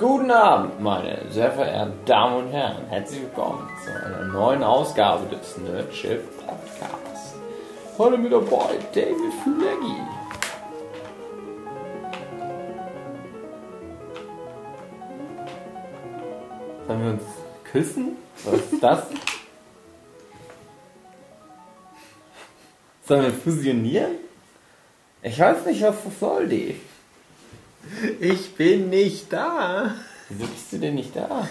Guten Abend, meine sehr verehrten Damen und Herren. Herzlich willkommen zu einer neuen Ausgabe des Nerdshift Podcasts. Heute mit dabei David Fleggy. Sollen wir uns küssen? Was ist das? Sollen wir fusionieren? Ich weiß nicht, was das soll, Dave. Ich bin nicht da. Wieso bist du denn nicht da?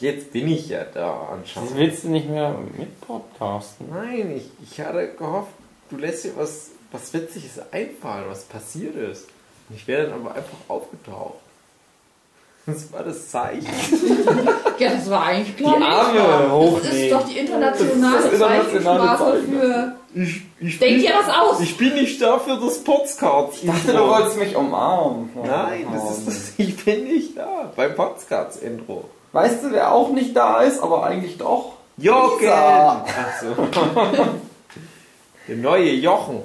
Jetzt bin ich ja da Wieso anscheinend. willst du nicht mehr mit podcasten? Nein, ich, ich hatte gehofft, du lässt dir was, was Witziges einfallen, was passiert ist. Ich wäre dann aber einfach aufgetaucht. Das war das Zeichen. Ja, das war eigentlich klar. Die Arme hochnehmen. Das ist doch die internationale Das das internationale Zeichen. für. Ich, ich, Denk dir was aus! ich bin nicht da für das Podcast. Ich dachte, du wolltest mich umarmen. Nein, das ist das, ich bin nicht da. Beim Podcast-Intro. Weißt du, wer auch nicht da ist, aber eigentlich doch? Jochen! Lisa. Ach so. Der neue Jochen.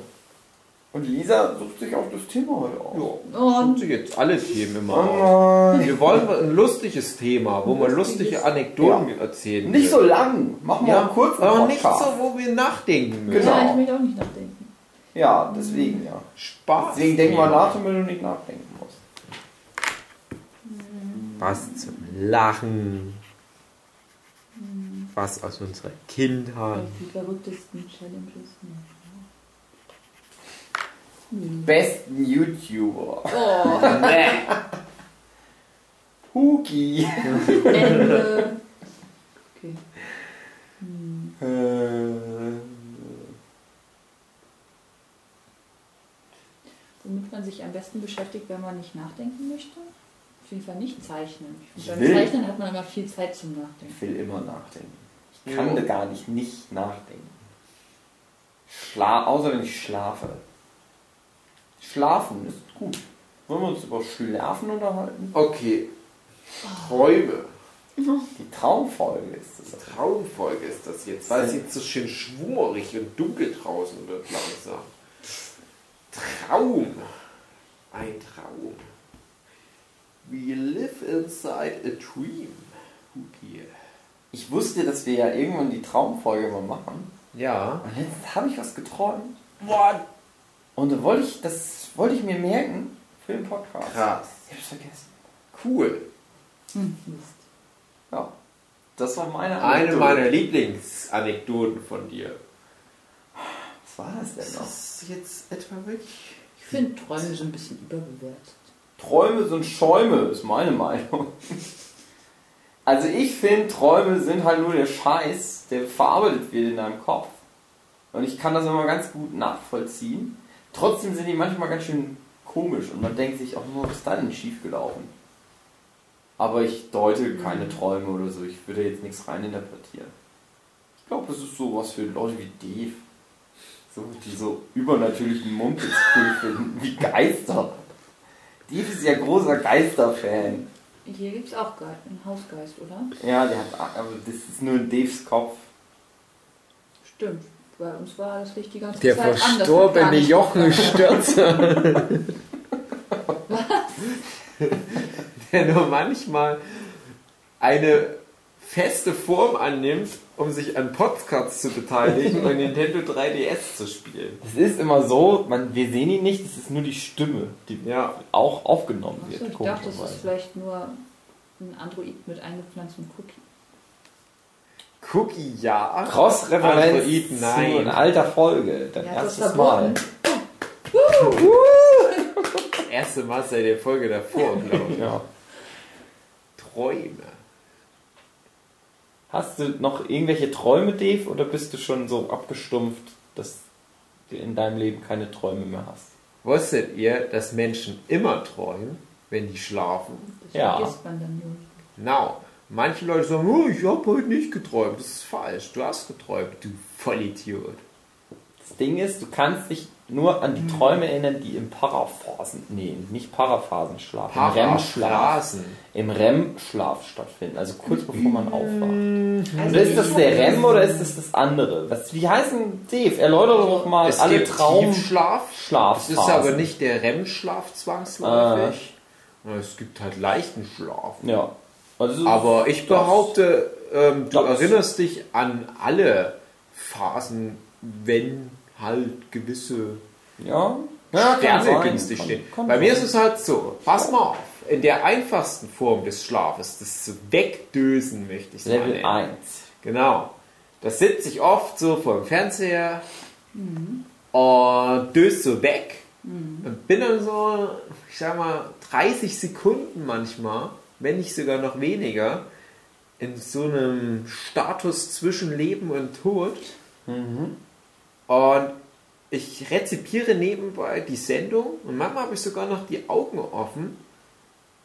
Und Lisa sucht sich auch das Thema heute aus. Ja, Und sucht sich jetzt alle Themen immer aus. Oh. Wir wollen ein lustiges Thema, wo man lustige Anekdoten erzählen Nicht will. so lang. Mach mal ja, einen kurzen aber nicht Podcast. so, wo wir nachdenken müssen. Genau. ja, ich möchte auch nicht nachdenken. Ja, deswegen ja. Spaß. Deswegen denk mal nach, damit du nicht nachdenken musst. Was zum Lachen. Was aus unserer Kindheit. Die verrücktesten Challenges. Besten YouTuber. Oh, Nee. Huki. Ende. Okay. Äh, Womit man sich am besten beschäftigt, wenn man nicht nachdenken möchte? Auf jeden Fall nicht zeichnen. Ich Beim. Zeichnen hat man immer viel Zeit zum Ich Nachdenken. will immer nachdenken. Ich kann Ja. da gar nicht nicht nachdenken. Schla außer wenn ich schlafe. Schlafen ist gut. Wollen wir uns über Schlafen unterhalten? Okay. Träume. Die Traumfolge ist das. Traumfolge ist das jetzt, weil es jetzt so schön schwummerig und dunkel draußen wird langsam. Traum. Ein Traum. We live inside a dream. Huki. Ich wusste, dass wir ja irgendwann die Traumfolge mal machen. Ja. Und jetzt habe ich was geträumt. What? Und da wollte ich, das wollte ich mir merken für den Podcast. Krass. Ich hab's vergessen. Cool. Hm, Mist. Ja. Das war meine Eine Anekdote. meiner Lieblingsanekdoten von dir. Was war das denn noch? ist jetzt etwa wirklich. Ich finde Träume so ein bisschen überbewertet. Träume sind Schäume, ist meine Meinung. Also ich finde, Träume sind halt nur der Scheiß, der verarbeitet wird in deinem Kopf. Und ich kann das immer ganz gut nachvollziehen. Trotzdem sind die manchmal ganz schön komisch und man denkt sich auch nur, was ist da denn schiefgelaufen? Aber ich deute keine Träume oder so, ich würde jetzt nichts reininterpretieren. Ich glaube, das ist so was für Leute wie Dave. So, die so übernatürlichen Mumpels cool finden, wie Geister. Dave ist ja großer Geisterfan. Hier gibt es auch einen Hausgeist, oder? Ja, der hat, aber das ist nur in Daves Kopf. Stimmt. Bei uns war das richtig ganz Der Zeit anders. verstorbene Gar nicht Jochen. Stürzer. Der nur manchmal eine feste Form annimmt, um sich an Podcasts zu beteiligen und Nintendo 3DS zu spielen. Es ist immer so, man, wir sehen ihn nicht, es ist nur die Stimme, die Ja. auch aufgenommen Achso, wird. ich dachte, das ist vielleicht nur ein Android mit eingepflanztem Cookie. Cookie ja. Cross-Referenz Android, zu nein. in alter Folge, dein Ja, das erstes Mal. Das erste Mal seit der Folge davor, glaube ich. Ja. Träume. Hast du noch irgendwelche Träume, Dave, oder bist du schon so abgestumpft, dass du in deinem Leben keine Träume mehr hast? Wusstet ihr, dass Menschen immer träumen, wenn die schlafen? Das Ja. vergisst man dann nur. Genau. Manche Leute sagen, oh, ich habe heute nicht geträumt. Das ist falsch. Du hast geträumt, du Vollidiot. Das Ding ist, du kannst dich nur an die Träume erinnern, die im Paraphasen, nee, nicht Paraphasenschlaf, im REM-Schlaf, im REM-Schlaf stattfinden, also kurz bevor man aufwacht. Also Oder ist das der REM oder ist das das andere? Was, wie heißen Dave? Erläutere doch mal Es alle Traum... Tiefschlaf. Schlafphasen. Es ist aber nicht der REM-Schlaf zwangsläufig. Es gibt halt leichten Schlaf. Ja. Also, Aber ich das- behaupte, ähm, du das- erinnerst dich an alle Phasen, wenn halt gewisse Ja. ja kann Sterne günstig Kann- stehen. kann Bei mir sein. ist es halt so, pass mal auf, in der einfachsten Form des Schlafes, das Wegdösen möchte ich sagen. Level 1. Genau. Da sitze ich oft so vor dem Fernseher und döse so weg und bin dann so, ich sag mal, 30 Sekunden manchmal, wenn nicht sogar noch weniger, in so einem Status zwischen Leben und Tod. Und ich rezipiere nebenbei die Sendung und manchmal habe ich sogar noch die Augen offen,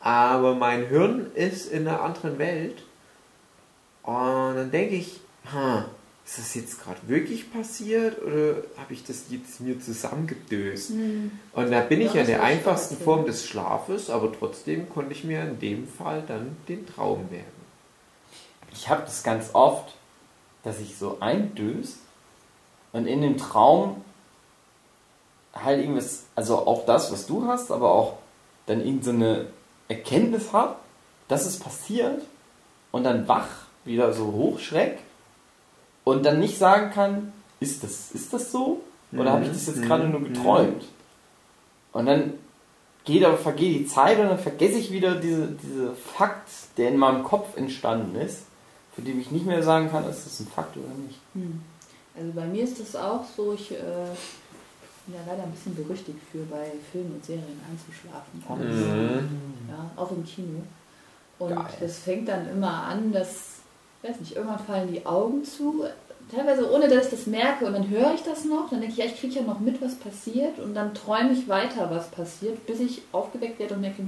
aber mein Hirn ist in einer anderen Welt. Und dann denke ich, ha, ist das jetzt gerade wirklich passiert oder habe ich das jetzt mir zusammengedöst? Und da bin ich Ja, ja in der einfachsten. Form des Schlafes, aber trotzdem konnte ich mir in dem Fall dann den Traum werden. Ich habe das ganz oft, dass ich so eindöst und in dem Traum halt irgendwas, also auch das, was du hast, aber auch dann irgendeine Erkenntnis habe, dass es passiert und dann wach wieder so hochschreck und dann nicht sagen kann, ist das, ist das so? Oder habe ich das jetzt Mhm. gerade nur geträumt? Und dann geht aber vergeht die Zeit und dann vergesse ich wieder diese, diese Fakt, der in meinem Kopf entstanden ist, für den ich nicht mehr sagen kann, ist das ein Fakt oder nicht. Hm. Also bei mir ist das auch so, ich äh, bin ja leider ein bisschen berüchtigt für bei Filmen und Serien einzuschlafen. Mhm. Ja, auch im Kino. Und Geil. das fängt dann immer an, dass, ich weiß nicht, irgendwann fallen die Augen zu, teilweise ohne dass ich das merke und dann höre ich das noch, dann denke ich, ja, ich kriege ja noch mit, was passiert und dann träume ich weiter, was passiert, bis ich aufgeweckt werde und denke,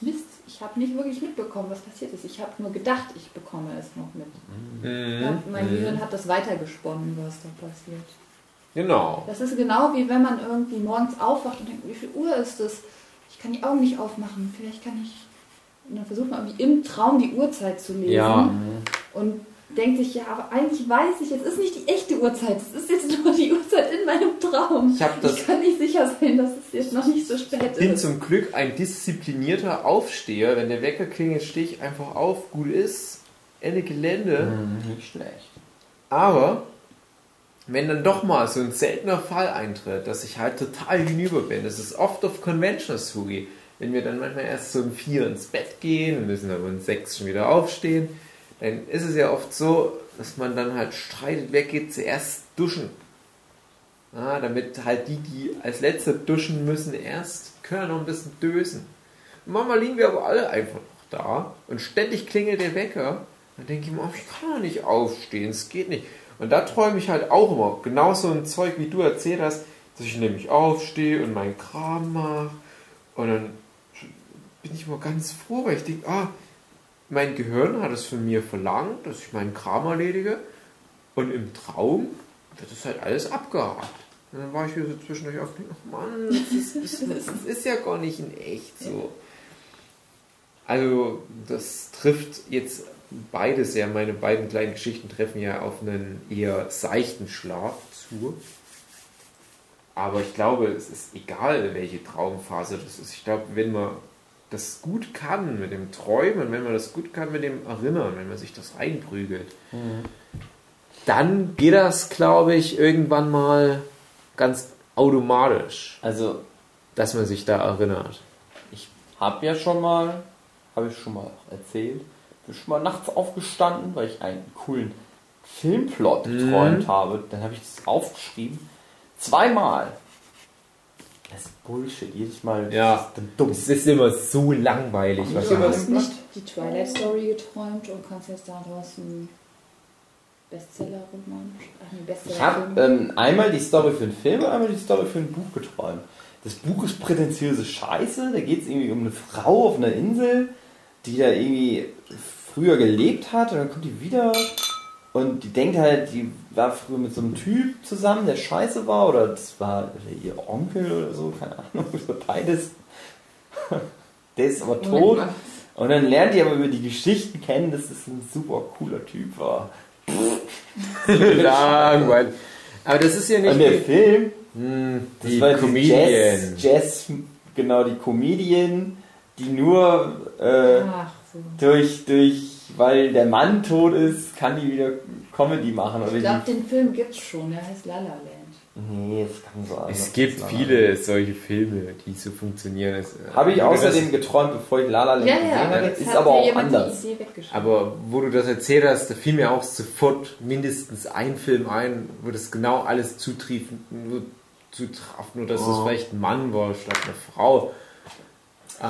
Mist, ich habe nicht wirklich mitbekommen, was passiert ist. Ich habe nur gedacht, ich bekomme es noch mit. Mhm. Ja, mein Gehirn hat das weitergesponnen, was da passiert. Genau. Das ist genau wie wenn man irgendwie morgens aufwacht und denkt, wie viel Uhr ist es? Ich kann die Augen nicht aufmachen. Vielleicht kann ich. Und dann versucht man irgendwie im Traum die Uhrzeit zu lesen. Ja. Und denkt sich, ja, aber eigentlich weiß ich, es ist nicht die echte Uhrzeit. Es ist jetzt nur die Uhrzeit in meinem Traum. Ich das- kann nicht sicher sein, dass es jetzt noch nicht so spät bin ist. zum Glück ein disziplinierter Aufsteher. Wenn der Wecker klingelt, stehe ich einfach auf. Gut ist. Ende Gelände. Mhm, nicht schlecht. Aber wenn dann doch mal so ein seltener Fall eintritt, dass ich halt total hinüber bin, das ist oft auf Conventions zugehe, wenn wir dann manchmal erst so um vier ins Bett gehen und müssen aber um sechs schon wieder aufstehen, dann ist es ja oft so, dass man dann halt streitet, wer geht zuerst duschen. Ja, damit halt die, die als letzte duschen müssen, erst können noch ein bisschen dösen. Und manchmal liegen wir aber alle einfach noch da und ständig klingelt der Wecker. Dann denke ich mir, oh, ich kann doch nicht aufstehen, es geht nicht. Und da träume ich halt auch immer, genau so ein Zeug, wie du erzählt hast, dass ich nämlich aufstehe und meinen Kram mache. Und dann bin ich immer ganz froh, weil ich denke, ah, mein Gehirn hat es von mir verlangt, dass ich meinen Kram erledige. Und im Traum wird das halt alles abgehakt. Und dann war ich hier so zwischendurch auf, ach Mann, das ist, das, das ist ja gar nicht in echt so. Also, das trifft jetzt beides ja, meine beiden kleinen Geschichten treffen ja auf einen eher seichten Schlaf zu. Aber ich glaube, es ist egal, welche Traumphase das ist. Ich glaube, wenn man das gut kann mit dem Träumen, wenn man das gut kann mit dem Erinnern, wenn man sich das einprügelt, dann geht das, glaube ich, irgendwann mal ganz automatisch, Also, dass man sich da erinnert. ich habe ja schon mal, habe ich schon mal erzählt, bin schon mal nachts aufgestanden, weil ich einen coolen Filmplot Mhm. geträumt habe. Dann habe ich das aufgeschrieben. Zweimal. Das ist Bullshit. Jedes Mal Ja. ist es dann dumm. Es ist immer so langweilig. Was Du hast nicht die Twilight Story geträumt und kannst jetzt daraus einen Bestseller-Roman, nee, Ich Bestseller habe ähm, einmal die Story für einen Film und einmal die Story für ein Buch geträumt. Das Buch ist prätentiöse Scheiße. Da geht es irgendwie um eine Frau auf einer Insel, die da irgendwie früher gelebt hat und dann kommt die wieder und die denkt halt, die war früher mit so einem Typ zusammen, der scheiße war oder das war ihr Onkel oder so, keine Ahnung, oder beides. Der ist aber tot. mal. Und dann lernt die aber über die Geschichten kennen, dass das ein super cooler Typ war. langweilig. Aber das ist ja nicht Und der die, Film, Hm, Das die war die Comedian. Jazz, Jazz, genau, die Comedian, die nur äh, Ach so. durch, durch, weil der Mann tot ist, kann die wieder Comedy machen. Oder Ich glaube, die, den Film gibt's schon, der heißt La La Land. nee, das kann so anders Es gibt viele solche Filme, die so funktionieren. Es- Habe ich außerdem das- geträumt, bevor ich La La Land Ja, gesehen ja, habe. Ist aber auch anders. Aber wo du das erzählt hast, da fiel mir auch sofort mindestens ein Film ein, wo das genau alles zutrief, nur zutraf, nur dass es Oh. vielleicht ein Mann war statt eine Frau. Äh,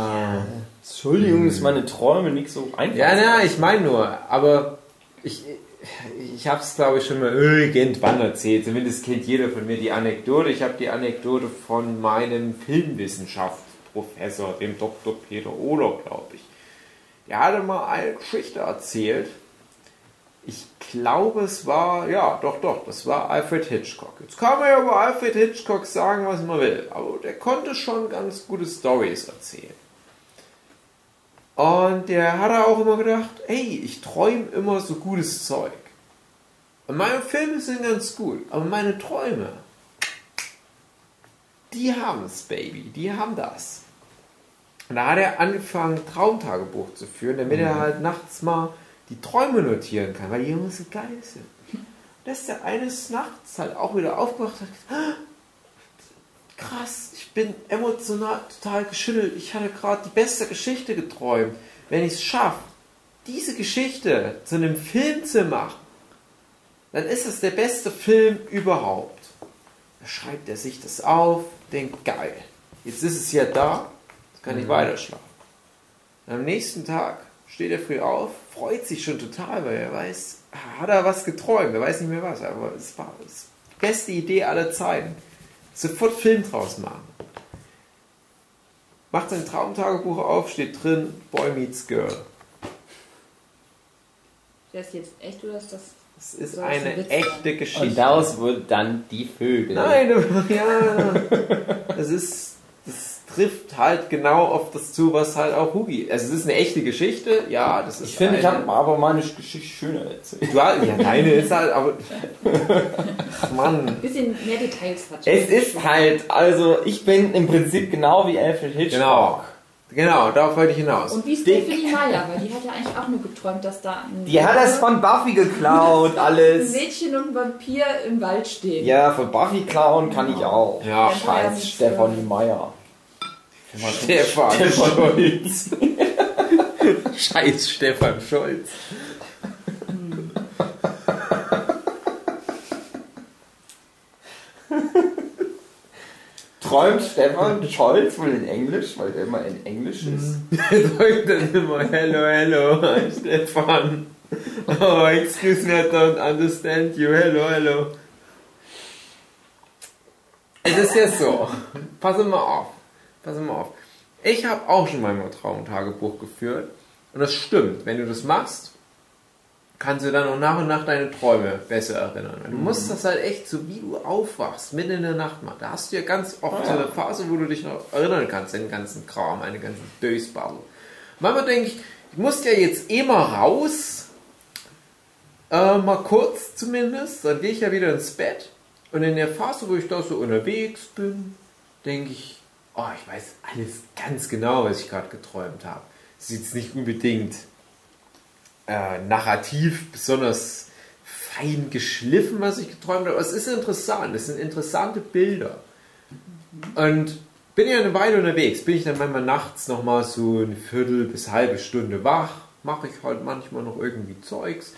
Entschuldigung, ist meine Träume nicht so einfach. ja, na, ich meine nur, aber ich, ich habe es glaube ich schon mal irgendwann erzählt. Zumindest kennt jeder von mir die Anekdote. Ich habe die Anekdote von meinem Filmwissenschaftsprofessor, dem Dr. Peter Ohler, glaube ich. Der hatte mal eine Geschichte erzählt. Ich glaube, es war, ja, doch, doch, das war Alfred Hitchcock. Jetzt kann man ja über Alfred Hitchcock sagen, was man will, aber der konnte schon ganz gute Stories erzählen. Und der hat auch immer gedacht, ey, ich träume immer so gutes Zeug. Und meine Filme sind ganz gut, aber meine Träume, die haben es, Baby, die haben das. Und da hat er angefangen, Traumtagebuch zu führen, damit er halt nachts mal die Träume notieren kann, weil die Jungs so geil sind. Da ist er eines Nachts halt auch wieder aufgewacht und hat gesagt, "Ah, krass, ich bin emotional total geschüttelt. Ich hatte gerade die beste Geschichte geträumt. Wenn ich es schaffe, diese Geschichte zu einem Film zu machen, dann ist es der beste Film überhaupt. Da schreibt er sich das auf, denkt, geil, jetzt ist es ja da, jetzt kann ich weiterschlafen. Und am nächsten Tag steht er früh auf, freut sich schon total, weil er weiß, hat er was geträumt, er weiß nicht mehr was, aber es war das beste Idee aller Zeiten. Sofort Film draus machen. Macht sein Traumtagebuch auf, steht drin, Boy meets Girl. Der ist jetzt echt oder ist das. Das ist das ein eine Witz echte? Geschichte. Und daraus wurde dann die Vögel. Nein, ja. Das ist. Das trifft halt genau auf das zu, was halt auch Hugi. Also es ist eine echte Geschichte, ja, das ist. Ich finde, ich habe aber meine Geschichte schöner erzählt. Du hast, ja, deine ist halt, aber. Ach Mann. Ein bisschen mehr Details hat. Es ist halt, also ich bin im Prinzip genau wie Alfred Hitchcock. Genau. Genau, darauf wollte ich hinaus. Und wie Stephanie Meyer, weil die hat ja eigentlich auch nur geträumt, dass da ein, Die hat das von Buffy geklaut, ein alles. Mädchen und ein Vampir im Wald stehen. Ja, von Buffy klauen kann ich auch. Ja. Scheiß Stefanie Meyer. Stefan Stefan Scholz. Scheiß Stefan Scholz. Träumt Stefan Scholz wohl in Englisch, weil der immer in Englisch ist. Er sagt dann immer Hello, hello, I'm Stefan. Oh, excuse me, I don't understand you. Hello, hello. Es ist ja so. Pass mal auf. Pass mal auf. Ich habe auch schon mal ein Traumtagebuch geführt. Und das stimmt. Wenn du das machst, kannst du dann auch nach und nach deine Träume besser erinnern. Du musst das halt echt, so wie du aufwachst, mitten in der Nacht machen. Da hast du ja ganz oft so eine Phase, wo du dich noch erinnern kannst, den ganzen Kram, eine ganze Dösball. Manchmal denke ich, ich muss ja jetzt eh mal raus, äh, mal kurz zumindest, dann gehe ich ja wieder ins Bett. Und in der Phase, wo ich da so unterwegs bin, denke ich, oh, ich weiß alles ganz genau, was ich gerade geträumt habe. Es ist jetzt nicht unbedingt äh, narrativ besonders fein geschliffen, was ich geträumt habe. Aber es ist interessant, es sind interessante Bilder. Und bin ja eine Weile unterwegs, bin ich dann manchmal nachts nochmal so eine Viertel bis halbe Stunde wach, mache ich halt manchmal noch irgendwie Zeugs.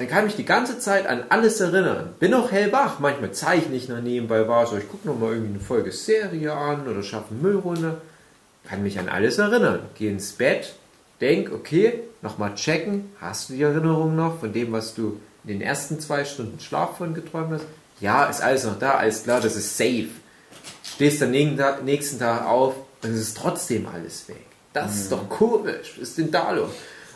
Dann kann ich die ganze Zeit an alles erinnern. Bin auch hellwach, manchmal zeichne ich noch nebenbei was, oder ich gucke nochmal irgendwie eine Folge Serie an oder schaffe einen Müll runter. Kann mich an alles erinnern. Gehe ins Bett, denk, okay, nochmal checken, hast du die Erinnerung noch von dem, was du in den ersten zwei Stunden Schlaf von geträumt hast? Ja, ist alles noch da, alles klar, das ist safe. Stehst am nächsten Tag, nächsten Tag auf und es ist trotzdem alles weg. Das ist doch komisch. Was ist denn da los?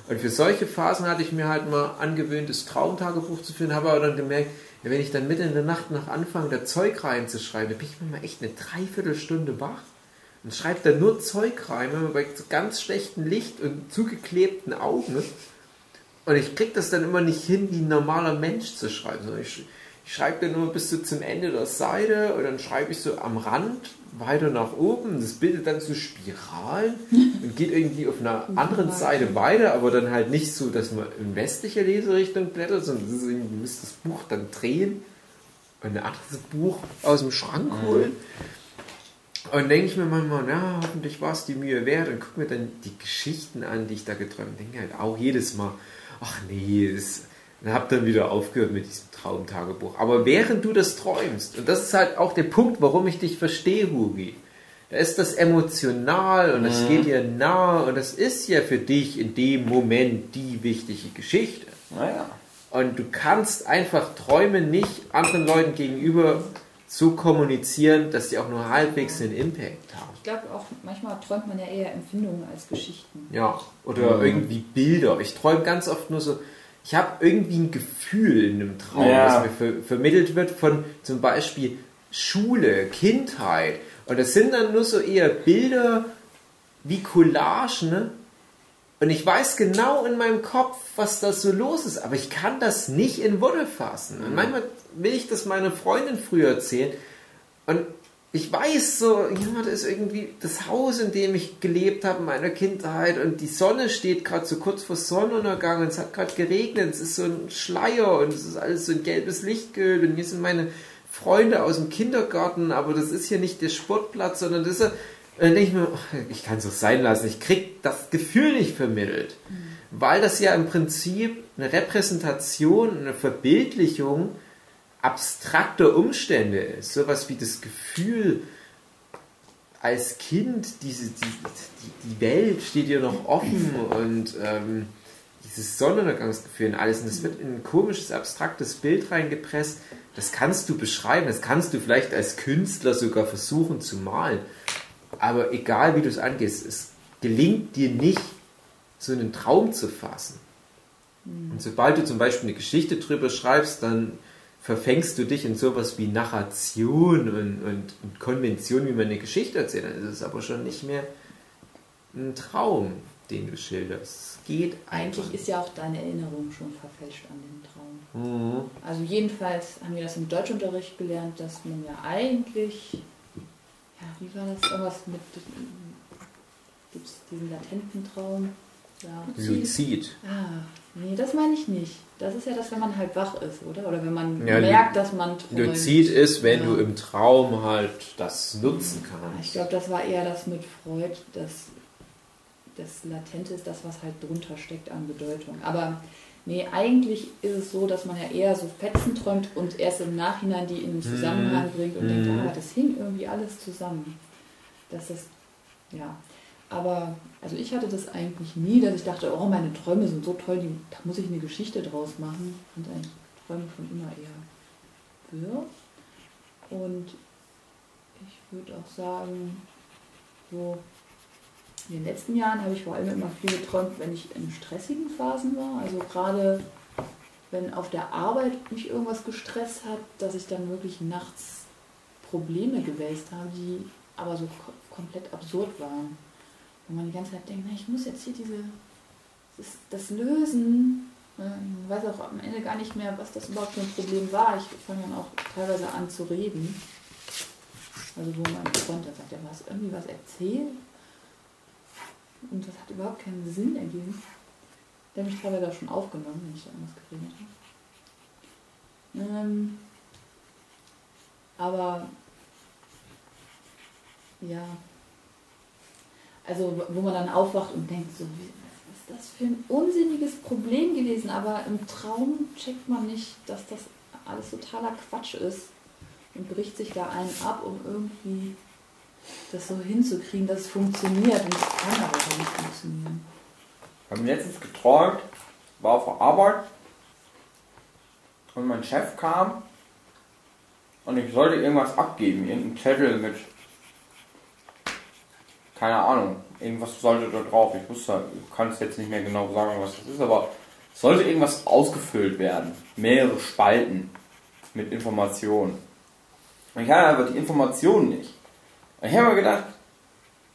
Und für solche Phasen hatte ich mir halt mal angewöhnt, das Traumtagebuch zu führen, habe aber dann gemerkt, wenn ich dann mitten in der Nacht noch anfange, da Zeug reinzuschreiben, dann bin ich manchmal echt eine Dreiviertelstunde wach und schreibe da nur Zeug rein, immer bei so ganz schlechtem Licht und zugeklebten Augen. Und ich krieg das dann immer nicht hin, wie ein normaler Mensch zu schreiben. Ich, Ich schreibe dann nur bis so zum Ende der Seite und dann schreibe ich so am Rand weiter nach oben. Das bildet dann so Spiralen und geht irgendwie auf einer anderen Seite weiter, aber dann halt nicht so, dass man in westliche Leserichtung blättert, sondern das ist irgendwie, müsst das Buch dann drehen und ein anderes Buch aus dem Schrank holen. Und denke ich mir manchmal, na, hoffentlich war es die Mühe wert und gucke mir dann die Geschichten an, die ich da geträumt habe. Denke halt auch jedes Mal, ach nee, das, und habe dann wieder aufgehört mit diesem Traumtagebuch. Aber während du das träumst, und das ist halt auch der Punkt, warum ich dich verstehe, Hugi, da ist das emotional und es Mhm. geht dir nahe und das ist ja für dich in dem Moment die wichtige Geschichte. Naja. Und du kannst einfach Träume nicht anderen Leuten gegenüber so kommunizieren, dass sie auch nur halbwegs einen Impact haben. Ich glaube auch, manchmal träumt man ja eher Empfindungen als Geschichten. Ja, oder Mhm. irgendwie Bilder. Ich träume ganz oft nur so, ich habe irgendwie ein Gefühl in einem Traum, Ja. das mir ver vermittelt wird von zum Beispiel Schule, Kindheit. Und das sind dann nur so eher Bilder wie Collagen. Ne? Und ich weiß genau in meinem Kopf, was da so los ist, aber ich kann das nicht in Worte fassen. Und manchmal will ich das meiner Freundin früher erzählen. Und ich weiß so, ja, das ist irgendwie das Haus, in dem ich gelebt habe in meiner Kindheit und die Sonne steht gerade so kurz vor Sonnenuntergang und es hat gerade geregnet, es ist so ein Schleier und es ist alles so ein gelbes Lichtgöl und hier sind meine Freunde aus dem Kindergarten, aber das ist hier nicht der Sportplatz, sondern das ist und dann denke ich mir, ich kann es auch sein lassen, ich krieg das Gefühl nicht vermittelt. Weil das ja im Prinzip eine Repräsentation, eine Verbildlichung abstrakter Umstände ist. Sowas wie das Gefühl, als Kind, diese, die, die, die Welt steht dir noch offen und ähm, dieses Sonnenuntergangsgefühl und alles. Und das wird in ein komisches, abstraktes Bild reingepresst. Das kannst du beschreiben, das kannst du vielleicht als Künstler sogar versuchen zu malen. Aber egal wie du es angehst, es gelingt dir nicht, so einen Traum zu fassen. Und sobald du zum Beispiel eine Geschichte drüber schreibst, dann verfängst du dich in sowas wie Narration und, und, und Konvention, wie man eine Geschichte erzählt. Dann ist es aber schon nicht mehr ein Traum, den du schilderst. Es geht Eigentlich ist ja auch deine Erinnerung schon verfälscht an den Traum. Mhm. Also jedenfalls haben wir das im Deutschunterricht gelernt, dass man ja eigentlich, ja, wie war das, irgendwas mit, gibt es diesen latenten Traum? Ja, Luzid. Ah, nee, das meine ich nicht. Das ist ja das, wenn man halb wach ist, oder? Oder wenn man Ja, merkt, dass man träumt. Luzid ist, wenn Ja. du im Traum halt das nutzen Ich kannst. glaube, das war eher das mit Freud, dass das Latente ist das, was halt drunter steckt an Bedeutung. Aber nee, eigentlich ist es so, dass man ja eher so Fetzen träumt und erst im Nachhinein die in einen Zusammenhang bringt und denkt, Mhm. ah, das hing irgendwie alles zusammen. Das ist, ja. Aber, also ich hatte das eigentlich nie, dass ich dachte, oh, meine Träume sind so toll, die, da muss ich eine Geschichte draus machen. Und eigentlich Träume schon immer eher wirr. Und ich würde auch sagen, so in den letzten Jahren habe ich vor allem immer viel geträumt, wenn ich in stressigen Phasen war. Also gerade wenn auf der Arbeit mich irgendwas gestresst hat, dass ich dann wirklich nachts Probleme gewälzt habe, die aber so ko komplett absurd waren. Wo man die ganze Zeit denkt, na, ich muss jetzt hier diese, das, das lösen. Ähm, Ich weiß auch am Ende gar nicht mehr, was das überhaupt für ein Problem war. Ich fange dann auch teilweise an zu reden. Also wo mein Freund dann sagt, du hast irgendwie was erzählt und das hat überhaupt keinen Sinn ergeben. Der hat mich teilweise auch schon aufgenommen, wenn ich da irgendwas geredet habe. Ähm, aber ja, also wo man dann aufwacht und denkt, so, was ist das für ein unsinniges Problem gewesen, aber im Traum checkt man nicht, dass das alles totaler Quatsch ist und bricht sich da einen ab, um irgendwie das so hinzukriegen, dass es funktioniert und es kann aber auch nicht funktionieren. Ich habe letztens geträumt, war auf der Arbeit und mein Chef kam und ich sollte irgendwas abgeben, irgendeinen Zettel mit, keine Ahnung, irgendwas sollte da drauf. Ich wusste, kann es jetzt nicht mehr genau sagen, was das ist, aber es sollte irgendwas ausgefüllt werden. Mehrere Spalten mit Informationen. Ich hatte aber die Informationen nicht. Ich habe mir gedacht,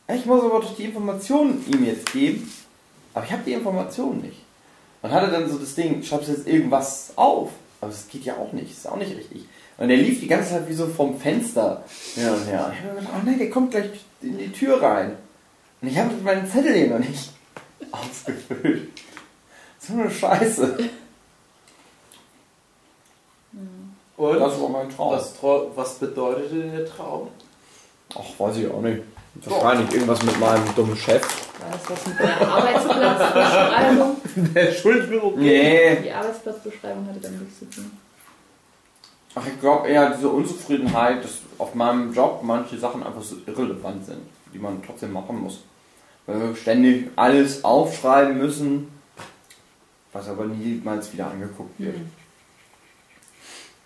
ich muss aber doch die Informationen ihm jetzt geben, aber ich habe die Informationen nicht. Und hatte dann so das Ding, schreibst jetzt irgendwas auf? Aber das geht ja auch nicht, ist auch nicht richtig. Und der lief die ganze Zeit wie so vom Fenster hin. Und ich habe mir gedacht, oh nein, der kommt gleich in die Tür rein. Und ich habe meinen Zettel hier noch nicht ausgefüllt. So eine Scheiße. Und Das war mein Traum. was, was bedeutete der Traum? Ach, weiß ich auch nicht. Wahrscheinlich irgendwas mit meinem dummen Chef. War das was mit der Arbeitsplatzbeschreibung? Entschuldigung. Nee. Die Arbeitsplatzbeschreibung hatte damit nichts zu tun. Ach, ich glaube eher diese Unzufriedenheit, dass auf meinem Job manche Sachen einfach so irrelevant sind, die man trotzdem machen muss. Weil wir ständig alles aufschreiben müssen, was aber niemals wieder angeguckt wird. Hm.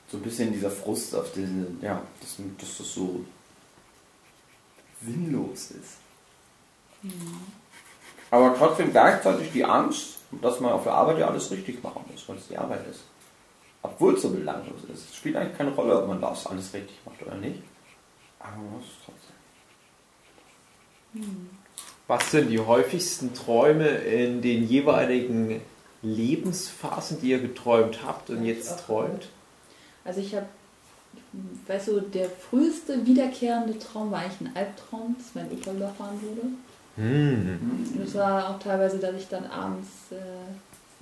So ein bisschen dieser Frust auf diese, ja, dass, dass das so sinnlos ist. Aber trotzdem gleichzeitig die Angst, dass man auf der Arbeit ja alles richtig machen muss, weil es die Arbeit ist. Obwohl es so belanglos ist. Es spielt eigentlich keine Rolle, ob man das alles richtig macht oder nicht. Aber man muss es trotzdem. Was sind die häufigsten Träume in den jeweiligen Lebensphasen, die ihr geträumt habt und jetzt träumt? Also ich habe, weißt du, der früheste wiederkehrende Traum war eigentlich ein Albtraum, dass mein Opa überfahren wurde. Hm. Und es war auch teilweise, dass ich dann abends äh,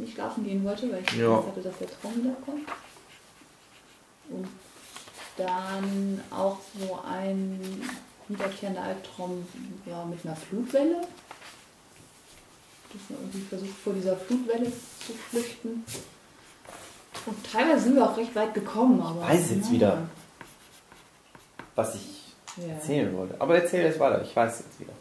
nicht schlafen gehen wollte, weil ich Ja. Angst hatte, dass der Traum wiederkommt. Und dann auch so ein wiederkehrender Albtraum war mit einer Flutwelle. Dass man irgendwie versucht, vor dieser Flutwelle zu flüchten. Und teilweise sind wir auch recht weit gekommen. Aber Weiß jetzt naja. wieder. Was ich Ja. erzählen wollte. Aber erzähl es weiter, ich weiß es jetzt wieder.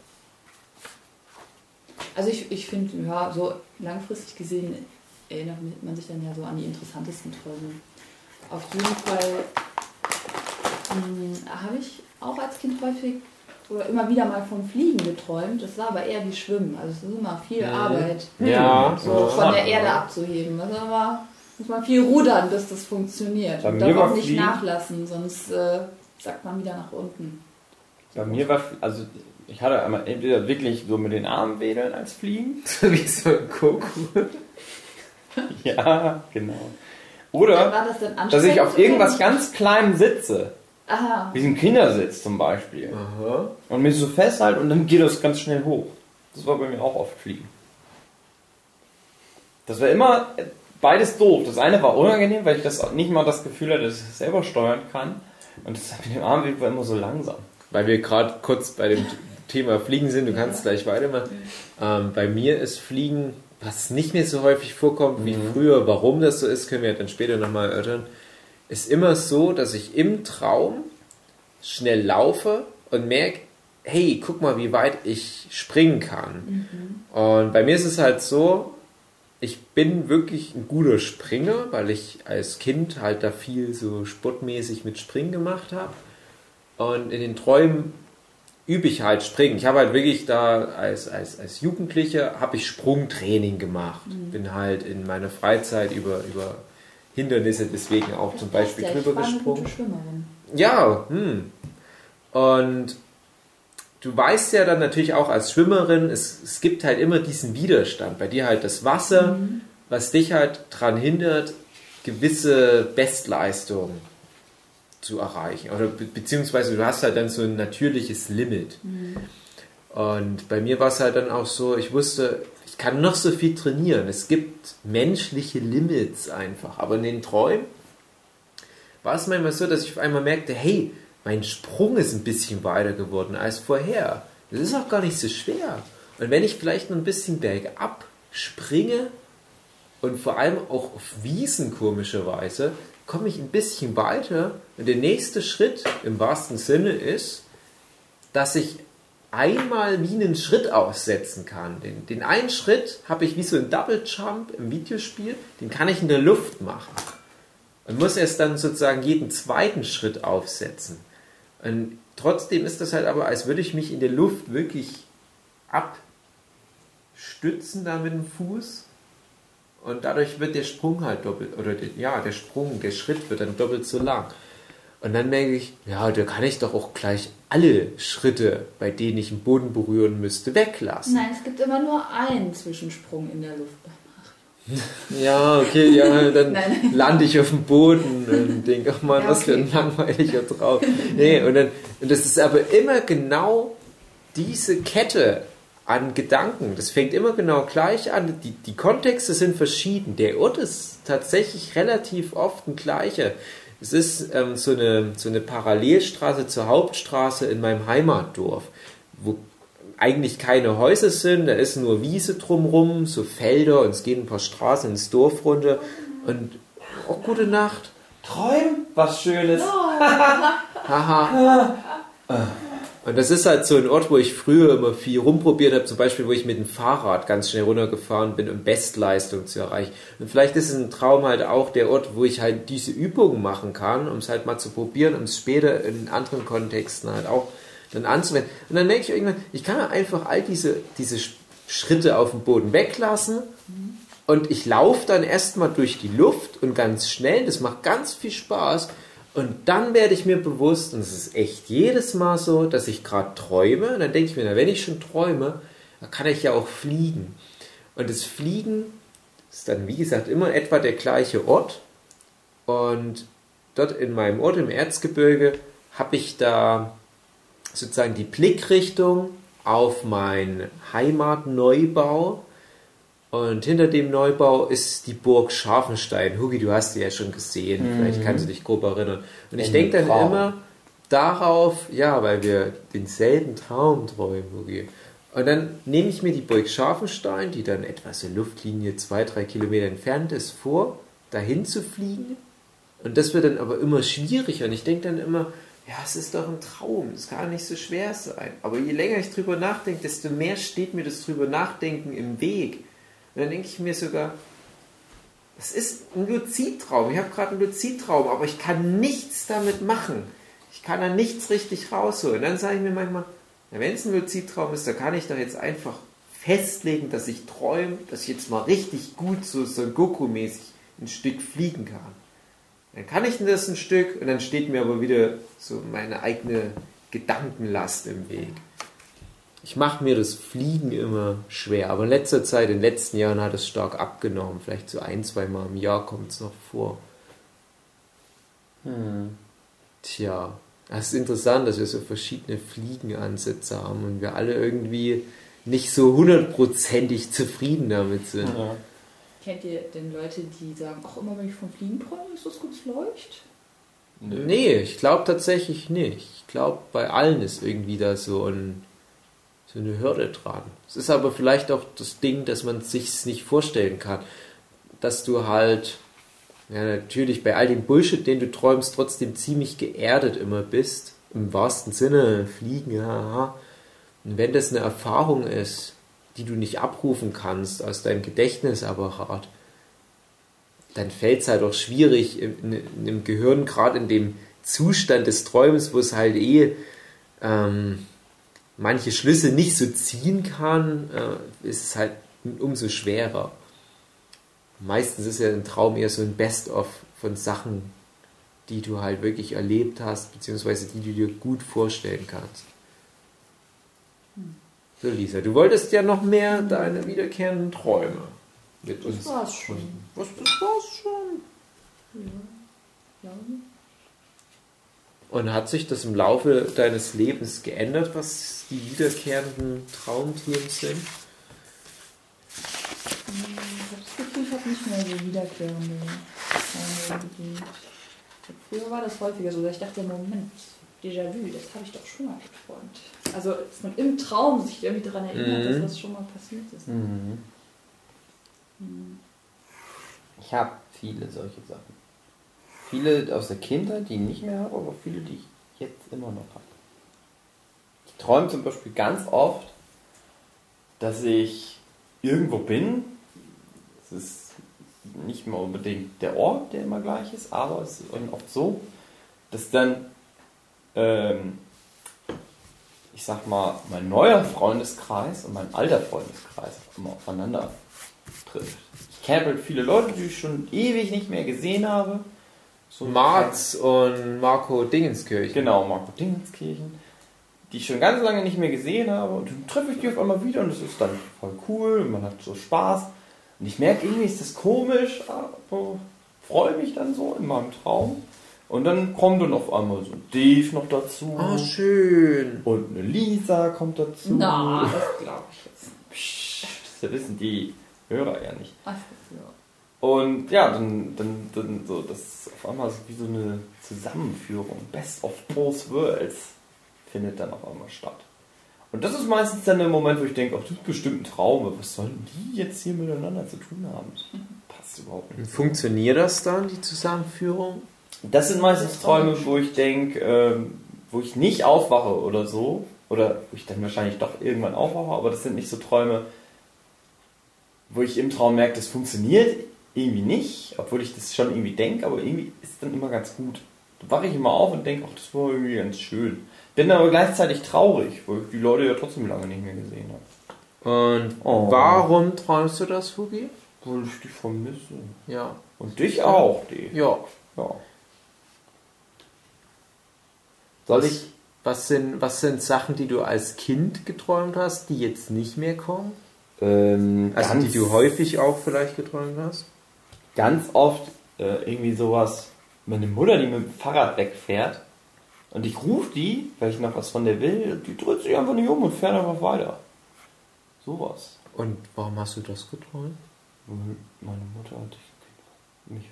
Also ich, ich finde, ja, so langfristig gesehen erinnert man sich dann ja so an die interessantesten Träume. Auf jeden Fall mh, habe ich auch als Kind häufig oder immer wieder mal vom Fliegen geträumt. Das war aber eher wie Schwimmen. Also es ist immer viel Mhm. Arbeit, Ja, so von der Erde abzuheben. Also immer muss man viel rudern, bis das funktioniert. Bei Und darf auch nicht nachlassen, sonst äh, sagt man wieder nach unten. Bei mir war, also ich hatte einmal entweder wirklich so mit den Armen wedeln als Fliegen. Wie so ein Kuckuck. ja, genau. Oder, das dass ich auf irgendwas ganz Kleinem sitze. Aha. Wie ein Kindersitz zum Beispiel. Aha. Und mich so festhalte und dann geht das ganz schnell hoch. Das war bei mir auch oft Fliegen. Das war immer beides doof. Das eine war unangenehm, weil ich das nicht mal das Gefühl hatte, dass ich es selber steuern kann. Und das mit dem Arm war immer so langsam. Weil wir gerade kurz bei dem Thema Fliegen sind, du kannst gleich weitermachen. Ähm, bei mir ist Fliegen, was nicht mehr so häufig vorkommt wie früher, warum das so ist, können wir dann später nochmal erörtern, ist immer so, dass ich im Traum schnell laufe und merke, hey, guck mal, wie weit ich springen kann. Und bei mir ist es halt so, ich bin wirklich ein guter Springer, weil ich als Kind halt da viel so sportmäßig mit Springen gemacht habe. Und in den Träumen übe ich halt Springen. Ich habe halt wirklich da als, als, als Jugendlicher habe ich Sprungtraining gemacht. Bin halt in meiner Freizeit über, über Hindernisse deswegen auch zum Beispiel ja, drüber gesprungen. Ja, hm. Und du weißt ja dann natürlich auch als Schwimmerin, es, es gibt halt immer diesen Widerstand. Bei dir halt das Wasser, was dich halt daran hindert, gewisse Bestleistungen zu erreichen. Oder be beziehungsweise du hast halt dann so ein natürliches Limit. Und bei mir war es halt dann auch so, ich wusste, ich kann noch so viel trainieren. Es gibt menschliche Limits einfach. Aber in den Träumen war es manchmal so, dass ich auf einmal merkte, hey, mein Sprung ist ein bisschen weiter geworden als vorher. Das ist auch gar nicht so schwer. Und wenn ich vielleicht noch ein bisschen bergab springe und vor allem auch auf Wiesen komischerweise, komme ich ein bisschen weiter. Und der nächste Schritt im wahrsten Sinne ist, dass ich einmal wie einen Schritt aussetzen kann. Den, den einen Schritt habe ich wie so ein Double Jump im Videospiel, den kann ich in der Luft machen. Und muss erst dann sozusagen jeden zweiten Schritt aufsetzen. Und trotzdem ist das halt aber, als würde ich mich in der Luft wirklich abstützen da mit dem Fuß. Und dadurch wird der Sprung halt doppelt, oder der, ja, der Sprung, der Schritt wird dann doppelt so lang. Und dann merke ich, ja, da kann ich doch auch gleich alle Schritte, bei denen ich den Boden berühren müsste, weglassen. Nein, es gibt immer nur einen Zwischensprung in der Luft. Ja, okay, ja, dann Nein. lande ich auf dem Boden und denke, ach man, Ja, was für okay. ein langweiliger Traum. Nee, und, dann, und das ist aber immer genau diese Kette an Gedanken. Das fängt immer genau gleich an. Die, die Kontexte sind verschieden. Der Ort ist tatsächlich relativ oft ein gleicher. Es ist ähm, so, eine, so eine Parallelstraße zur Hauptstraße in meinem Heimatdorf, wo eigentlich keine Häuser sind, da ist nur Wiese drumrum, so Felder und es gehen ein paar Straßen ins Dorf runter und auch gute Nacht. Träum was Schönes. Haha. Und das ist halt so ein Ort, wo ich früher immer viel rumprobiert habe, zum Beispiel, wo ich mit dem Fahrrad ganz schnell runtergefahren bin, um Bestleistung zu erreichen. Und vielleicht ist es ein Traum halt auch der Ort, wo ich halt diese Übungen machen kann, um es halt mal zu probieren, um es später in anderen Kontexten halt auch dann anzuwenden. Und dann merke ich irgendwann, ich kann einfach all diese, diese Sch- Schritte auf dem Boden weglassen und ich laufe dann erstmal durch die Luft und ganz schnell, das macht ganz viel Spaß. Und dann werde ich mir bewusst, und es ist echt jedes Mal so, dass ich gerade träume. Und dann denke ich mir, na, wenn ich schon träume, dann kann ich ja auch fliegen. Und das Fliegen ist dann, wie gesagt, immer etwa der gleiche Ort. Und dort in meinem Ort im Erzgebirge habe ich da sozusagen die Blickrichtung auf meinen Heimatneubau. Und hinter dem Neubau ist die Burg Scharfenstein. Hugi, du hast die ja schon gesehen. Vielleicht kannst du dich grob erinnern. Und ich In denke dann Traum. immer darauf, ja, weil wir denselben Traum träumen, Hugi. Und dann nehme ich mir die Burg Scharfenstein, die dann etwa so Luftlinie zwei, drei Kilometer entfernt ist, vor, dahin zu fliegen. Und das wird dann aber immer schwieriger. Und ich denke dann immer, ja, es ist doch ein Traum, es kann nicht so schwer sein. Aber je länger ich drüber nachdenke, desto mehr steht mir das drüber nachdenken im Weg. Und dann denke ich mir sogar, es ist ein Luzidtraum. Ich habe gerade einen Luzidtraum, aber ich kann nichts damit machen. Ich kann da nichts richtig rausholen. Und dann sage ich mir manchmal, wenn es ein Luzidtraum ist, dann kann ich doch jetzt einfach festlegen, dass ich träume, dass ich jetzt mal richtig gut so Son Goku-mäßig ein Stück fliegen kann. Dann kann ich das ein Stück und dann steht mir aber wieder so meine eigene Gedankenlast im Weg. Ich mache mir das Fliegen immer schwer, aber in letzter Zeit, in den letzten Jahren hat es stark abgenommen. Vielleicht so ein, zwei Mal im Jahr kommt es noch vor. Hm. Tja, das ist interessant, dass wir so verschiedene Fliegenansätze haben und wir alle irgendwie nicht so hundertprozentig zufrieden damit sind. Ja. Kennt ihr denn Leute, die sagen, ach immer wenn ich vom Fliegen träume, ist das ganz leicht? Nö. Nee, ich glaube tatsächlich nicht. Ich glaube, bei allen ist irgendwie da so, ein, so eine Hürde dran. Es ist aber vielleicht auch das Ding, dass man sich nicht vorstellen kann. Dass du halt, ja, natürlich bei all dem Bullshit, den du träumst, trotzdem ziemlich geerdet immer bist. Im wahrsten Sinne, fliegen, ja. Und wenn das eine Erfahrung ist, die du nicht abrufen kannst aus deinem Gedächtnisapparat, dann fällt es halt auch schwierig im, in- im Gehirn, gerade in dem Zustand des Träumens, wo es halt eh ähm, manche Schlüsse nicht so ziehen kann, äh, ist es halt umso schwerer. Meistens ist ja ein Traum eher so ein Best-of von Sachen, die du halt wirklich erlebt hast, beziehungsweise die du dir gut vorstellen kannst. So, Lisa, du wolltest ja noch mehr deine wiederkehrenden Träume mit uns. Das war's schon. Was, das war's schon. Ja. Und hat sich das im Laufe deines Lebens geändert, was die wiederkehrenden Traumthemen sind? Ich habe das Gefühl, ich habe nicht mehr so wiederkehrende Träume bedient. Früher war das häufiger so, dass ich dachte, Moment, Déjà-vu, das habe ich doch schon mal geträumt. Also, dass man im Traum sich irgendwie daran erinnert, Mhm. dass das schon mal passiert ist. Mhm. Mhm. Ich habe viele solche Sachen. Viele aus der Kindheit, die ich nicht mehr habe, aber viele, die ich jetzt immer noch habe. Ich träume zum Beispiel ganz oft, dass ich irgendwo bin. Es ist nicht mal unbedingt der Ort, der immer gleich ist, aber es ist oft so, dass dann, ähm, ich sag mal, mein neuer Freundeskreis und mein alter Freundeskreis immer aufeinander trifft. Ich kenne halt viele Leute, die ich schon ewig nicht mehr gesehen habe. So Marz und Marco Dingenskirchen. Genau, Marco Dingenskirchen. Die ich schon ganz lange nicht mehr gesehen habe. Und dann treffe ich die auf einmal wieder und das ist dann voll cool und man hat so Spaß. Und ich merke, irgendwie ist das komisch, aber freue mich dann so in meinem Traum. Und dann kommt dann auf einmal so ein Dave noch dazu. Oh, schön. Und eine Lisa kommt dazu. Na, das glaube ich jetzt. Psst, das wissen die Hörer ja nicht. Ach, ja. Und ja, dann, dann, dann so, das ist auf einmal so wie so eine Zusammenführung. Best of both worlds findet dann auf einmal statt. Und das ist meistens dann der Moment, wo ich denke, ach, das ist bestimmt ein Traum, was sollen die jetzt hier miteinander zu tun haben? Das passt überhaupt nicht. Funktioniert das dann, die Zusammenführung? Das sind meistens Träume, wo ich denke, ähm, wo ich nicht aufwache oder so, oder wo ich dann wahrscheinlich doch irgendwann aufwache, aber das sind nicht so Träume, wo ich im Traum merke, das funktioniert irgendwie nicht, obwohl ich das schon irgendwie denke, aber irgendwie ist dann immer ganz gut. Da wache ich immer auf und denke, ach, das war irgendwie ganz schön. Bin aber gleichzeitig traurig, weil ich die Leute ja trotzdem lange nicht mehr gesehen habe. Und Oh. warum träumst du das, Fugi? Weil ich die vermisse. Ja. Und dich auch, die. Ja. Ja. Soll ich Was sind, was sind Sachen, die du als Kind geträumt hast, die jetzt nicht mehr kommen? ähm, Also die du häufig auch vielleicht geträumt hast? Ganz oft äh, irgendwie sowas, meine Mutter, die mit dem Fahrrad wegfährt und ich rufe die, weil ich noch was von der will, und die dreht sich einfach nicht um und fährt einfach weiter. Sowas. Und warum hast du das geträumt? Weil Meine Mutter hat mich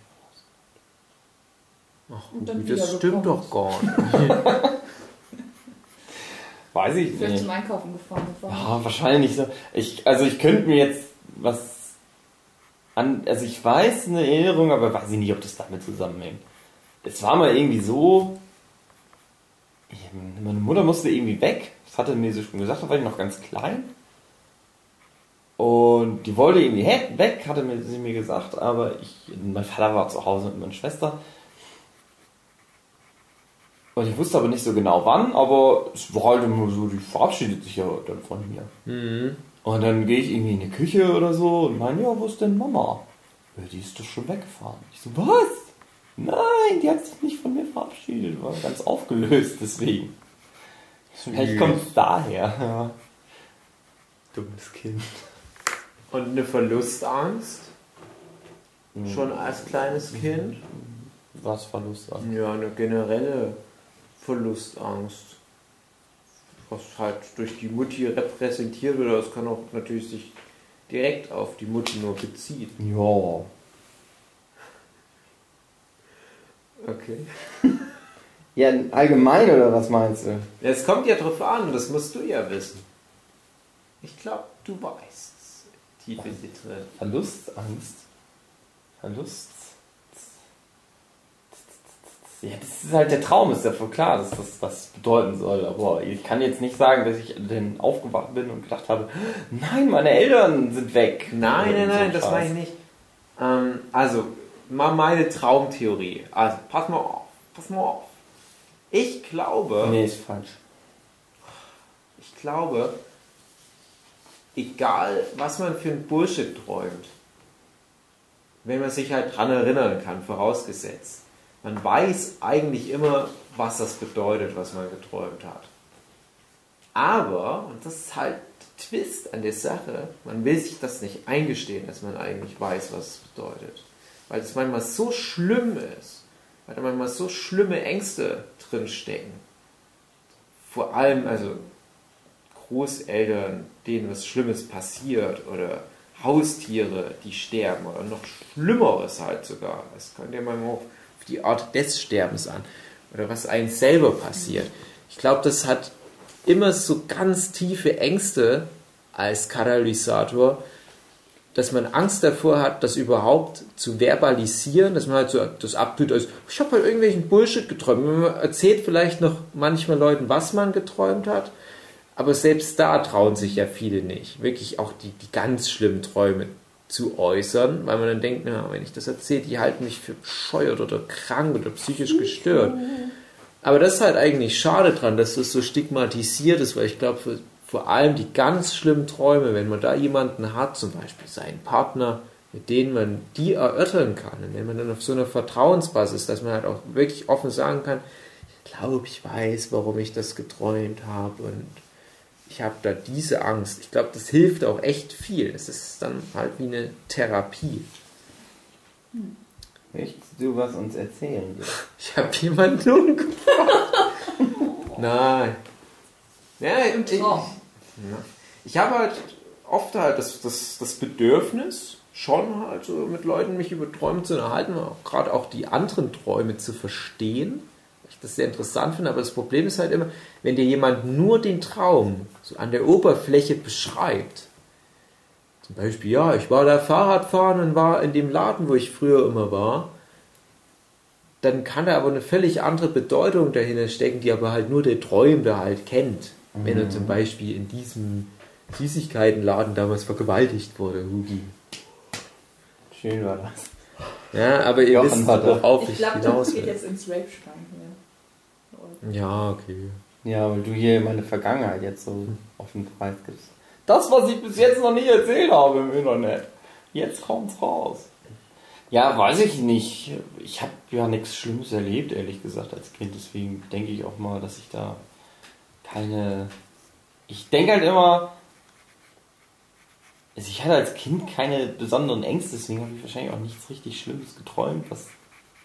verlassen. Ach, Und dann das stimmt doch gar nicht. Weiß ich Vielleicht nicht. zum Einkaufen gefahren. War Ja, wahrscheinlich so. Ich, also ich könnte mir jetzt was an, also ich weiß eine Erinnerung, aber weiß ich nicht, ob das damit zusammenhängt. Es war mal irgendwie so, meine Mutter musste irgendwie weg, das hatte mir so schon gesagt, da war ich noch ganz klein. Und die wollte irgendwie weg, hatte mir, sie mir gesagt, aber ich, mein Vater war zu Hause mit meiner Schwester. Ich wusste aber nicht so genau wann, aber es war halt immer so, die verabschiedet sich ja dann von mir. Mhm. Und dann gehe ich irgendwie in die Küche oder so und meine, ja, wo ist denn Mama? Ja, die ist doch schon weggefahren. Ich so, was? Nein, die hat sich nicht von mir verabschiedet, war ganz aufgelöst deswegen. Vielleicht kommt es daher. Ja. Dummes Kind. Und eine Verlustangst? Schon als kleines Kind? Was Verlust an. Ja, eine generelle Verlustangst. Was halt durch die Mutti repräsentiert oder es kann auch natürlich sich direkt auf die Mutti nur beziehen. Ja. Okay. Ja, allgemein oder was meinst du? Ja, Es kommt ja drauf an, das musst du ja wissen. Ich glaube, du weißt es. Tief in dir drin. Verlustangst. Verlust. Ja, das ist halt der Traum, ist ja voll klar, dass das was bedeuten soll. Aber ich kann jetzt nicht sagen, dass ich dann aufgewacht bin und gedacht habe, nein, meine Eltern sind weg. Nein, nein, nein, ein das meine ich nicht. Ähm, also, mal meine Traumtheorie. Also, pass mal auf, pass mal auf. Ich glaube, Nee, ist falsch. ich glaube, egal was man für ein Bullshit träumt, wenn man sich halt dran erinnern kann, vorausgesetzt, man weiß eigentlich immer, was das bedeutet, was man geträumt hat. Aber, und das ist halt der Twist an der Sache, man will sich das nicht eingestehen, dass man eigentlich weiß, was es bedeutet. Weil es manchmal so schlimm ist, weil da manchmal so schlimme Ängste drinstecken. Vor allem, also Großeltern, denen was Schlimmes passiert oder Haustiere, die sterben oder noch Schlimmeres halt sogar. Das kommt ja manchmal auf die Art des Sterbens an oder was einem selber passiert. Ich glaube, das hat immer so ganz tiefe Ängste als Katalysator, dass man Angst davor hat, das überhaupt zu verbalisieren, dass man halt so das abtut als, ich habe halt irgendwelchen Bullshit geträumt. Man erzählt vielleicht noch manchmal Leuten, was man geträumt hat, aber selbst da trauen sich ja viele nicht, wirklich auch die, die ganz schlimmen Träume zu äußern, weil man dann denkt, na, wenn ich das erzähle, die halten mich für bescheuert oder krank oder psychisch gestört. Aber das ist halt eigentlich schade dran, dass das so stigmatisiert ist, weil ich glaube, vor allem die ganz schlimmen Träume, wenn man da jemanden hat, zum Beispiel seinen Partner, mit denen man die erörtern kann, und wenn man dann auf so einer Vertrauensbasis, dass man halt auch wirklich offen sagen kann, ich glaube, ich weiß, warum ich das geträumt habe und ich habe da diese Angst. Ich glaube, das hilft auch echt viel. Es ist dann halt wie eine Therapie. Möchtest du was uns erzählen? Ich habe jemanden umgebracht. Nein. Ja, Im ich, ja. ich habe halt oft halt das, das, das Bedürfnis, schon halt so mit Leuten mich über Träume zu unterhalten, gerade auch die anderen Träume zu verstehen. Ich das sehr interessant finde, aber das Problem ist halt immer, wenn dir jemand nur den Traum so an der Oberfläche beschreibt, zum Beispiel, ja, ich war da Fahrradfahren und war in dem Laden, wo ich früher immer war, dann kann da aber eine völlig andere Bedeutung dahinter stecken, die aber halt nur der Träumende halt kennt. Wenn er zum Beispiel in diesem Süßigkeitenladen damals vergewaltigt wurde, Hugi. Schön war das. Ja, aber ihr Jochen wisst, worauf Ich ich glaube, hinaus das geht will. jetzt ins Rape-Schrank hier. Ja, okay. Ja, weil du hier meine Vergangenheit jetzt so auf den Preis gibst. Das, was ich bis jetzt noch nicht erzählt habe im Internet. Jetzt kommt's raus. Ja, weiß ich nicht. Ich habe ja nichts Schlimmes erlebt, ehrlich gesagt, als Kind. Deswegen denke ich auch mal, dass ich da keine. Ich denke halt immer. Also ich hatte als Kind keine besonderen Ängste, deswegen habe ich wahrscheinlich auch nichts richtig Schlimmes geträumt, was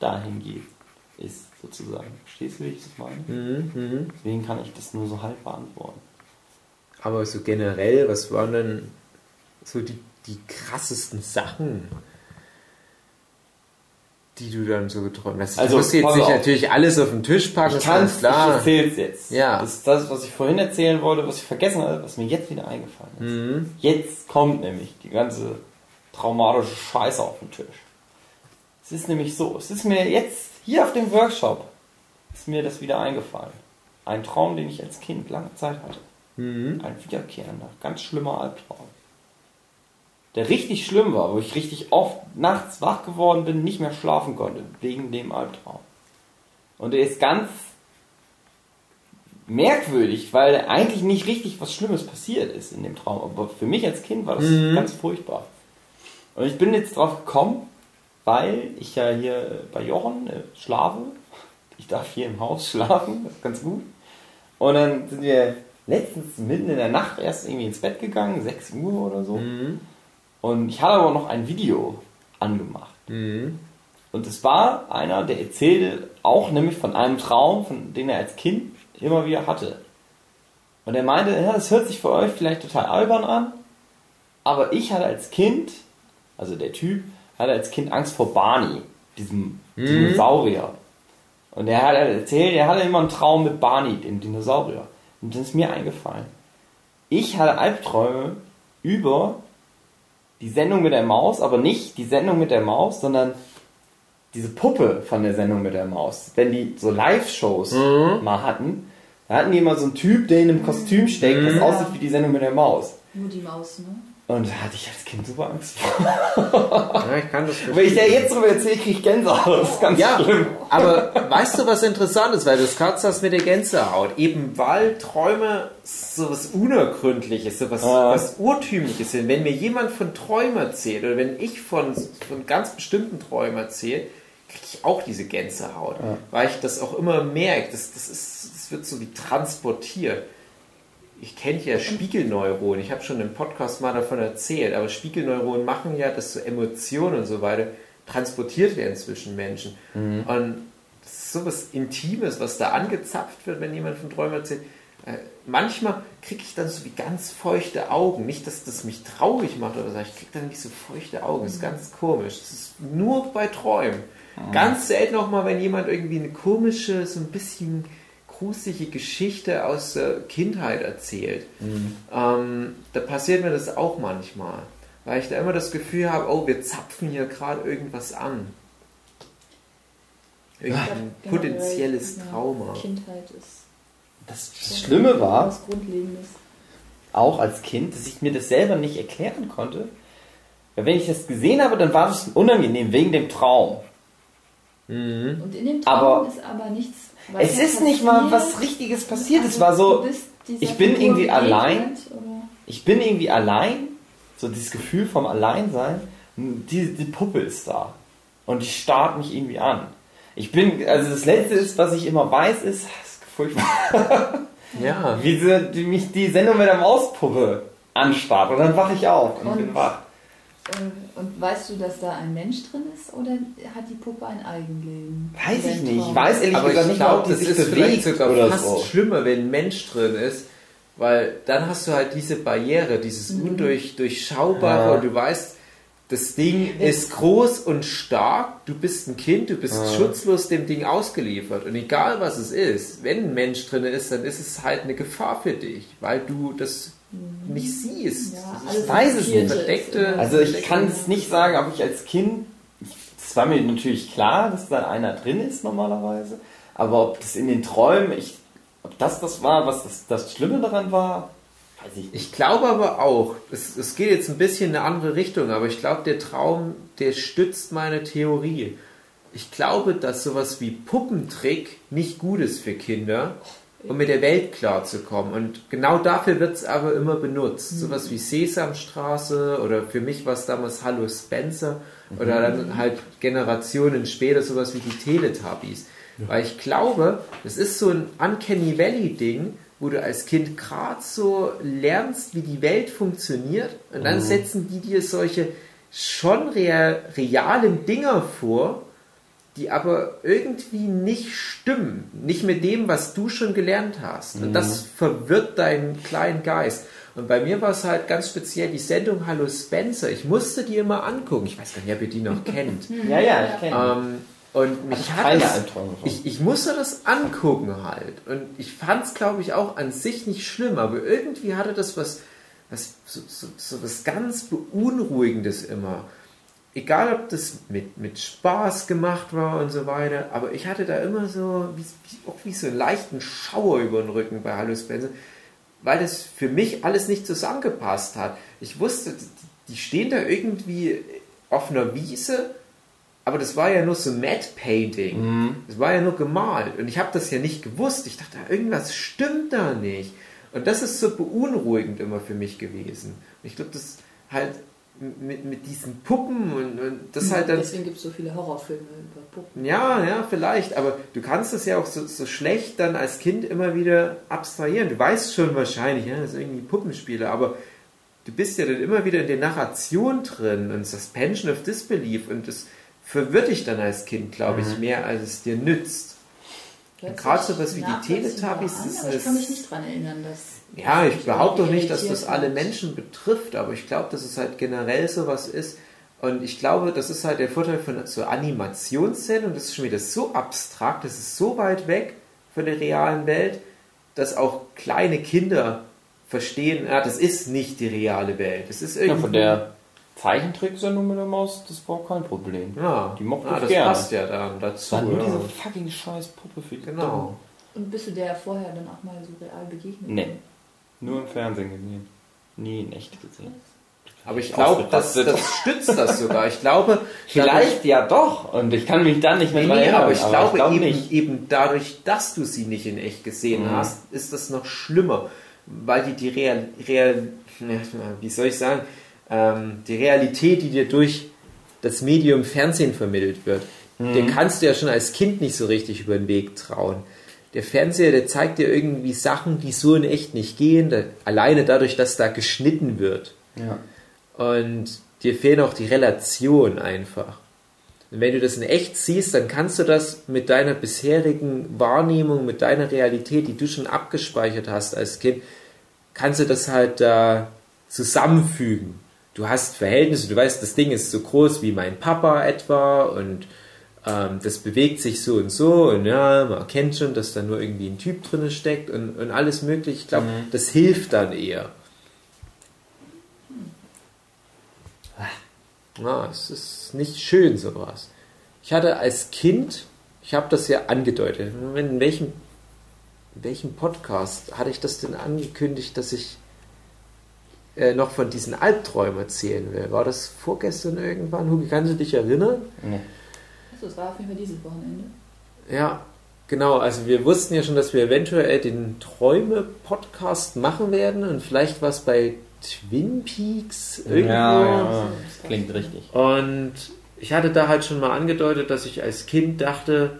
dahin geht. Ist sozusagen. Verstehst du, wie ich das meine? Mhm, mhm. Deswegen kann ich das nur so halb beantworten. Aber so generell, was waren denn so die, die krassesten Sachen, die du dann so geträumt hast? Also, du musst jetzt nicht auf. natürlich alles auf den Tisch packen, Ich ist kann ganz es, ich klar. erzähl's jetzt. Ja. Das ist das, was ich vorhin erzählen wollte, was ich vergessen habe, was mir jetzt wieder eingefallen ist. Mhm. Jetzt kommt nämlich die ganze traumatische Scheiße auf den Tisch. Es ist nämlich so, es ist mir jetzt hier auf dem Workshop ist mir das wieder eingefallen. Ein Traum, den ich als Kind lange Zeit hatte. Mhm. Ein wiederkehrender, ganz schlimmer Albtraum. Der richtig schlimm war, wo ich richtig oft nachts wach geworden bin, nicht mehr schlafen konnte, wegen dem Albtraum. Und der ist ganz merkwürdig, weil eigentlich nicht richtig was Schlimmes passiert ist in dem Traum. Aber für mich als Kind war das Mhm. ganz furchtbar. Und ich bin jetzt drauf gekommen, weil ich ja hier äh, bei Jochen äh, schlafe. Ich darf hier im Haus schlafen, das ist ganz gut. Und dann sind wir letztens mitten in der Nacht erst irgendwie ins Bett gegangen, 6 Uhr oder so. Mhm. Und ich hatte aber noch ein Video angemacht. Mhm. Und es war einer, der erzählte auch nämlich von einem Traum, von den er als Kind immer wieder hatte. Und er meinte, ja, das hört sich für euch vielleicht total albern an, aber ich hatte als Kind, also der Typ, hatte als Kind Angst vor Barney, diesem Dinosaurier. Und er hat erzählt, er hatte immer einen Traum mit Barney, dem Dinosaurier. Und dann ist mir eingefallen. Ich hatte Albträume über die Sendung mit der Maus, aber nicht die Sendung mit der Maus, sondern diese Puppe von der Sendung mit der Maus. Wenn die so Live-Shows mal hatten, da hatten die immer so einen Typ, der in einem Kostüm steckt, das aussieht wie die Sendung mit der Maus. Nur die Maus, ne? Und da hatte ich als Kind super Angst vor. Ja, ich kann das Wenn ich da jetzt drüber erzähle, kriege ich Gänsehaut. Das ist ganz Ja, schlimm. aber weißt du, was interessant ist, weil du gerade hast mit der Gänsehaut. Eben weil Träume so was Unergründliches, so was, Ja. was Urtümliches sind. Wenn mir jemand von Träumen erzählt oder wenn ich von, von ganz bestimmten Träumen erzähle, kriege ich auch diese Gänsehaut. Weil ich das auch immer merke. Das, das, ist, das wird so wie transportiert. Ich kenne ja Spiegelneuronen. Ich habe schon im Podcast mal davon erzählt. Aber Spiegelneuronen machen ja, dass so Emotionen und so weiter transportiert werden zwischen Menschen. Und das ist so was Intimes, was da angezapft wird, wenn jemand von Träumen erzählt. Äh, Manchmal kriege ich dann so wie ganz feuchte Augen. Nicht, dass das mich traurig macht oder so. Ich kriege dann wie so feuchte Augen. Das ist ganz komisch. Das ist nur bei Träumen. Ganz selten auch mal, wenn jemand irgendwie eine komische, so ein bisschen gruselige Geschichte aus der Kindheit erzählt. Ähm, da passiert mir das auch manchmal. Weil ich da immer das Gefühl habe, oh, wir zapfen hier gerade irgendwas an. Irgendein Generell, potenzielles ja, Trauma. Kindheit ist Das Schlimme war, was Grundlegendes. auch als Kind, dass ich mir das selber nicht erklären konnte. Weil wenn ich das gesehen habe, dann war es unangenehm wegen dem Traum. Und in dem Traum Aber ist aber nichts. Es ist nicht mal was Richtiges passiert. Es war so, ich bin irgendwie allein. ich bin irgendwie allein, so dieses Gefühl vom Alleinsein, die, die Puppe ist da. Und die starrt mich irgendwie an. Ich bin, also das Letzte ist, was ich immer weiß, ist, das ist furchtbar. Ja. Wie sie die, mich die Sendung mit der Mauspuppe anstarrt und dann wache ich auf und, Und- bin wach. Und, und weißt du, dass da ein Mensch drin ist oder hat die Puppe ein Eigenleben? Weiß ich nicht. Ich weiß ehrlich Aber gesagt ich nicht, ob die das sich ist vielleicht bewegt sogar oder fast so. schlimmer, wenn ein Mensch drin ist, weil dann hast du halt diese Barriere, dieses undurch durchschaubare Ja. und du weißt, das Ding ist groß und stark, du bist ein Kind, du bist Ja. schutzlos dem Ding ausgeliefert und egal was es ist, wenn ein Mensch drin ist, dann ist es halt eine Gefahr für dich, weil du das nicht siehst. Ja, ist weiß es nicht. Verdeckte- Also ich kann es nicht sagen, ob ich als Kind, es war mir natürlich klar, dass da einer drin ist normalerweise, aber ob das in den Träumen, ich, ob das das war, was das, das Schlimme daran war, ich nicht. Ich glaube aber auch, es, es geht jetzt ein bisschen in eine andere Richtung, aber ich glaube, der Traum, der stützt meine Theorie. Ich glaube, dass sowas wie Puppentrick nicht gut ist für Kinder, um mit der Welt klarzukommen. Und genau dafür wird es aber immer benutzt. Sowas wie Sesamstraße oder für mich war es damals Hallo Spencer oder dann halt Generationen später sowas wie die Teletubbies. Weil ich glaube, das ist so ein Uncanny Valley-Ding, wo du als Kind gerade so lernst, wie die Welt funktioniert und dann setzen die dir solche schon real, realen Dinger vor, die aber irgendwie nicht stimmen. Nicht mit dem, was du schon gelernt hast. Und das verwirrt deinen kleinen Geist. Und bei mir war es halt ganz speziell die Sendung Hallo Spencer. Ich musste die immer angucken. Ich weiß gar nicht, ob ihr die noch kennt. Ja, ja, ich kenne Ähm, und mich hat keine das, ich, ich musste das angucken halt. Und ich fand es, glaube ich, auch an sich nicht schlimm, aber irgendwie hatte das was, was so, so, so was ganz Beunruhigendes immer. Egal, ob das mit, mit Spaß gemacht war und so weiter, aber ich hatte da immer so, wie, auch wie so einen leichten Schauer über den Rücken bei Hallo Spencer, weil das für mich alles nicht zusammengepasst hat. Ich wusste, die- die stehen da irgendwie auf einer Wiese aber das war ja nur so Matte Painting. Das war ja nur gemalt. Und ich habe das ja nicht gewusst. Ich dachte, irgendwas stimmt da nicht. Und das ist so beunruhigend immer für mich gewesen. Und ich glaube, das halt mit, mit diesen Puppen und, und das halt dann. Deswegen gibt es so viele Horrorfilme über Puppen. Ja, ja, vielleicht, aber du kannst das ja auch so, so schlecht dann als Kind immer wieder abstrahieren. Du weißt schon wahrscheinlich, ja, das ist irgendwie Puppenspiele, aber du bist ja dann immer wieder in der Narration drin und Suspension of Disbelief und das verwirrt dich dann als Kind, glaube ich, mehr, als es dir nützt. Gerade sich sowas wie die Teletubbies an, ist aber ich kann mich nicht dran erinnern, dass. Ja, ich behaupte doch nicht, dass das alle. Menschen betrifft, aber ich glaube, dass es halt generell sowas ist. Und ich glaube, das ist halt der Vorteil von so Animationssendungen, das ist schon wieder so abstrakt, das ist so weit weg von der realen Welt, dass auch kleine Kinder verstehen, ja, das ist nicht die reale Welt. Das ist Ja, irgendwie. von der Zeichentricksendung mit der Maus, das war kein Problem. Ja, Die mochte ich das gerne. passt ja dann dazu. War nur ja. diese fucking scheiß Puppe für die Genau. Dummen. Und bist du der vorher dann auch mal so real begegnet? Nee. Nur im Fernsehen gesehen. Nie in echt gesehen. Aber ich glaube, das, das stützt das sogar. Ich glaube, Vielleicht ja doch. Und ich kann mich dann nicht mehr Nee, dran erinnern. aber ich glaube glaub eben, nicht. eben dadurch, dass du sie nicht in echt gesehen Mhm. hast, ist das noch schlimmer. Weil die, die Real, Real, wie soll ich sagen, ähm, die Realität, die dir durch das Medium Fernsehen vermittelt wird, der kannst du ja schon als Kind nicht so richtig über den Weg trauen. Der Fernseher, der zeigt dir irgendwie Sachen, die so in echt nicht gehen, da, alleine dadurch, dass da geschnitten wird. Ja. Und dir fehlen auch die Relationen einfach. Und wenn du das in echt siehst, dann kannst du das mit deiner bisherigen Wahrnehmung, mit deiner Realität, die du schon abgespeichert hast als Kind, kannst du das halt da zusammenfügen. Du hast Verhältnisse, du weißt, das Ding ist so groß wie mein Papa etwa und ähm, das bewegt sich so und so und ja, man erkennt schon, dass da nur irgendwie ein Typ drin steckt und, und alles mögliche. Ich glaube, das hilft dann eher. Ja, es ist nicht schön sowas. Ich hatte als Kind, ich habe das ja angedeutet, in welchem, in welchem Podcast hatte ich das denn angekündigt, dass ich äh, noch von diesen Albträumen erzählen will? War das vorgestern irgendwann? Hugi, kannst du dich erinnern? Nee. Achso, es war auf jeden Fall dieses Wochenende. Ja, genau. Also wir wussten ja schon, dass wir eventuell den Träume-Podcast machen werden und vielleicht was bei Twin Peaks irgendwo. Ja, ja. Klingt richtig. Und ich hatte da halt schon mal angedeutet, dass ich als Kind dachte,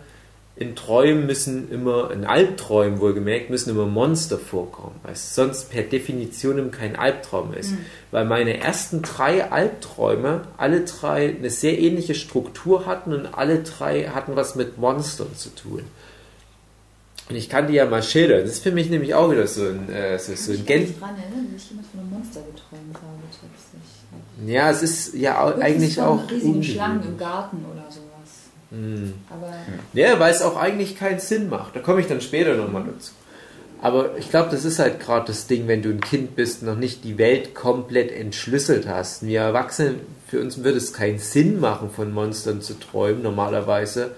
in Träumen müssen immer, in Albträumen wohlgemerkt, müssen immer Monster vorkommen, weil es sonst per Definition kein Albtraum ist. Mhm. Weil meine ersten drei Albträume, alle drei eine sehr ähnliche Struktur hatten und alle drei hatten was mit Monstern zu tun. Und ich kann die ja mal schildern. Das ist für mich nämlich auch wieder so ein, äh, so, so ein Gen. Ich kann mich erinnern, dass ich jemand von einem Monster geträumt habe, Ja, es ist ja auch, eigentlich auch. riesigen Schlangen im Garten oder sowas. Mhm. Aber ja, weil es auch eigentlich keinen Sinn macht. Da komme ich dann später nochmal dazu. Aber ich glaube, das ist halt gerade das Ding, wenn du ein Kind bist, noch nicht die Welt komplett entschlüsselt hast. Wir Erwachsene, für uns würde es keinen Sinn machen, von Monstern zu träumen, normalerweise.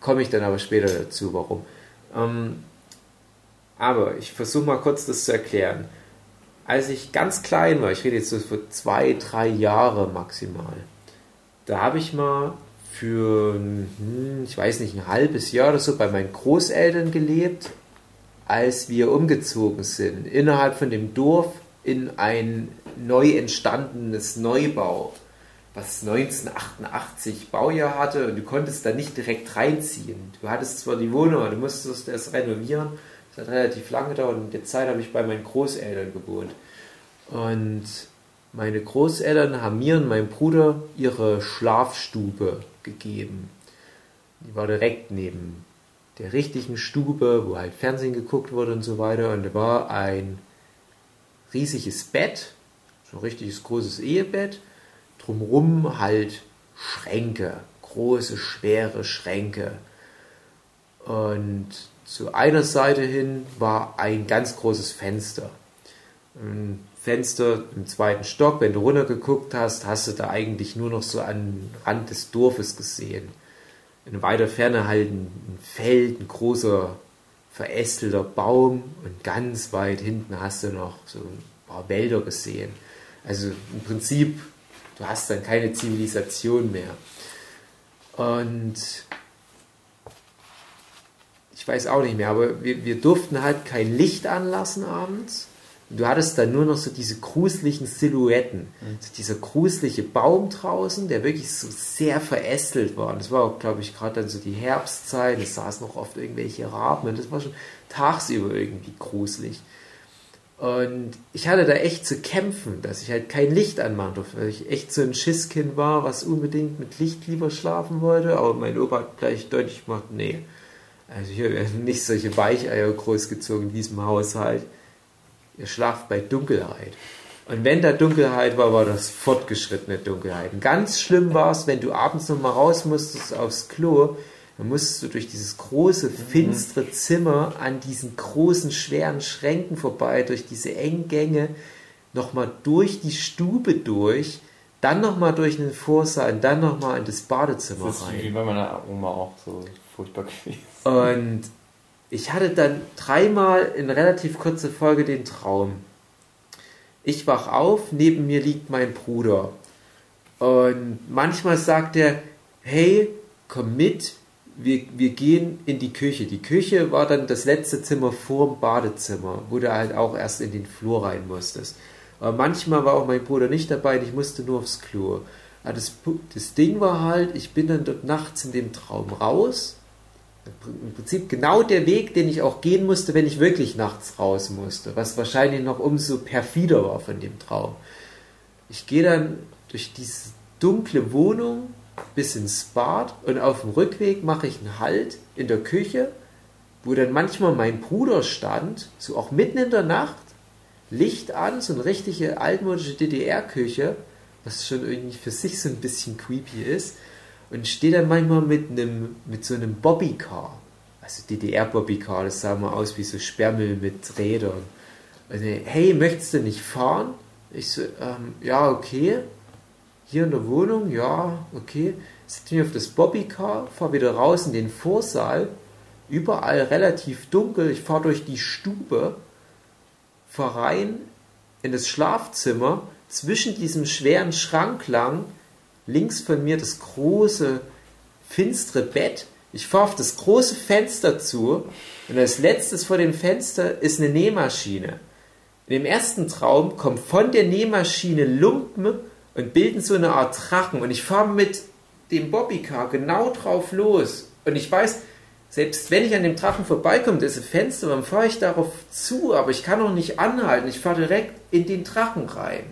Komme ich dann aber später dazu, warum. Ähm, aber ich versuche mal kurz das zu erklären. Als ich ganz klein war, ich rede jetzt so für zwei, drei Jahre maximal, da habe ich mal für, hm, ich weiß nicht, ein halbes Jahr oder so bei meinen Großeltern gelebt, als wir umgezogen sind, innerhalb von dem Dorf in ein neu entstandenes Neubau, was 1988 Baujahr hatte und du konntest da nicht direkt reinziehen. Du hattest zwar die Wohnung, aber du musstest es renovieren. Das hat relativ lange gedauert und in der Zeit habe ich bei meinen Großeltern gewohnt. Und meine Großeltern haben mir und meinem Bruder ihre Schlafstube gegeben. Die war direkt neben der richtigen Stube, wo halt Fernsehen geguckt wurde und so weiter. Und da war ein riesiges Bett, so ein richtiges großes Ehebett. Drumrum halt Schränke, große, schwere Schränke. Und zu einer Seite hin war ein ganz großes Fenster. Ein Fenster im zweiten Stock, wenn du runtergeguckt hast, hast du da eigentlich nur noch so an Rand des Dorfes gesehen. In weiter Ferne halt ein Feld, ein großer verästelter Baum und ganz weit hinten hast du noch so ein paar Wälder gesehen. Also im Prinzip, du hast dann keine Zivilisation mehr. Und ich weiß auch nicht mehr, aber wir, wir durften halt kein Licht anlassen abends du hattest dann nur noch so diese gruseligen Silhouetten. Mhm. So dieser gruselige Baum draußen, der wirklich so sehr verästelt war. Und das war glaube ich, gerade dann so die Herbstzeit. Es saßen noch oft irgendwelche Raben. Und das war schon tagsüber irgendwie gruselig. Und ich hatte da echt zu kämpfen, dass ich halt kein Licht anmachen durfte, weil ich echt so ein Schisskind war, was unbedingt mit Licht lieber schlafen wollte. Aber mein Opa hat gleich deutlich gemacht, nee. Also hier werden nicht solche Weicheier großgezogen in diesem Haushalt ihr schlaft bei Dunkelheit. Und wenn da Dunkelheit war, war das fortgeschrittene Dunkelheit. Und ganz schlimm war es, wenn du abends noch mal raus musstest aufs Klo, dann musstest du durch dieses große, finstere Zimmer an diesen großen, schweren Schränken vorbei, durch diese engen Gänge, nochmal durch die Stube durch, dann nochmal durch den Vorsaal und dann nochmal in das Badezimmer das ist rein. Wie bei meiner Oma auch so furchtbar gewesen. Und ich hatte dann dreimal in relativ kurzer Folge den Traum. Ich wach auf, neben mir liegt mein Bruder. Und manchmal sagt er, hey, komm mit, wir, wir gehen in die Küche. Die Küche war dann das letzte Zimmer vor dem Badezimmer, wo du halt auch erst in den Flur rein musstest. Aber manchmal war auch mein Bruder nicht dabei und ich musste nur aufs Klo. Aber das, das Ding war halt, ich bin dann dort nachts in dem Traum raus im Prinzip genau der Weg, den ich auch gehen musste, wenn ich wirklich nachts raus musste, was wahrscheinlich noch umso perfider war von dem Traum. Ich gehe dann durch diese dunkle Wohnung bis ins Bad und auf dem Rückweg mache ich einen Halt in der Küche, wo dann manchmal mein Bruder stand, so auch mitten in der Nacht, Licht an, so eine richtige altmodische DDR-Küche, was schon irgendwie für sich so ein bisschen creepy ist und stehe dann manchmal mit einem mit so einem Bobbycar. Also DDR Bobbycar, das sah mal aus wie so Sperrmüll mit Rädern. Und hey, möchtest du nicht fahren? Ich so, ähm, ja, okay. Hier in der Wohnung, ja, okay. Setze mich auf das Bobbycar, fahre wieder raus in den Vorsaal. Überall relativ dunkel. Ich fahre durch die Stube, fahre rein in das Schlafzimmer, zwischen diesem schweren Schrank lang links von mir das große, finstere Bett. Ich fahre auf das große Fenster zu und als letztes vor dem Fenster ist eine Nähmaschine. In dem ersten Traum kommen von der Nähmaschine Lumpen und bilden so eine Art Drachen und ich fahre mit dem Bobbycar genau drauf los Und ich weiß, selbst wenn ich an dem Drachen vorbeikomme, das ist ein Fenster, dann fahre ich darauf zu, aber ich kann auch nicht anhalten. Ich fahre direkt in den Drachen rein.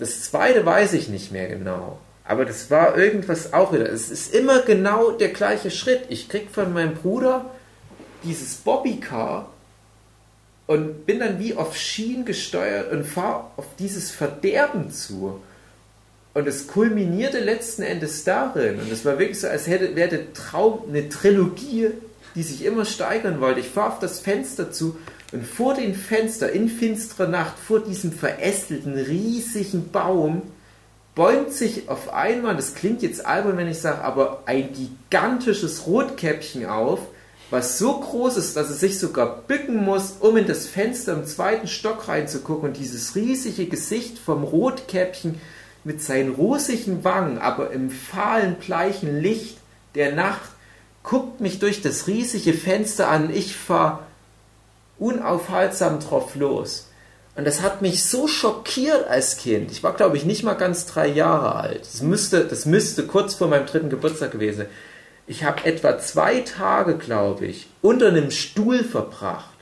Das zweite weiß ich nicht mehr genau. Aber das war irgendwas auch wieder. Es ist immer genau der gleiche Schritt. Ich krieg von meinem Bruder dieses Bobbycar und bin dann wie auf Schienen gesteuert und fahre auf dieses Verderben zu. Und es kulminierte letzten Endes darin. Und es war wirklich so, als hätte, wäre der Traum eine Trilogie, die sich immer steigern wollte. Ich fahre auf das Fenster zu und vor dem Fenster in finsterer Nacht, vor diesem verästelten, riesigen Baum, bäumt sich auf einmal, das klingt jetzt albern, wenn ich sage, aber ein gigantisches Rotkäppchen auf, was so groß ist, dass es sich sogar bücken muss, um in das Fenster im zweiten Stock reinzugucken und dieses riesige Gesicht vom Rotkäppchen mit seinen rosigen Wangen, aber im fahlen, bleichen Licht der Nacht, guckt mich durch das riesige Fenster an. Ich fahr unaufhaltsam drauf los. Und das hat mich so schockiert als Kind. Ich war, glaube ich, nicht mal ganz drei Jahre alt. Das müsste, das müsste kurz vor meinem dritten Geburtstag gewesen sein. Ich habe etwa zwei Tage, glaube ich, unter einem Stuhl verbracht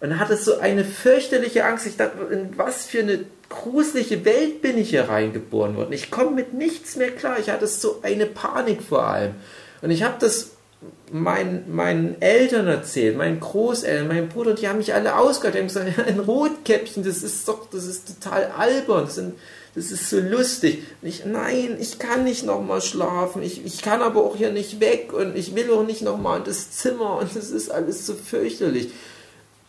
und hatte so eine fürchterliche Angst. Ich dachte, in was für eine gruselige Welt bin ich hier reingeboren worden. Ich komme mit nichts mehr klar. Ich hatte so eine Panik vor allem. Und ich habe das meinen, meinen Eltern erzählt, meinen Großeltern, meinem Bruder, die haben mich alle ausgehört. Die haben gesagt, ein Rotkäppchen, das ist doch, das ist total albern. Das, sind, das ist so lustig. Und ich, nein, ich kann nicht nochmal schlafen. Ich, ich kann aber auch hier nicht weg und ich will auch nicht nochmal in das Zimmer und das ist alles so fürchterlich.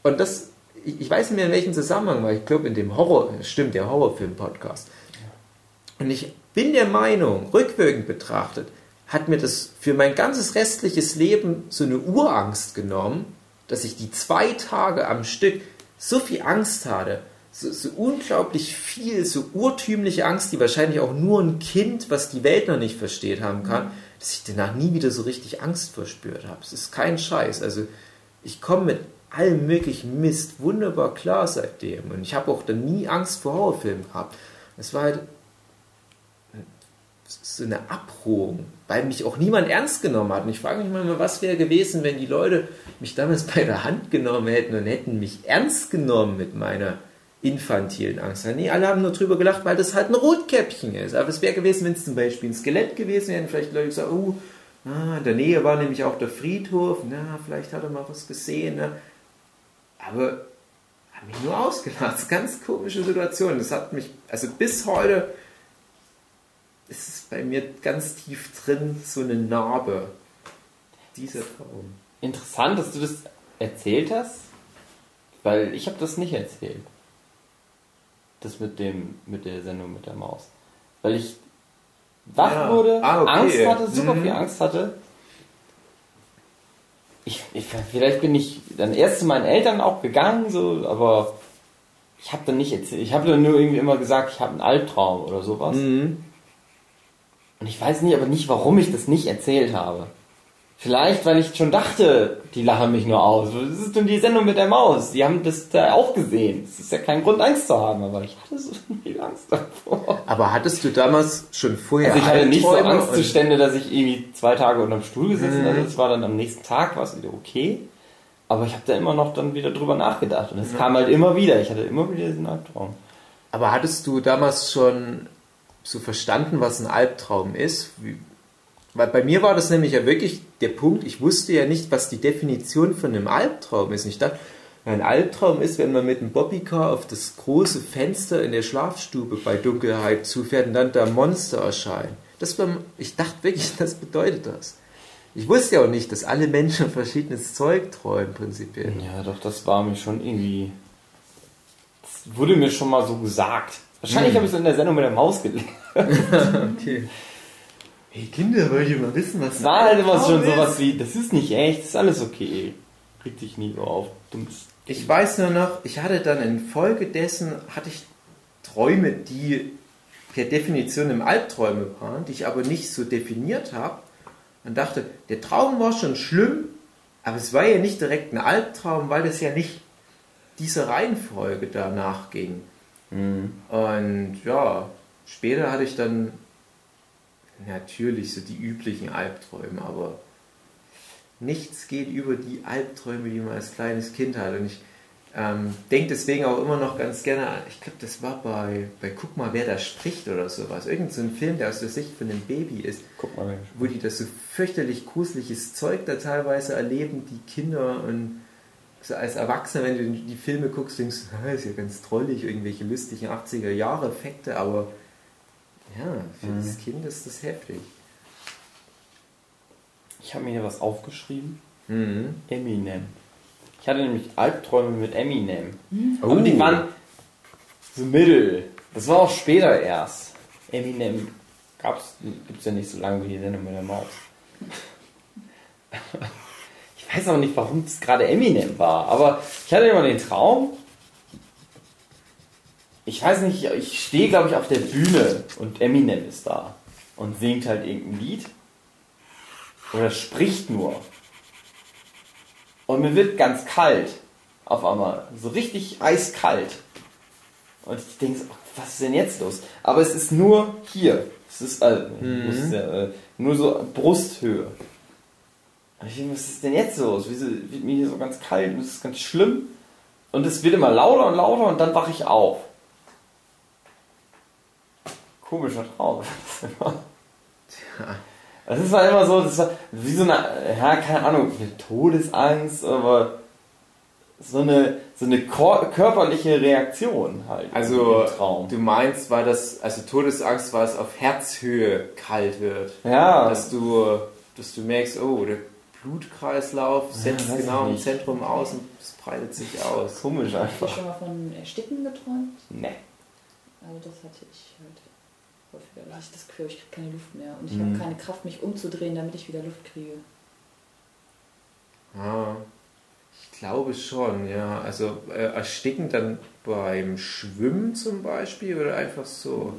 Und das, ich weiß nicht mehr in welchem Zusammenhang, weil ich glaube in dem Horror, stimmt, der Horrorfilm-Podcast. Und ich bin der Meinung, rückwirkend betrachtet, hat mir das für mein ganzes restliches Leben so eine Urangst genommen, dass ich die zwei Tage am Stück so viel Angst hatte, so, so, unglaublich viel, so urtümliche Angst, die wahrscheinlich auch nur ein Kind, was die Welt noch nicht versteht, haben kann, dass ich danach nie wieder so richtig Angst verspürt habe. Es ist kein Scheiß. Also ich komme mit allem möglichen Mist wunderbar klar seitdem. Und ich habe auch dann nie Angst vor Horrorfilmen gehabt. Es war halt so eine Abruhung, weil mich auch niemand ernst genommen hat. Und ich frage mich mal, was wäre gewesen, wenn die Leute mich damals bei der Hand genommen hätten und hätten mich ernst genommen mit meiner infantilen Angst. Nee, alle haben nur drüber gelacht, weil das halt ein Rotkäppchen ist. Aber es wäre gewesen, wenn es zum Beispiel ein Skelett gewesen wäre, vielleicht Leute gesagt, oh, ah, in der Nähe war nämlich auch der Friedhof, na, vielleicht hat er mal was gesehen. Ne? Aber haben mich nur ausgelacht. Ganz komische Situation. Das hat mich, also bis heute ist es bei mir ganz tief drin, so eine Narbe. Dieser Traum. Interessant, dass du das erzählt hast, weil ich habe das nicht erzählt. Das mit dem, mit der Sendung mit der Maus. Weil ich wach Ja. wurde, Ah, okay. Angst hatte, super Mhm. viel Angst hatte. Ich, ich, vielleicht bin ich dann erst zu meinen Eltern auch gegangen, so, aber ich habe dann nicht erzählt. Ich habe dann nur irgendwie immer gesagt, ich habe einen Albtraum oder sowas. Mhm. Und ich weiß nicht, aber nicht, warum ich das nicht erzählt habe. Vielleicht, weil ich schon dachte, die lachen mich nur aus. Das ist denn die Sendung mit der Maus. Die haben das da auch gesehen. Das ist ja kein Grund, Angst zu haben, aber ich hatte so viel Angst davor. Aber hattest du damals schon vorher Also ich hatte nicht so Angstzustände, dass ich irgendwie zwei Tage unterm Stuhl gesessen Mhm. hatte. Das war dann am nächsten Tag, war es wieder okay. Aber ich habe da immer noch dann wieder drüber nachgedacht. Und es kam halt immer wieder. Ich hatte immer wieder diesen Albtraum. Aber hattest du damals schon so verstanden, was ein Albtraum ist? Wie, weil bei mir war das nämlich ja wirklich der Punkt, ich wusste ja nicht, was die Definition von einem Albtraum ist. Ich dachte, ein Albtraum ist, wenn man mit einem Bobbycar auf das große Fenster in der Schlafstube bei Dunkelheit zufährt und dann da Monster erscheinen. Das war, ich dachte wirklich, das bedeutet das. Ich wusste ja auch nicht, dass alle Menschen verschiedenes Zeug träumen, prinzipiell. Ja, doch, das war mir schon irgendwie. Das wurde mir schon mal so gesagt. Wahrscheinlich habe ich es in der Sendung mit der Maus gelernt. Okay. Hey Kinder, wollt ihr mal wissen, was Es war halt immer schon Albtraum sowas wie, das ist nicht echt, das ist alles okay. Krieg dich nie so auf. Dummes. Ich weiß nur noch, ich hatte dann infolgedessen hatte ich Träume, die per Definition im Albträume waren, die ich aber nicht so definiert habe. Und dachte, der Traum war schon schlimm, aber es war ja nicht direkt ein Albtraum, weil das ja nicht dieser Reihenfolge danach ging. Und ja, später hatte ich dann natürlich so die üblichen Albträume, aber nichts geht über die Albträume, die man als kleines Kind hat. Und ich ähm, denke deswegen auch immer noch ganz gerne, an- ich glaube, das war bei, bei Guck mal, wer da spricht oder sowas. Irgend so ein Film, der aus der Sicht von einem Baby ist, mal, wo die das so fürchterlich gruseliges Zeug da teilweise erleben, die Kinder und so als Erwachsener, wenn du die Filme guckst, denkst du, "Ah, ist ja ganz trollig, irgendwelche lustigen 80er Jahre Effekte, aber ja, für Mhm. das Kind ist das heftig. Ich habe mir hier was aufgeschrieben. Mhm. Eminem. Ich hatte nämlich Albträume mit Eminem. Oh. Aber die waren so mittel. Das war auch später erst. Eminem gab's, gibt's ja nicht so lange wie die Sendung mit der Maus. Ich weiß auch nicht, warum es gerade Eminem war, aber ich hatte immer den Traum. Ich weiß nicht, ich stehe glaube ich auf der Bühne und Eminem ist da und singt halt irgendein Lied. Oder spricht nur. Und mir wird ganz kalt. Auf einmal. So richtig eiskalt. Und ich denke, so, was ist denn jetzt los? Aber es ist nur hier. Es ist, äh, ja, äh, nur so Brusthöhe. Was ist denn jetzt los? Wieso wird mir hier so ganz kalt und es ist ganz schlimm? Und es wird immer lauter und lauter und dann wache ich auf. Komischer Traum. Das ist halt immer so, das war wie so eine, ja, keine Ahnung, eine Todesangst, aber so eine, so eine körperliche Reaktion halt. Also, du meinst, weil das, also Todesangst, weil es auf Herzhöhe kalt wird. Ja, Dass du, dass du merkst, oh, der Blutkreislauf setzt weiß ich genau im. Zentrum aus und es breitet sich aus. komisch Hast du einfach. schon mal von Ersticken geträumt? Nee. Also das hatte ich halt häufiger. Da hatte ich das Gefühl, ich kriege keine Luft mehr. Und ich Mhm. habe keine Kraft, mich umzudrehen, damit ich wieder Luft kriege. Ah, ich glaube schon, ja. Also äh, ersticken dann beim Schwimmen zum Beispiel oder einfach so.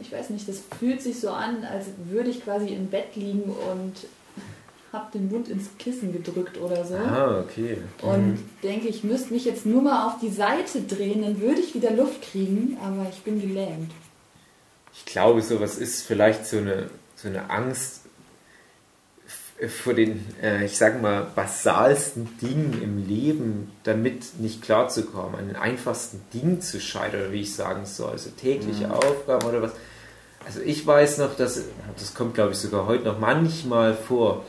Ich weiß nicht, das fühlt sich so an, als würde ich quasi im Bett liegen und habe den Mund ins Kissen gedrückt oder so. Ah, okay. Und denke, ich müsste mich jetzt nur mal auf die Seite drehen, dann würde ich wieder Luft kriegen, aber ich bin gelähmt. Ich glaube, sowas ist vielleicht so eine, so eine Angst vor den, äh, ich sag mal, basalsten Dingen im Leben, damit nicht klarzukommen, an den einfachsten Dingen zu scheitern, oder wie ich sagen soll, also tägliche Aufgaben oder was. Also ich weiß noch, dass, das kommt glaube ich sogar heute noch manchmal vor,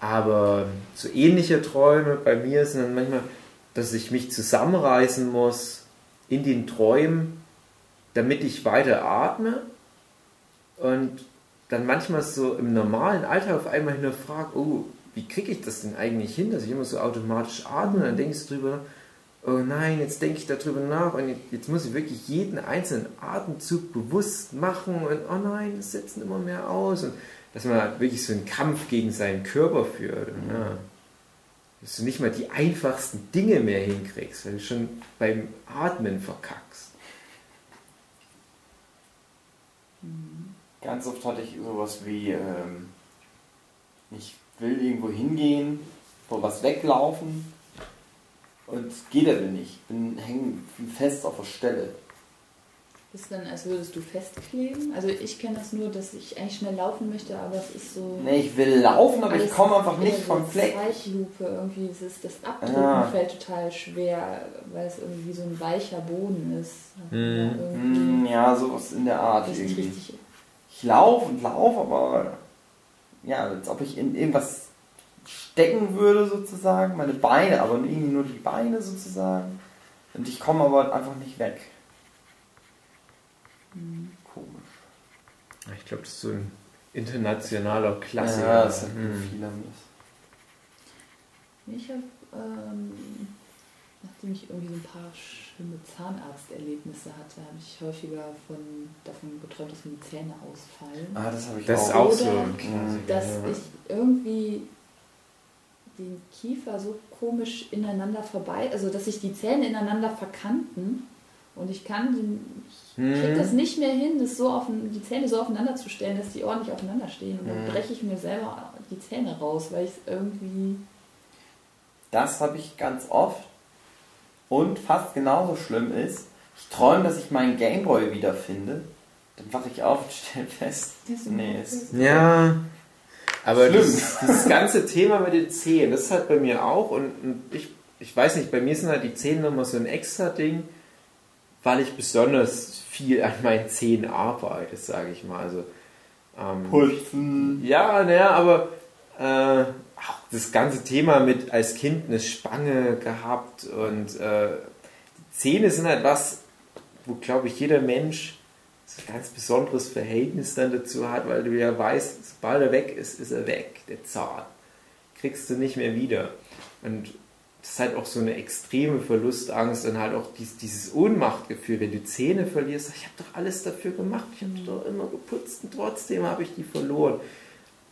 aber so ähnliche Träume bei mir sind dann manchmal, dass ich mich zusammenreißen muss in den Träumen, damit ich weiter atme und dann manchmal so im normalen Alltag auf einmal hinterfrage, oh, wie kriege ich das denn eigentlich hin, dass ich immer so automatisch atme? Und dann denkst du drüber, oh nein, jetzt denke ich darüber nach und jetzt, jetzt muss ich wirklich jeden einzelnen Atemzug bewusst machen und oh nein, es setzen immer mehr aus und dass man halt wirklich so einen Kampf gegen seinen Körper führt und ja, dass du nicht mal die einfachsten Dinge mehr hinkriegst, weil du schon beim Atmen verkackst. Ganz oft hatte ich sowas wie, ähm, ich will irgendwo hingehen, vor was weglaufen und es geht aber nicht. Bin hängen fest auf der Stelle. Ist dann, als würdest du festkleben? Also ich kenne das nur, dass ich eigentlich schnell laufen möchte, aber es ist so... Nee, ich will laufen, aber ich komme einfach nicht vom Fleck. Zeitlupe irgendwie. Es ist, das Abdrücken Ja. fällt total schwer, weil es irgendwie so ein weicher Boden ist. Mhm. Ja, sowas in der Art irgendwie. richtig. Ich laufe und laufe, aber ja, als ob ich in irgendwas stecken würde sozusagen, meine Beine, aber irgendwie nur die Beine sozusagen. Und ich komme aber einfach nicht weg. Komisch. Ich glaube, das ist so ein internationaler Klassiker. Ja, das sind Hm. viele das. Ich habe, ähm, nachdem ich irgendwie so ein paar schlimme Zahnarzterlebnisse hatte, habe ich häufiger von, davon geträumt, dass mir die Zähne ausfallen. Ah, das habe ich Das ist auch. auch so Oder ein Klassiker. dass ja. ich irgendwie den Kiefer so komisch ineinander vorbei, also dass sich die Zähne ineinander verkanten und ich kann den, ich krieg Hm. das nicht mehr hin, das so auf, die Zähne so aufeinander zu stellen, dass die ordentlich aufeinander stehen und dann Mhm. breche ich mir selber die Zähne raus, weil ich es irgendwie Das habe ich ganz oft. Und fast genauso schlimm ist, ich träume, dass ich meinen Gameboy wiederfinde. Dann wache ich auf und stelle fest, Das ist nee, ist Ja, Aber dieses, dieses ganze Thema mit den Zähnen, das ist halt bei mir auch. Und, und ich, ich weiß nicht, bei mir sind halt die Zähne nochmal so ein extra Ding, weil ich besonders viel an meinen Zähnen arbeite, sage ich mal. Also, ähm, Pulsen. ja, naja, aber äh, auch das ganze Thema mit als Kind eine Spange gehabt und äh, Zähne sind halt was, wo glaube ich jeder Mensch ein ganz besonderes Verhältnis dann dazu hat, weil du ja weißt, sobald er weg ist, ist er weg, der Zahn. Kriegst du nicht mehr wieder. Und das ist halt auch so eine extreme Verlustangst und halt auch dies, dieses Ohnmachtgefühl, wenn du Zähne verlierst, ich habe doch alles dafür gemacht, ich habe doch immer geputzt und trotzdem habe ich die verloren.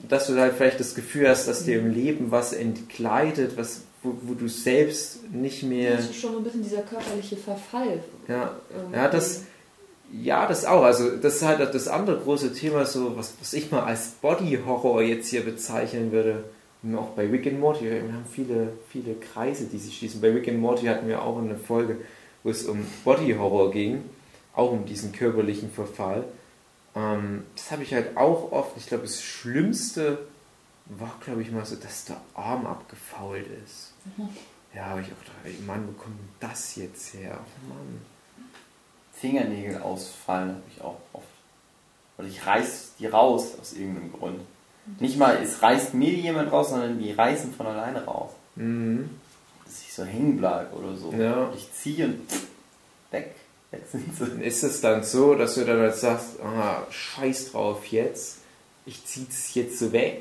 Und dass du halt vielleicht das Gefühl hast, dass dir im Leben was entgleitet, was, wo, wo du selbst nicht mehr. Das ist schon so ein bisschen dieser körperliche Verfall. Ja, irgendwie. ja, das, ja, das auch. Also das ist halt das andere große Thema, so was, was ich mal als Body Horror jetzt hier bezeichnen würde. Auch bei Rick and Morty, wir haben viele, viele Kreise, die sich schließen. Bei Rick and Morty hatten wir auch eine Folge, wo es um Body Horror ging, auch um diesen körperlichen Verfall. Ähm, das habe ich halt auch oft. Ich glaube, das Schlimmste war, glaube ich, mal so, dass der Arm abgefault ist. Ja, habe ich auch gedacht, ey, Mann, wo kommt denn das jetzt her? Oh Mann. Fingernägel ausfallen habe ich auch oft. Oder ich reiß die raus aus irgendeinem Grund. Nicht mal, es reißt mir jemand raus, sondern die reißen von alleine raus. Mhm. Dass ich so hängen bleibe oder so. Ja. Ich ziehe und weg. Weg sind sie. Ist es dann so, dass du dann halt sagst, aha, scheiß drauf jetzt, ich zieh's jetzt so weg,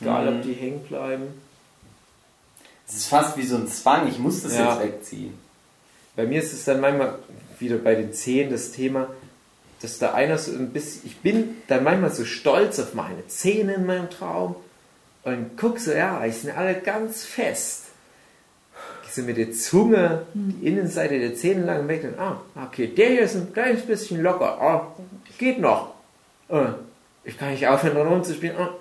egal Mhm. ob die hängen bleiben. Es ist fast wie so ein Zwang, ich muss das Ja. jetzt wegziehen. Bei mir ist es dann manchmal wieder bei den Zähnen das Thema, dass da einer so ein bisschen, ich bin dann manchmal so stolz auf meine Zähne in meinem Traum und guck so, ja, die sind alle ganz fest. Ich so mit der Zunge die Innenseite der Zähne lang weg und, ah, okay, der hier ist ein kleines bisschen locker, ah, geht noch. Äh, Ich kann nicht aufhören, rumzuspielen. Ah,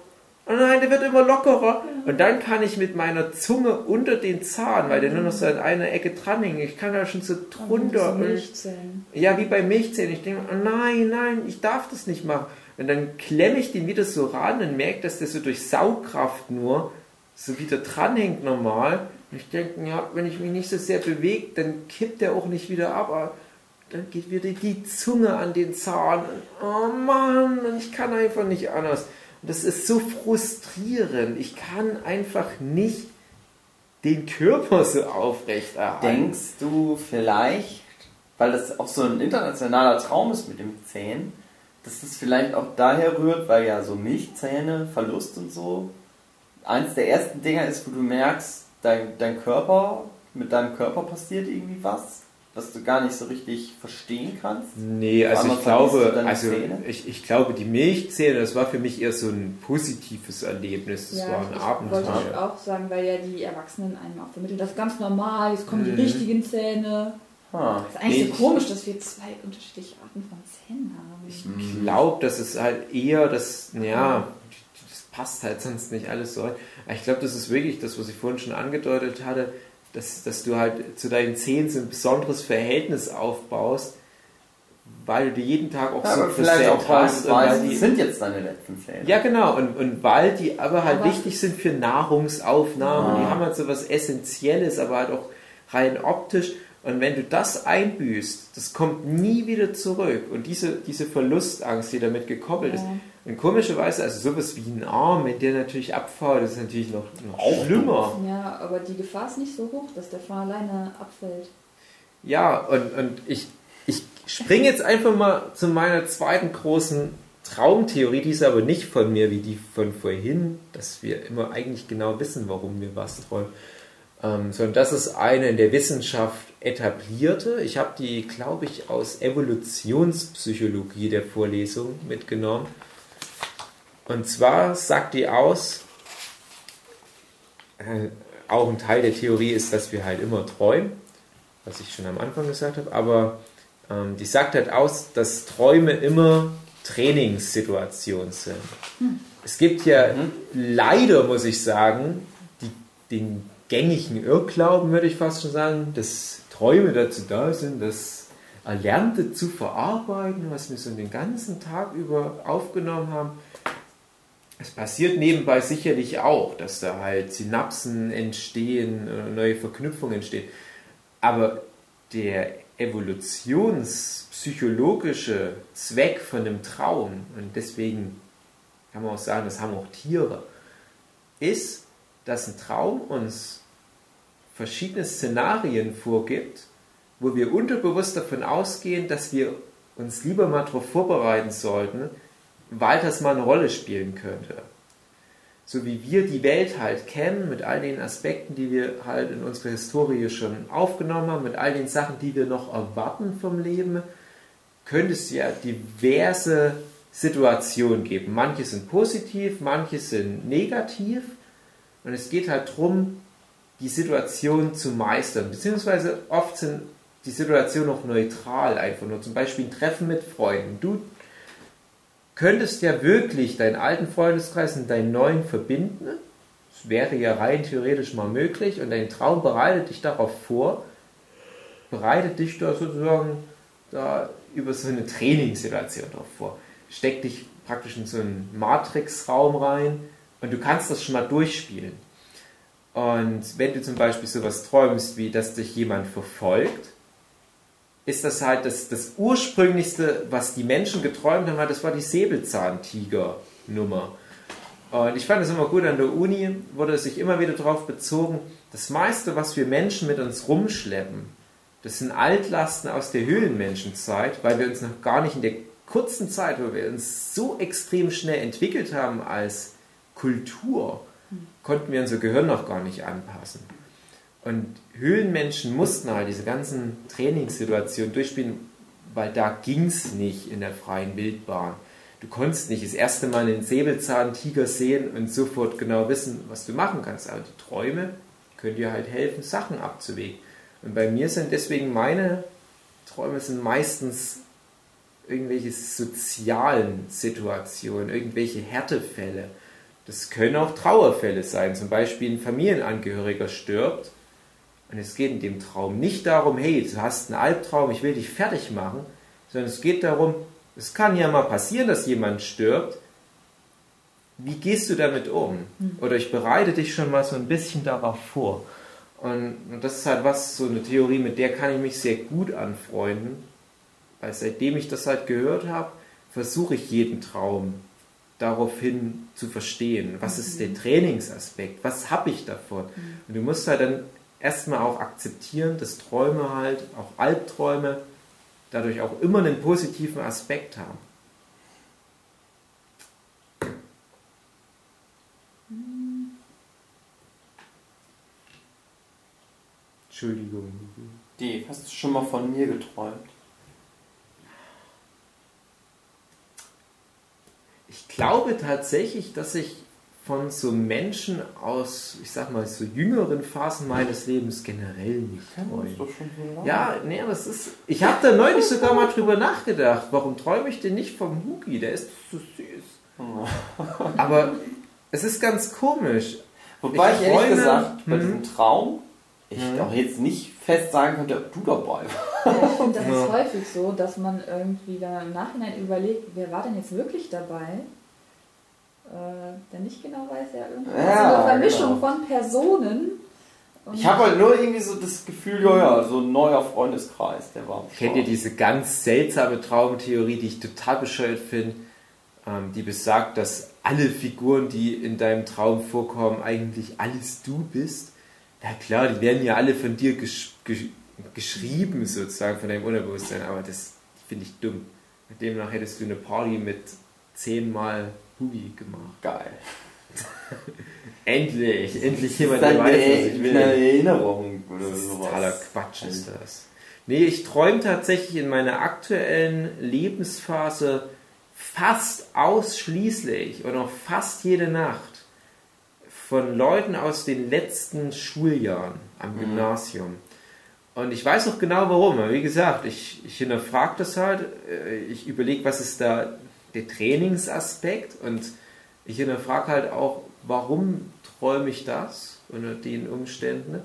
Oh nein, der wird immer lockerer. Und dann kann ich mit meiner Zunge unter den Zahn, weil der nur noch so an einer Ecke dranhängt, ich kann da schon so drunter. Und Milchzellen. ja, wie bei Milchzähnen. Ich denke, oh nein, nein, ich darf das nicht machen. Und dann klemme ich den wieder so ran und merke, dass der so durch Saugkraft nur so wieder dranhängt normal. Und ich denke, ja, wenn ich mich nicht so sehr bewege, dann kippt der auch nicht wieder ab. Aber dann geht wieder die Zunge an den Zahn. Und, oh Mann, ich kann einfach nicht anders. Das ist so frustrierend. Ich kann einfach nicht den Körper so aufrecht erhalten. Denkst du vielleicht, weil das auch so ein internationaler Traum ist mit dem Zähnen, dass das vielleicht auch daher rührt, weil ja so Milchzähne, Verlust und so, eins der ersten Dinger ist, wo du merkst, dein, dein Körper, mit deinem Körper passiert irgendwie was, was du gar nicht so richtig verstehen kannst? Nee, also ich glaube, also Zähne? ich, ich glaube, die Milchzähne, das war für mich eher so ein positives Erlebnis. Das war ein ich wollte ich Abenteuer. auch sagen, weil ja die Erwachsenen einem auch vermitteln, das ist ganz normal, jetzt kommen Mhm. die richtigen Zähne. Ah, Das ist eigentlich Ich- so komisch, dass wir zwei unterschiedliche Arten von Zähnen haben. Ich glaube, dass es halt eher das, ja, das passt halt sonst nicht alles so. Aber ich glaube, das ist wirklich das, was ich vorhin schon angedeutet hatte, dass, dass du halt zu deinen Zähnen so ein besonderes Verhältnis aufbaust, weil du dir jeden Tag auch ja, so aber vielleicht auch, weil hast du und weil weißt, die- sind jetzt deine letzten Zähne. Ja, genau. Und, und weil die aber halt Aber- wichtig sind für Nahrungsaufnahme. Ah. Die haben halt so was Essentielles, aber halt auch rein optisch. Und wenn du das einbüßt, das kommt nie wieder zurück. Und diese, diese Verlustangst, die damit gekoppelt ist. Ja. Und komischerweise, also sowas wie ein Arm, wenn der natürlich abfällt, das ist natürlich noch, noch Auch schlimmer. Ja, aber die Gefahr ist nicht so hoch, dass der von alleine abfällt. Ja, und, und ich, ich springe jetzt einfach mal zu meiner zweiten großen Traumtheorie, die ist aber nicht von mir wie die von vorhin, dass wir immer eigentlich genau wissen, warum wir was träumen, ähm, sondern das ist eine in der Wissenschaft etablierte. Ich habe die, glaube ich, aus Evolutionspsychologie der Vorlesung mitgenommen. Und zwar sagt die aus, äh, auch ein Teil der Theorie ist, dass wir halt immer träumen was ich schon am Anfang gesagt habe, aber ähm, die sagt halt aus, dass Träume immer Trainingssituationen sind. Es gibt ja leider, muss ich sagen, die, den gängigen Irrglauben, würde ich fast schon sagen, dass Träume dazu da sind, das Erlernte zu verarbeiten, was wir so den ganzen Tag über aufgenommen haben. Es passiert nebenbei sicherlich auch, dass da halt Synapsen entstehen, äh, neue Verknüpfungen entstehen. Aber der evolutionspsychologische Zweck von einem Traum, und deswegen kann man auch sagen, das haben auch Tiere, ist, dass ein Traum uns verschiedene Szenarien vorgibt, wo wir unterbewusst davon ausgehen, dass wir uns lieber mal darauf vorbereiten sollten, weil das mal eine Rolle spielen könnte. So wie wir die Welt halt kennen, mit all den Aspekten, die wir halt in unserer Historie schon aufgenommen haben, mit all den Sachen, die wir noch erwarten vom Leben, könnte es ja diverse Situationen geben. Manche sind positiv, manche sind negativ. Und es geht halt darum, die Situation zu meistern. Beziehungsweise oft sind die Situationen auch neutral einfach nur. Zum Beispiel ein Treffen mit Freunden. Du könntest ja wirklich deinen alten Freundeskreis und deinen neuen verbinden. Das wäre ja rein theoretisch mal möglich. Und dein Traum bereitet dich darauf vor, bereitet dich da sozusagen da über so eine Trainingssituation drauf vor. Steck dich praktisch in so einen Matrix-Raum rein und du kannst das schon mal durchspielen. Und wenn du zum Beispiel sowas träumst, wie dass dich jemand verfolgt, ist das halt das, das ursprünglichste, was die Menschen geträumt haben, das war die Säbelzahntiger-Nummer. Und ich fand es immer gut, an der Uni wurde sich immer wieder darauf bezogen, das meiste, was wir Menschen mit uns rumschleppen, das sind Altlasten aus der Höhlenmenschenzeit, weil wir uns noch gar nicht in der kurzen Zeit, wo wir uns so extrem schnell entwickelt haben als Kultur, konnten wir unser Gehirn noch gar nicht anpassen. Und Höhlenmenschen mussten halt diese ganzen Trainingssituationen durchspielen, weil da ging es nicht in der freien Wildbahn. Du konntest nicht das erste Mal einen Säbelzahntiger sehen und sofort genau wissen, was du machen kannst. Aber die Träume können dir halt helfen, Sachen abzuwägen. Und bei mir sind deswegen meine Träume sind meistens irgendwelche sozialen Situationen, irgendwelche Härtefälle. Das können auch Trauerfälle sein. Zum Beispiel ein Familienangehöriger stirbt und es geht in dem Traum nicht darum, hey, du hast einen Albtraum, ich will dich fertig machen, sondern es geht darum, es kann ja mal passieren, dass jemand stirbt. Wie gehst du damit um? Hm. Oder ich bereite dich schon mal so ein bisschen darauf vor. Und, und das ist halt was, so eine Theorie, mit der kann ich mich sehr gut anfreunden. Weil seitdem ich das halt gehört habe, versuche ich jeden Traum daraufhin zu verstehen. Was ist der mhm. Trainingsaspekt? Was habe ich davon? Mhm. Und du musst halt dann erstmal auch akzeptieren, dass Träume halt, auch Albträume, dadurch auch immer einen positiven Aspekt haben. Entschuldigung. Dave, hast du schon mal von mir geträumt? Ich glaube tatsächlich, dass ich von so Menschen aus, ich sag mal, so jüngeren Phasen meines Lebens generell nicht träume. So ja, nee, aber es ist. Ich habe da neulich sogar mal drüber nachgedacht, warum träume ich denn nicht vom Hugi? Der ist so süß. aber es ist ganz komisch. Wobei ich, ich ehrlich gesagt, bei hm? diesem Traum, ich auch jetzt nicht fest sagen könnte, ob du dabei warst. Ja, ich finde, das ja. ist häufig so, dass man irgendwie dann im Nachhinein überlegt, wer war denn jetzt wirklich dabei? Äh, der nicht genau weiß, ja, irgendwie ja, eine Vermischung genau. von Personen. Ich habe halt nur irgendwie so das Gefühl, ja, ja, so ein neuer Freundeskreis, der war. Kennt ihr diese ganz seltsame Traumtheorie, die ich total bescheuert finde, ähm, die besagt, dass alle Figuren, die in deinem Traum vorkommen, eigentlich alles du bist? Ja klar, die werden ja alle von dir gesch gesch geschrieben, sozusagen, von deinem Unterbewusstsein, aber das finde ich dumm. Demnach hättest du eine Party mit zehnmal Hugi gemacht. Geil. endlich, endlich jemand, der weiß, was ich will. Eine Erinnerung oder sowas. Totaler Quatsch ist das. Nee, ich träume tatsächlich in meiner aktuellen Lebensphase fast ausschließlich oder fast jede Nacht von Leuten aus den letzten Schuljahren am mhm. Gymnasium. Und ich weiß auch genau warum. Wie gesagt, ich, ich hinterfrage das halt. Äh, ich überlege, was ist da der Trainingsaspekt und ich hinterfrage halt auch, warum träume ich das unter den Umständen.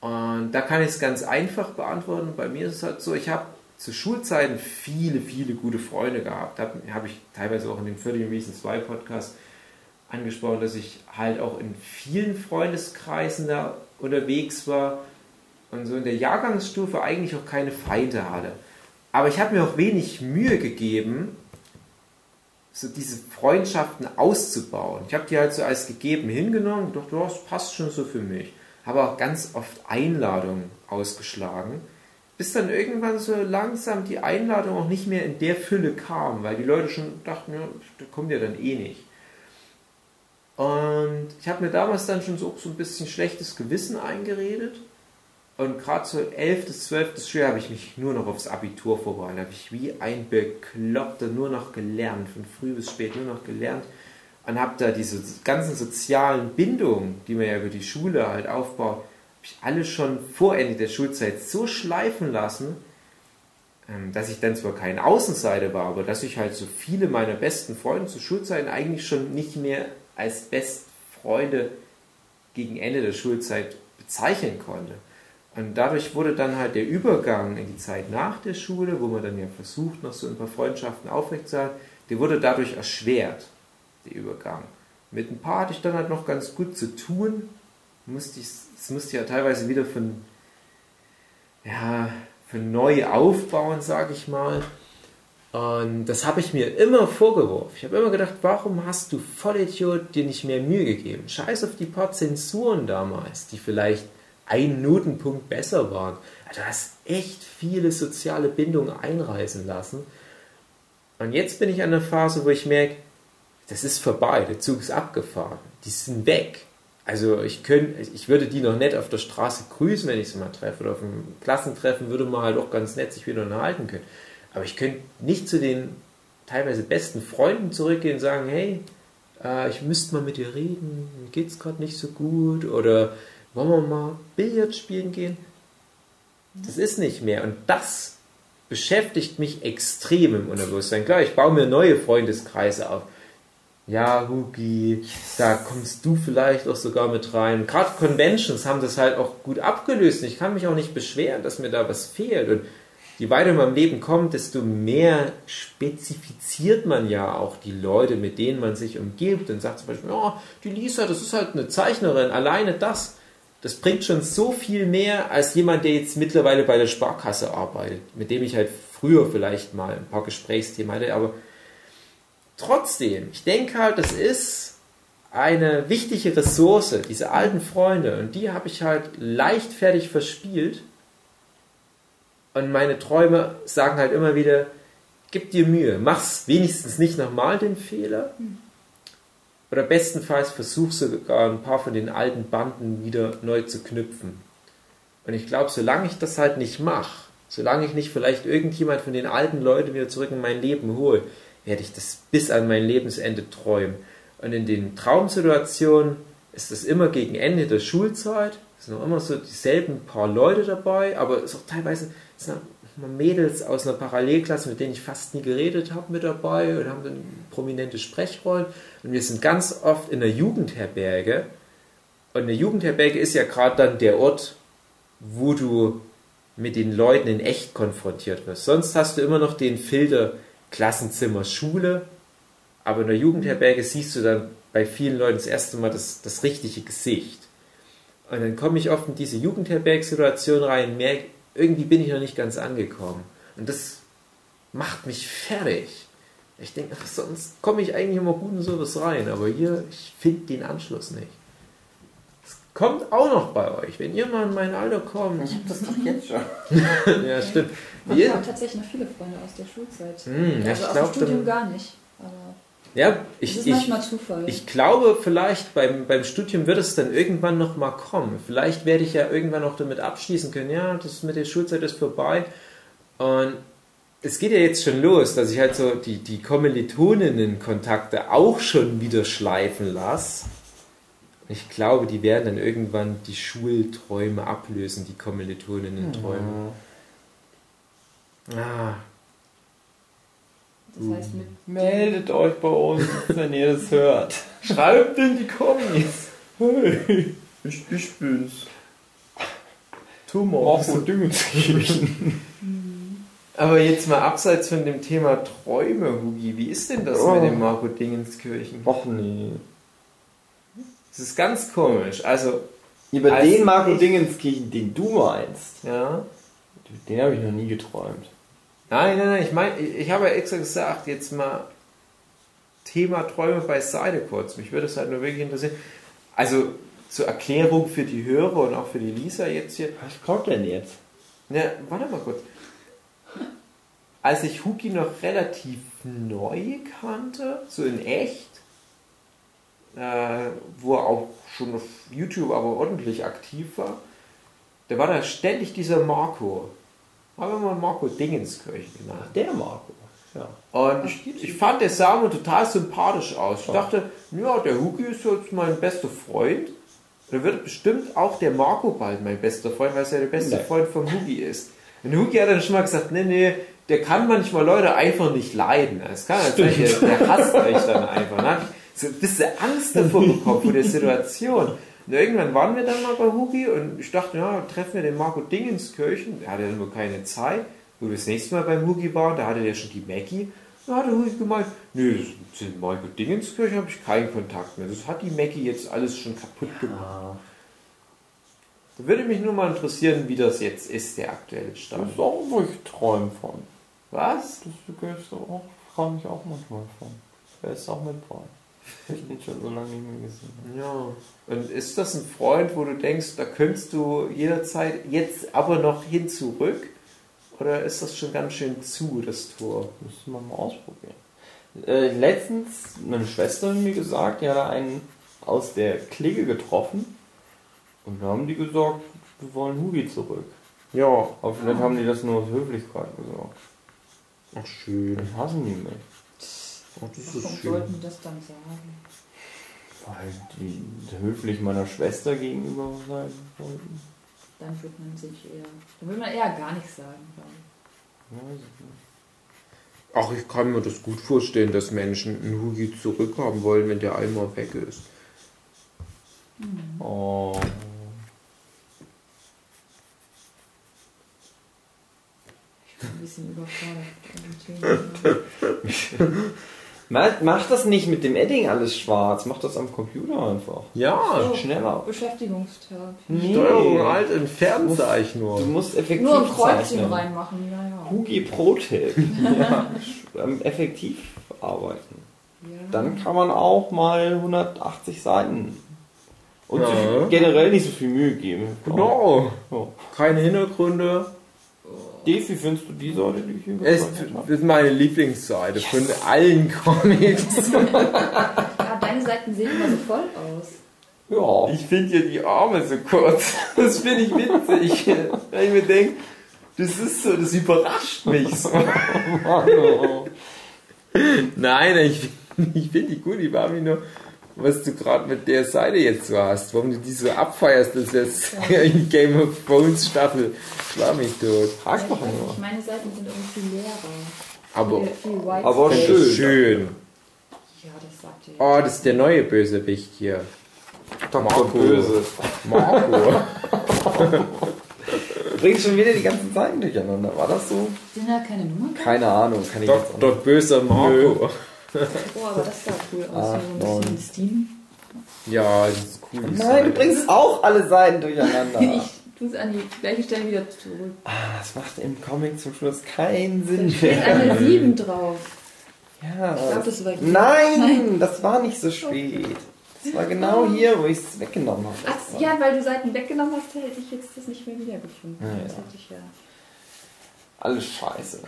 Und da kann ich es ganz einfach beantworten. Bei mir ist es halt so, ich habe zu Schulzeiten viele, viele gute Freunde gehabt. Habe hab ich teilweise auch in den 30 Reasons 2 Podcast angesprochen, dass ich halt auch in vielen Freundeskreisen da unterwegs war und so in der Jahrgangsstufe eigentlich auch keine Feinde hatte. Aber ich habe mir auch wenig Mühe gegeben, so diese Freundschaften auszubauen. Ich habe die halt so als gegeben hingenommen und dachte, das passt schon so für mich. Habe auch ganz oft Einladungen ausgeschlagen, bis dann irgendwann so langsam die Einladung auch nicht mehr in der Fülle kam, weil die Leute schon dachten, ja, da kommt ja dann eh nicht. Und ich habe mir damals dann schon so, so ein bisschen schlechtes Gewissen eingeredet und gerade so 11., 12. Schuljahr habe ich mich nur noch aufs Abitur vorbereitet. habe ich wie ein Bekloppter nur noch gelernt, von früh bis spät nur noch gelernt. Und habe da diese ganzen sozialen Bindungen, die man ja über die Schule halt aufbaut, habe ich alle schon vor Ende der Schulzeit so schleifen lassen, ähm, dass ich dann zwar kein Außenseiter war, aber dass ich halt so viele meiner besten Freunde zu Schulzeiten eigentlich schon nicht mehr als Bestfreunde gegen Ende der Schulzeit bezeichnen konnte. Und dadurch wurde dann halt der Übergang in die Zeit nach der Schule, wo man dann ja versucht, noch so ein paar Freundschaften aufrechtzuerhalten, der wurde dadurch erschwert, der Übergang. Mit ein paar hatte ich dann halt noch ganz gut zu tun. Musste ich, es musste ja teilweise wieder von, ja, von neu aufbauen, sage ich mal. Und das habe ich mir immer vorgeworfen. Ich habe immer gedacht, warum hast du Vollidiot dir nicht mehr Mühe gegeben? Scheiß auf die paar Zensuren damals, die vielleicht ein Notenpunkt besser waren. Du hast echt viele soziale Bindungen einreißen lassen. Und jetzt bin ich an der Phase, wo ich merke, das ist vorbei, der Zug ist abgefahren, die sind weg. Also ich, könnt, ich würde die noch nett auf der Straße grüßen, wenn ich sie mal treffe. Oder auf einem Klassentreffen würde man halt auch ganz nett sich wieder unterhalten können. Aber ich könnte nicht zu den teilweise besten Freunden zurückgehen und sagen, hey, äh, ich müsste mal mit dir reden, mir geht es gerade nicht so gut. Oder wollen wir mal Billard spielen gehen? Das ist nicht mehr. Und das beschäftigt mich extrem im Unterbewusstsein. Klar, ich baue mir neue Freundeskreise auf. Ja, Hugi, da kommst du vielleicht auch sogar mit rein. Gerade Conventions haben das halt auch gut abgelöst. Ich kann mich auch nicht beschweren, dass mir da was fehlt. Und je weiter man im Leben kommt, desto mehr spezifiziert man ja auch die Leute, mit denen man sich umgibt. Und sagt zum Beispiel, oh, die Lisa, das ist halt eine Zeichnerin. Alleine das das bringt schon so viel mehr als jemand, der jetzt mittlerweile bei der Sparkasse arbeitet, mit dem ich halt früher vielleicht mal ein paar Gesprächsthemen hatte, aber trotzdem, ich denke halt, das ist eine wichtige Ressource, diese alten Freunde, und die habe ich halt leichtfertig verspielt. Und meine Träume sagen halt immer wieder, gib dir Mühe, mach's wenigstens nicht nochmal den Fehler. Hm oder bestenfalls versuchst sogar ein paar von den alten Banden wieder neu zu knüpfen. Und ich glaube, solange ich das halt nicht mache, solange ich nicht vielleicht irgendjemand von den alten Leuten wieder zurück in mein Leben hole, werde ich das bis an mein Lebensende träumen. Und in den Traumsituationen ist das immer gegen Ende der Schulzeit. Es sind auch immer so dieselben paar Leute dabei, aber es ist auch teilweise es sind Mädels aus einer Parallelklasse, mit denen ich fast nie geredet habe, mit dabei und haben dann prominente Sprechrollen. Und wir sind ganz oft in der Jugendherberge. Und eine Jugendherberge ist ja gerade dann der Ort, wo du mit den Leuten in echt konfrontiert wirst. Sonst hast du immer noch den Filter Klassenzimmer, Schule. Aber in der Jugendherberge siehst du dann bei vielen Leuten das erste Mal das, das richtige Gesicht. Und dann komme ich oft in diese Jugendherbergsituation rein merke, irgendwie bin ich noch nicht ganz angekommen. Und das macht mich fertig. Ich denke, sonst komme ich eigentlich immer gut in sowas rein, aber hier, ich finde den Anschluss nicht. Es kommt auch noch bei euch, wenn ihr mal in mein Alter kommt. Ich habe das doch jetzt schon. ja, stimmt. Ich habe tatsächlich noch viele Freunde aus der Schulzeit. Hm, also ja, aus dem Studium gar nicht. Aber ja, ich, das ist ich, manchmal Zufall. ich glaube, vielleicht beim, beim Studium wird es dann irgendwann noch mal kommen. Vielleicht werde ich ja irgendwann noch damit abschließen können, ja, das mit der Schulzeit ist vorbei. Und es geht ja jetzt schon los, dass ich halt so die, die Kommilitoninnen-Kontakte auch schon wieder schleifen lasse. Ich glaube, die werden dann irgendwann die Schulträume ablösen, die Kommilitoninnen-Träume. Ah, das heißt mit Meldet euch bei uns, wenn ihr das hört. Schreibt in die Kommis. Hey, ich, ich bin's. Tumor. Marco Dingenskirchen. Aber jetzt mal abseits von dem Thema Träume, Hugi, wie ist denn das Oh. mit dem Marco Dingenskirchen? Och nee. Das ist ganz komisch. Also, Über Als den Marco Dingenskirchen, den du meinst, ja. den habe ich noch nie geträumt. Nein, nein, nein, ich meine, ich, ich habe ja extra gesagt, jetzt mal Thema Träume beiseite kurz. Mich würde es halt nur wirklich interessieren. Also zur Erklärung für die Hörer und auch für die Lisa jetzt hier. Was kommt denn jetzt? Ne, warte mal kurz. Als ich Huki noch relativ neu kannte, so in echt, äh, wo er auch schon auf YouTube aber ordentlich aktiv war, da war da ständig dieser Marco. Haben wir mal Marco Dingenskirchen genannt. Der Marco. Ja. Und ich, ich fand, der sah mir total sympathisch aus. Ich dachte, ja, der Huki ist jetzt mein bester Freund. Da wird bestimmt auch der Marco bald mein bester Freund, weil es ja der beste Nee. Freund von Huki ist. Und Huki hat dann schon mal gesagt, nee, nee, der kann manchmal Leute einfach nicht leiden. Das kann halt sein, der, der hasst euch dann einfach. Ich so ein bisschen Angst davor bekommen, vor der Situation. Und irgendwann waren wir dann mal bei Huki und ich dachte, ja, treffen wir den Marco Dingenskirchen. Der hatte ja nur keine Zeit. Wo wir das nächste Mal beim Hugi waren, da hatte der schon die Maggie. Da hat der Hugi gemeint, nö, zu Marco Dingenskirchen habe ich keinen Kontakt mehr. Das hat die Maggie jetzt alles schon kaputt gemacht. Da würde mich nur mal interessieren, wie das jetzt ist, der aktuelle Das Stand. ist auch, wo ich träume von. Was? Das auch, frage mich auch manchmal von. Wer ist auch mit bei? Ich bin schon so lange nicht mehr gesehen. Ja. Und ist das ein Freund, wo du denkst, da könntest du jederzeit jetzt aber noch hin zurück? Oder ist das schon ganz schön zu, das Tor? Müsste man mal ausprobieren. Äh, letztens, meine Schwester hat mir gesagt, die hat einen aus der Clique getroffen. Und da haben die gesagt, wir wollen Hugi zurück. Ja. Aber vielleicht haben die das nur aus Höflichkeit gesagt. Ach, schön. Dann hassen die mich. Ach, das Warum ist schön. sollten die das dann sagen? Weil die höflich meiner Schwester gegenüber sein wollten. Dann würde man sich eher. Dann würde man eher gar nichts sagen, glaube ich. Weiß ich nicht. Ach, ich kann mir das gut vorstellen, dass Menschen einen Hugi zurückhaben wollen, wenn der einmal weg ist. Oh. Ich bin ein bisschen überfordert. Mach, das nicht mit dem Edding alles schwarz, mach das am Computer einfach. Ja, So, schneller. Beschäftigungstab. Nee. Steuerung alt entfernen sage ich Du nur. musst effektiv Nur ein Kreuzchen zeichnen. reinmachen, ja, ja. Hugi Pro-Tipp. ja, ähm, effektiv arbeiten. ja. Dann kann man auch mal 180 Seiten und Ja. generell nicht so viel Mühe geben. Genau. Ja. Keine Hintergründe. Wie findest du die Seite, die ich hier Es ist meine Lieblingsseite von allen Comics. ja, deine Seiten sehen immer so voll aus. Ja. Ich finde ja die Arme so kurz. Das finde ich witzig. Wenn ich mir denke, das ist so, das überrascht mich so. Nein, ich, ich finde die gut. Ich war mir nur, was du gerade mit der Seite jetzt so hast. Warum du die so abfeierst, das ist jetzt in Game of Thrones Staffel. Schlag mich tot. Frag Ja, doch nur. nicht, meine Seiten sind irgendwie leerer. Aber viel, aber schön. schön. Ja, das sagt ihr. Oh, das ist der neue Bösewicht hier. Dr. Marco. Böse. Marco. Du bringst schon wieder die ganzen Seiten durcheinander. War das so? Sind da keine Nummern? Keine Ahnung, kann ich jetzt auch Dr. Böser Marco. Oh, aber das sah cool aus. Ach, so ein bisschen. Steam. Ja, das ist cool. Nein, du bringst auch alle Seiten durcheinander. Ich tue es an die gleiche Stelle wieder zurück. Ah, das macht im Comic zum Schluss keinen Da Sinn steht mehr. eine 7 drauf. Ja, Ich glaube, das war hier. Nein, das war nicht so spät. Das war genau hier, wo ich es weggenommen habe. Ach, ja, weil du Seiten weggenommen hast, hätte ich jetzt das nicht mehr wiedergefunden. Ja, das ja. hätte ich ja. Alles scheiße.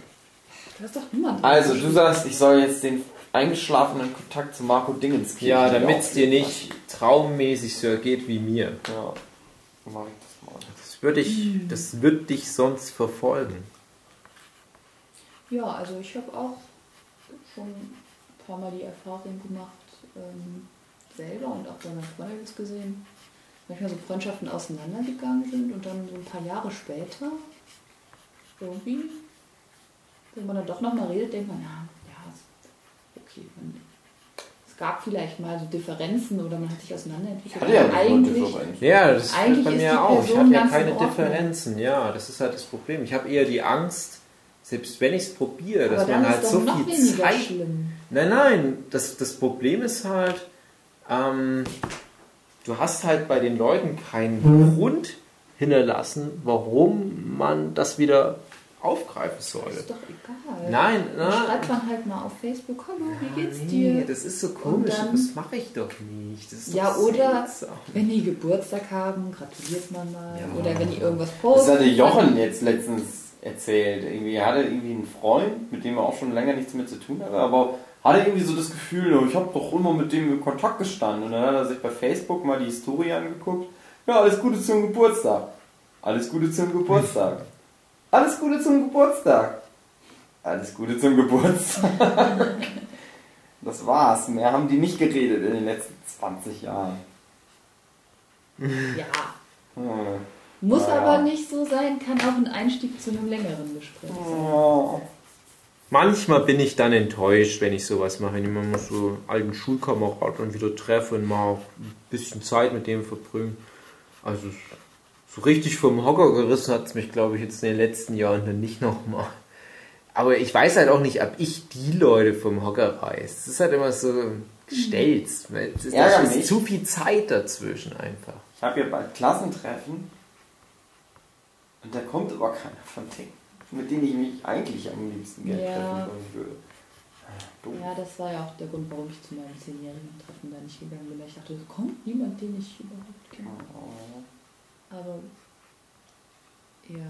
Du hast doch Nummern drauf. Also, du sagst, ich soll jetzt den eingeschlafenen Kontakt zu Marco Dingenskirchen Ja, wieder damit es dir nicht traummäßig so geht wie mir. Ja, mach ich das mal. Das würde ich, das wird dich sonst verfolgen. Ja, also ich habe auch schon ein paar Mal die Erfahrung gemacht, ähm, selber und auch bei meinen Freunden jetzt gesehen, manchmal so Freundschaften auseinandergegangen sind und dann so ein paar Jahre später irgendwie, wenn man dann doch nochmal redet, denkt man, ja, ja, okay. Man, es gab vielleicht mal so Differenzen oder man hat sich auseinanderentwickelt. Hatte ja nicht eigentlich, Differenzen. Ja, das Eigentlich ist bei mir auch. Ich habe ja keine. Differenzen. Ja, das ist halt das Problem. Ich habe eher die Angst, selbst wenn ich es probiere, dass man halt so viel Zeit. schlimm. Nein, nein, das, das Problem ist halt, ähm, du hast halt bei den Leuten keinen Grund hinterlassen, warum man das wieder aufgreifen sollte. Ist doch egal. Nein, Dann na, schreibt man halt mal auf Facebook, hallo, wie geht's nee, dir? das ist so komisch, dann- das mache ich doch nicht. Das ist Ja, doch oder seltsam. wenn die Geburtstag haben, gratuliert man mal. Ja. Oder wenn die irgendwas Das posten. hatte Jochen jetzt letztens erzählt. Irgendwie er hatte irgendwie einen Freund, mit dem er auch schon länger nichts mehr zu tun hatte, aber hatte irgendwie so das Gefühl, oh, ich habe doch immer mit dem in Kontakt gestanden. Und dann hat er sich bei Facebook mal die Historie angeguckt. Ja, alles Gute zum Geburtstag. Alles Gute zum Geburtstag. Alles Gute zum Geburtstag. Alles Gute zum Geburtstag. Das war's. Mehr haben die nicht geredet in den letzten 20 Jahren. Ja. Hm. Muss Naja. aber nicht so sein, kann auch ein Einstieg zu einem längeren Gespräch sein. Oh. Manchmal bin ich dann enttäuscht, wenn ich sowas mache, wenn ich mal so alten Schulkameraden wieder treffe und mal ein bisschen Zeit mit dem verbringe. Also so richtig vom Hocker gerissen hat es mich, glaube ich, jetzt in den letzten Jahren dann nicht nochmal. Aber ich weiß halt auch nicht, ob ich die Leute vom Hocker reiß. Es ist halt immer so gestellt. weil Es ist, da ist zu viel Zeit dazwischen einfach. Ich habe ja bald Klassentreffen und da kommt aber keiner von denen, mit denen ich mich eigentlich am liebsten gerne Ja. treffen wollen würde. Dumm. Ja, das war ja auch der Grund, warum ich zu meinem zehnjährigen Treffen da nicht gegangen bin. Ich dachte, es kommt niemand, den ich überhaupt kenne. Oh. Aber ja.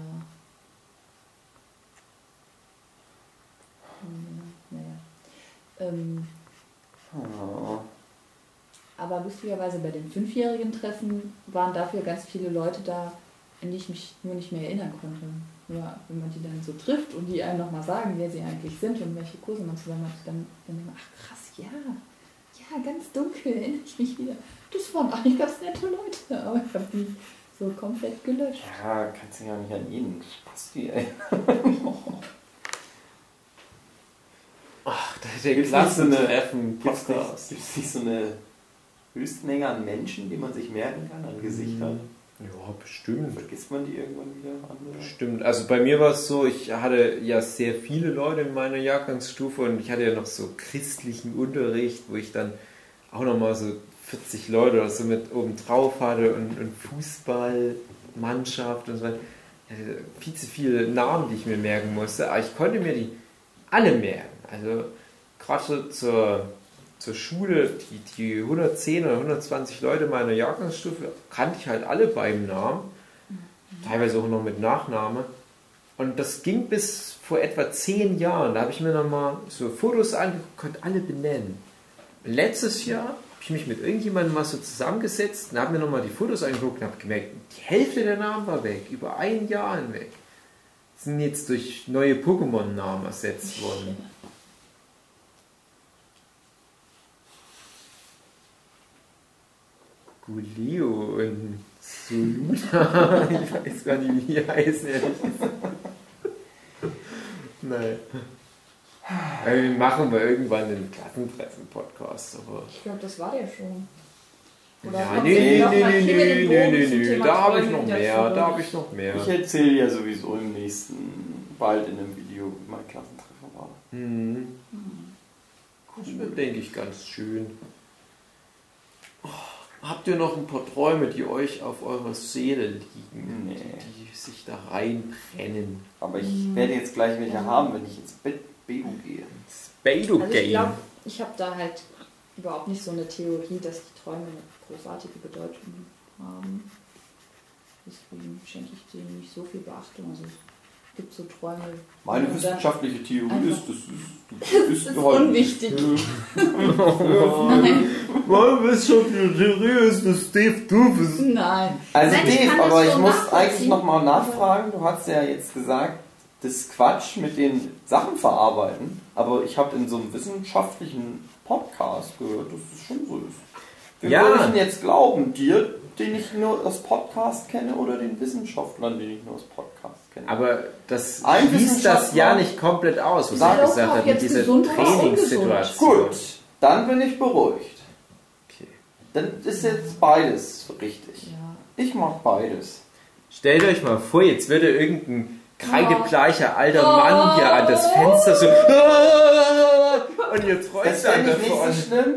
Naja. Ähm, Oh. aber lustigerweise bei den fünfjährigen Treffen waren dafür ganz viele Leute da, an die ich mich nur nicht mehr erinnern konnte. Nur wenn man die dann so trifft und die einem nochmal sagen, wer sie eigentlich sind und welche Kurse man zusammen hat, dann, dann denkt man, ach krass, ja, ja, ganz dunkel erinnere ich mich wieder. Das waren eigentlich ganz nette Leute, aber ich habe die so komplett gelöscht. Ja, kannst du ja nicht an jeden Spasti erinnern. Der Treffen, Gibt es nicht, so eine Höchstmenge an Menschen, die man sich merken kann, an Gesichtern? Ja, bestimmt. Vergisst man die irgendwann wieder? Andere? Stimmt, also bei mir war es so, ich hatte ja sehr viele Leute in meiner Jahrgangsstufe und ich hatte ja noch so christlichen Unterricht, wo ich dann auch nochmal so 40 Leute oder so mit oben drauf hatte und, und Fußballmannschaft und so weiter. Viel zu viele Namen, die ich mir merken musste, aber ich konnte mir die alle merken. Also gerade zur, zur Schule, die, die 110 oder 120 Leute meiner Jahrgangsstufe kannte ich halt alle beim Namen teilweise auch noch mit Nachname. Und das ging bis vor etwa zehn Jahren. Da habe ich mir nochmal so Fotos angeguckt, konnte alle benennen. Letztes Jahr habe ich mich mit irgendjemandem mal so zusammengesetzt und habe mir nochmal die Fotos angeguckt und habe gemerkt, die Hälfte der Namen war weg, über ein Jahr hinweg. Sind jetzt durch neue Pokémon-Namen ersetzt worden. Gulio und Soluta. ich weiß gar nicht, wie die heißen, ehrlich gesagt. Nein. Ja, wir machen wir irgendwann einen Klassentreffen-Podcast, aber. Ich glaube, das war der schon. Ja, kommt nee, nee, nee, mal nee, nee, nee, nee, nee, Thema da habe ich noch mehr, da habe ich noch mehr. Ich erzähle ja sowieso im nächsten, bald in einem Video, wie mein Klassentreffen war. Hm. Das wird, denke ich, ganz schön. Oh, habt ihr noch ein paar Träume, die euch auf eurer Seele liegen? Nee. Die, die sich da reinbrennen? Aber ich werde jetzt gleich welche Ja. haben, wenn ich ins Bett BU gehe. Spado Also ich glaube, ich habe da halt überhaupt nicht so eine Theorie, dass die Träume eine großartige Bedeutung haben. Deswegen schenke ich denen nicht so viel Beachtung. Also gibt so Träume. Meine wissenschaftliche Theorie ist, das ist, Das ist halt- unwichtig. Äh, Meine wissenschaftliche Theorie ist, dass Steve doof ist. Nein. Also Nein, ich Dave, kann das aber ich muss eigentlich nochmal nachfragen. Du hast ja jetzt gesagt, das Quatsch mit den Sachen verarbeiten. Aber ich habe in so einem wissenschaftlichen Podcast gehört, dass es schon so ist. Wem Ja. ich denn jetzt glauben? Dir, den ich nur aus Podcast kenne, oder den Wissenschaftlern, den ich nur aus Podcast kenne? Aber das schließt das ja nicht komplett aus, was er doch gesagt hat, mit jetzt dieser Trainingssituation. Gut, dann bin ich beruhigt. Okay. Dann ist jetzt beides richtig. Ja. Ich mag beides. Stellt euch mal vor, jetzt würde irgendein kreidebleicher alter Oh. Mann hier an das Fenster so und ihr träumt Das dann fände ich nicht davon. so schlimm.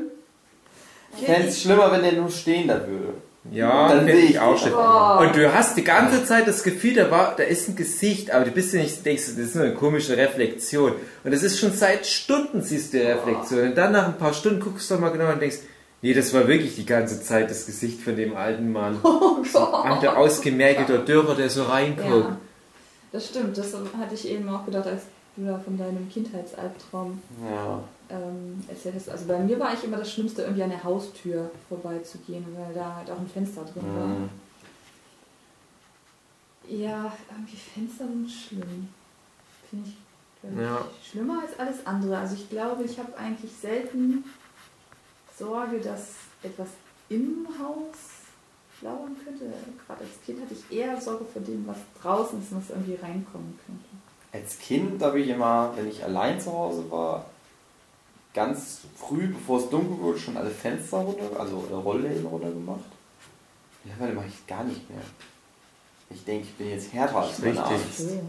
Ich fände es schlimmer, wenn der nur stehen da würde. Ja, Dann finde sehe ich auch schön. Oh. Und du hast die ganze Zeit das Gefühl, da, war, da ist ein Gesicht, aber du bist ja nicht, denkst, das ist nur eine komische Reflexion. Und das ist schon seit Stunden siehst du die Reflexion. Und dann nach ein paar Stunden guckst du mal genau und denkst, nee, das war wirklich die ganze Zeit das Gesicht von dem alten Mann. Oh So ein ausgemergelter Dürrer, der so reinguckt. Ja, das stimmt. Das hatte ich eben auch gedacht, als du da von deinem Kindheitsalbtraum Ja. Ähm, erzählt. Also bei mir war eigentlich immer das Schlimmste, irgendwie an der Haustür vorbeizugehen, weil da halt auch ein Fenster drin war. Mhm. Ja, irgendwie Fenster sind schlimm. Finde ich, ich Ja. schlimmer als alles andere. Also ich glaube, ich habe eigentlich selten Sorge, dass etwas im Haus lauern könnte. Gerade als Kind hatte ich eher Sorge vor dem, was draußen ist und was irgendwie reinkommen könnte. Als Kind habe ich immer, wenn ich allein zu Hause war, ganz früh, bevor es dunkel wurde, schon alle Fenster runter, also oder Rollläden runter gemacht. Mittlerweile mache ich gar nicht mehr. Ich denke, ich bin jetzt härter als meine Richtig. So.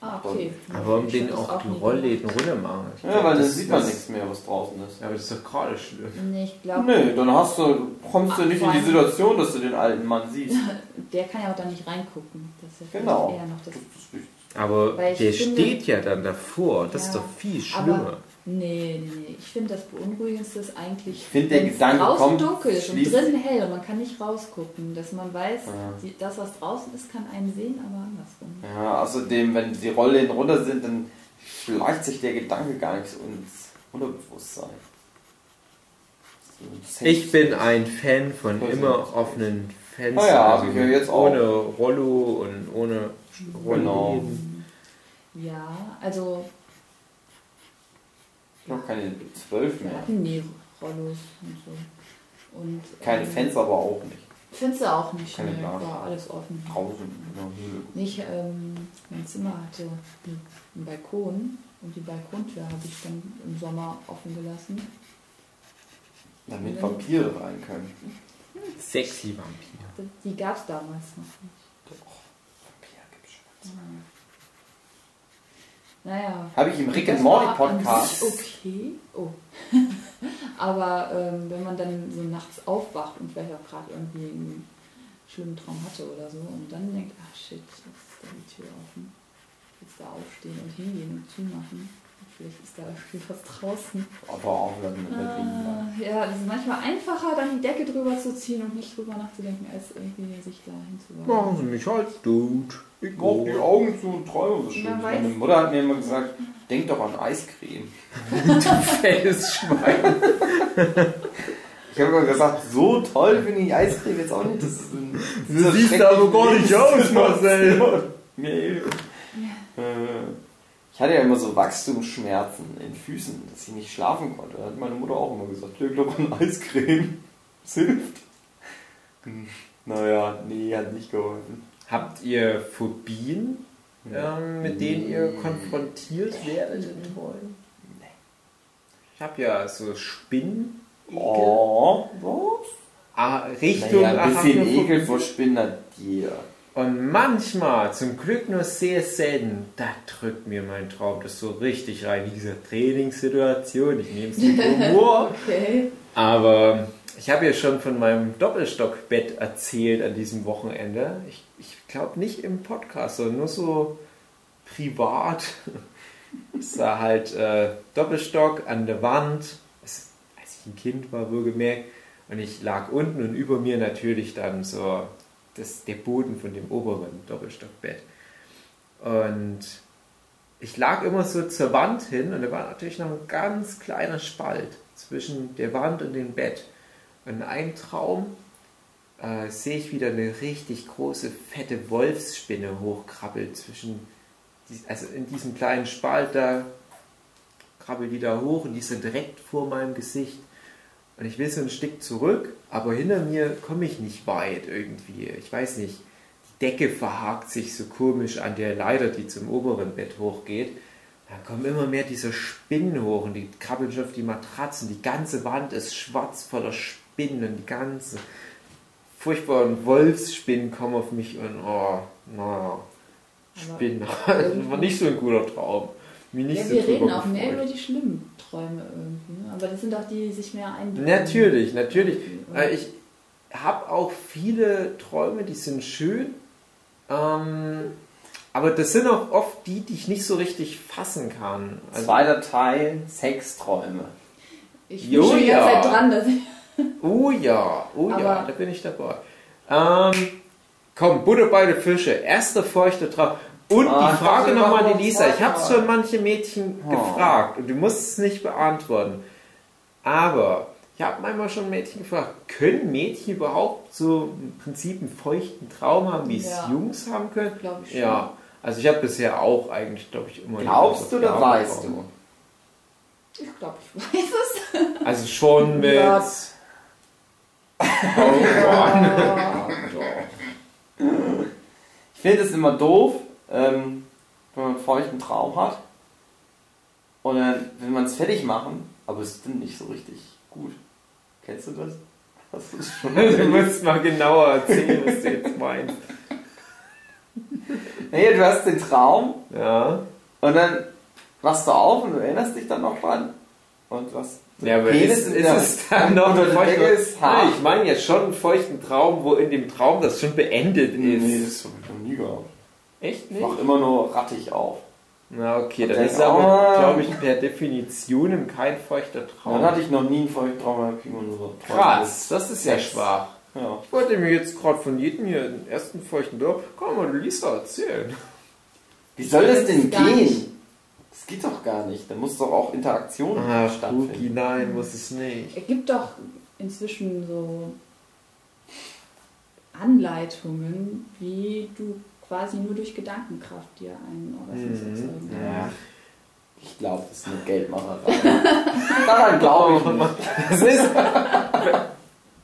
Ah, okay. Aber warum Ich den auch die Rollläden runter machen? Ich Ja, glaub, weil dann sieht man nichts mehr, was draußen ist. Ja, aber das ist doch gerade schlimm. Nee, ich glaube, Nee, dann hast du, kommst du Ach, nicht in die Situation, dass du den alten Mann siehst. der kann ja auch da nicht reingucken. Das ist ja Genau. eher noch das ist. Aber der finde- steht ja dann davor. Das ist Ja, doch viel schlimmer. Nee, nee, nee. Ich finde das Beunruhigendste ist eigentlich, Ich finde, der wenn es Gedanke draußen kommt, dunkel ist und drinnen hell und man kann nicht rausgucken, dass man weiß, Ja. die, das, was draußen ist, kann einen sehen, aber andersrum. Ja, außerdem, wenn die Rollläden runter sind, dann schleicht sich der Gedanke gar nicht so ins Unterbewusstsein. Ich bin ein Fan von immer offenen Fenstern. Ah ja, also ich höre jetzt auch. ohne Rollo und ohne Genau. Rollläden. Ja, also Ich habe keine zwölf wir mehr. hatten nie Rollos und so. Und, Keine ähm, Fenster aber auch nicht. Fenster auch nicht, Keine nee, war alles offen. Draußen in der Höhle. Nicht, ähm, mein Zimmer hatte einen Balkon und die Balkontür habe ich dann im Sommer offen gelassen. Damit Vampire rein können. Sexy Vampir. Die gab es damals noch nicht. Doch, Vampire gibt's schon. Naja. Habe ich im Rick and Morty Podcast. Okay. Oh. Aber ähm, wenn man dann so nachts aufwacht und vielleicht auch gerade irgendwie einen schlimmen Traum hatte oder so und dann denkt, ach shit, jetzt ist da die Tür offen. Jetzt da aufstehen und hingehen und zumachen. Vielleicht ist da irgendwie was draußen. Aber auch bleiben. Ah, ja, es ist manchmal einfacher, dann die Decke drüber zu ziehen und nicht drüber nachzudenken, als irgendwie sich da hinzuwagen. Machen Sie mich halt tot. Ich mach die Augen zu und träume so schön. Meine Mutter hat mir immer gesagt, denk doch an Eiscreme. Fettes Schwein. Ich habe immer gesagt, so toll finde ich Eiscreme jetzt auch nicht. Das ist ein, Du siehst aber gar nicht aus, Marcel. Nee. Ich hatte ja immer so Wachstumsschmerzen in Füßen, dass ich nicht schlafen konnte. Da hat meine Mutter auch immer gesagt, leg doch an Eiscreme. Das hilft. Hm, Naja, nee, hat nicht geholfen. Habt ihr Phobien, ähm, mit denen ihr konfrontiert werdet in Träumen? Ich habe ja so Spinnen. Oh, was? Ah, Richtung Naja, ein bisschen. Ekel vor Spinnen hat jeder. Und manchmal, zum Glück nur sehr selten, da drückt mir mein Traum das so richtig rein, in dieser Trainingssituation. Ich nehme es mit Humor. Okay. Aber ich habe ja schon von meinem Doppelstockbett erzählt an diesem Wochenende. Ich, ich glaube nicht im Podcast, sondern nur so privat. Es war halt äh, Doppelstock an der Wand, es, als ich ein Kind war, wohlgemerkt. Und ich lag unten und über mir natürlich dann so das, der Boden von dem oberen Doppelstockbett. Und ich lag immer so zur Wand hin und da war natürlich noch ein ganz kleiner Spalt zwischen der Wand und dem Bett. Und in einem Traum äh, sehe ich wieder eine richtig große, fette Wolfsspinne hochkrabbeln zwischen, also in diesem kleinen Spalt da krabbelt die da hoch und die dann direkt vor meinem Gesicht. Und ich will so ein Stück zurück, aber hinter mir komme ich nicht weit irgendwie. Ich weiß nicht, die Decke verhakt sich so komisch an der Leiter, die zum oberen Bett hochgeht. Dann kommen immer mehr diese Spinnen hoch und die krabbeln schon auf die Matratzen. Die ganze Wand ist schwarz voller Spinnen und die ganze furchtbaren Wolfsspinnen kommen auf mich und oh, naja, Spinnen. Das war nicht so ein guter Traum. Mir nicht Ja, so wir reden auch mehr über die schlimmen Träume irgendwie. Ne? Aber das sind auch die, die sich mehr einbilden. Natürlich, natürlich. Und- Äh, Ich habe auch viele Träume, die sind schön. Ähm, aber das sind auch oft die, die ich nicht so richtig fassen kann. Also, Zweiter Teil, Sexträume. Ich Jo, bin schon die ganze ja. Zeit dran, dass ich. oh ja, oh ja, Aber- da bin ich dabei. Ähm, komm, Butter bei den Fische. Erster feuchter Traum. Und Ah, die Frage nochmal an die Lisa. Ich habe es schon manche Mädchen Oh. gefragt und du musst es nicht beantworten. Aber ich habe manchmal schon Mädchen gefragt, können Mädchen überhaupt so im Prinzip einen feuchten Traum haben, wie es Ja. Jungs haben können? Glaube ich schon. Ja, also ich habe bisher auch eigentlich, glaube ich, immer... Glaubst du oder weißt Traum. Ich glaube, ich weiß es. Also schon mit... Ja. Ich finde es immer doof, ähm, wenn man einen feuchten Traum hat und dann will man es fertig machen, aber es stimmt nicht so richtig gut. Kennst du das? Das ist schon Du musst mal genauer erzählen, was du jetzt meinst. Nee, du hast den Traum Ja. und dann wachst du auf und du erinnerst dich dann noch dran. Und was? Ja, aber Penis ist, ist es dann noch ein hart. Nein, ich meine jetzt schon einen feuchten Traum, wo in dem Traum das schon beendet Nee, ist. das habe ich noch nie gehabt. Echt Ich nicht? wach immer nur rattig auf. Na okay, Und dann denk, ist aber, glaube ich, per Definition kein feuchter Traum. Dann hatte ich noch nie einen feuchten Traum, dann hab ich immer nur so. Krass, das ist ja Sex. schwach. Ja. Ich wollte mir jetzt gerade von jedem hier den ersten feuchten Traum, komm mal, Lisa, erzählen. Wie soll das denn gehen? nicht. Das geht doch gar nicht. Da muss doch auch Interaktion Ah, stattfinden. Spooky, nein, muss es nicht. Es gibt doch inzwischen so Anleitungen, wie du quasi nur durch Gedankenkraft dir einen Orgasmus Mhm. erzeugen Ja. kannst. Ich glaube, das ist eine Geldmacherei. Daran glaube ich nicht. Das ist,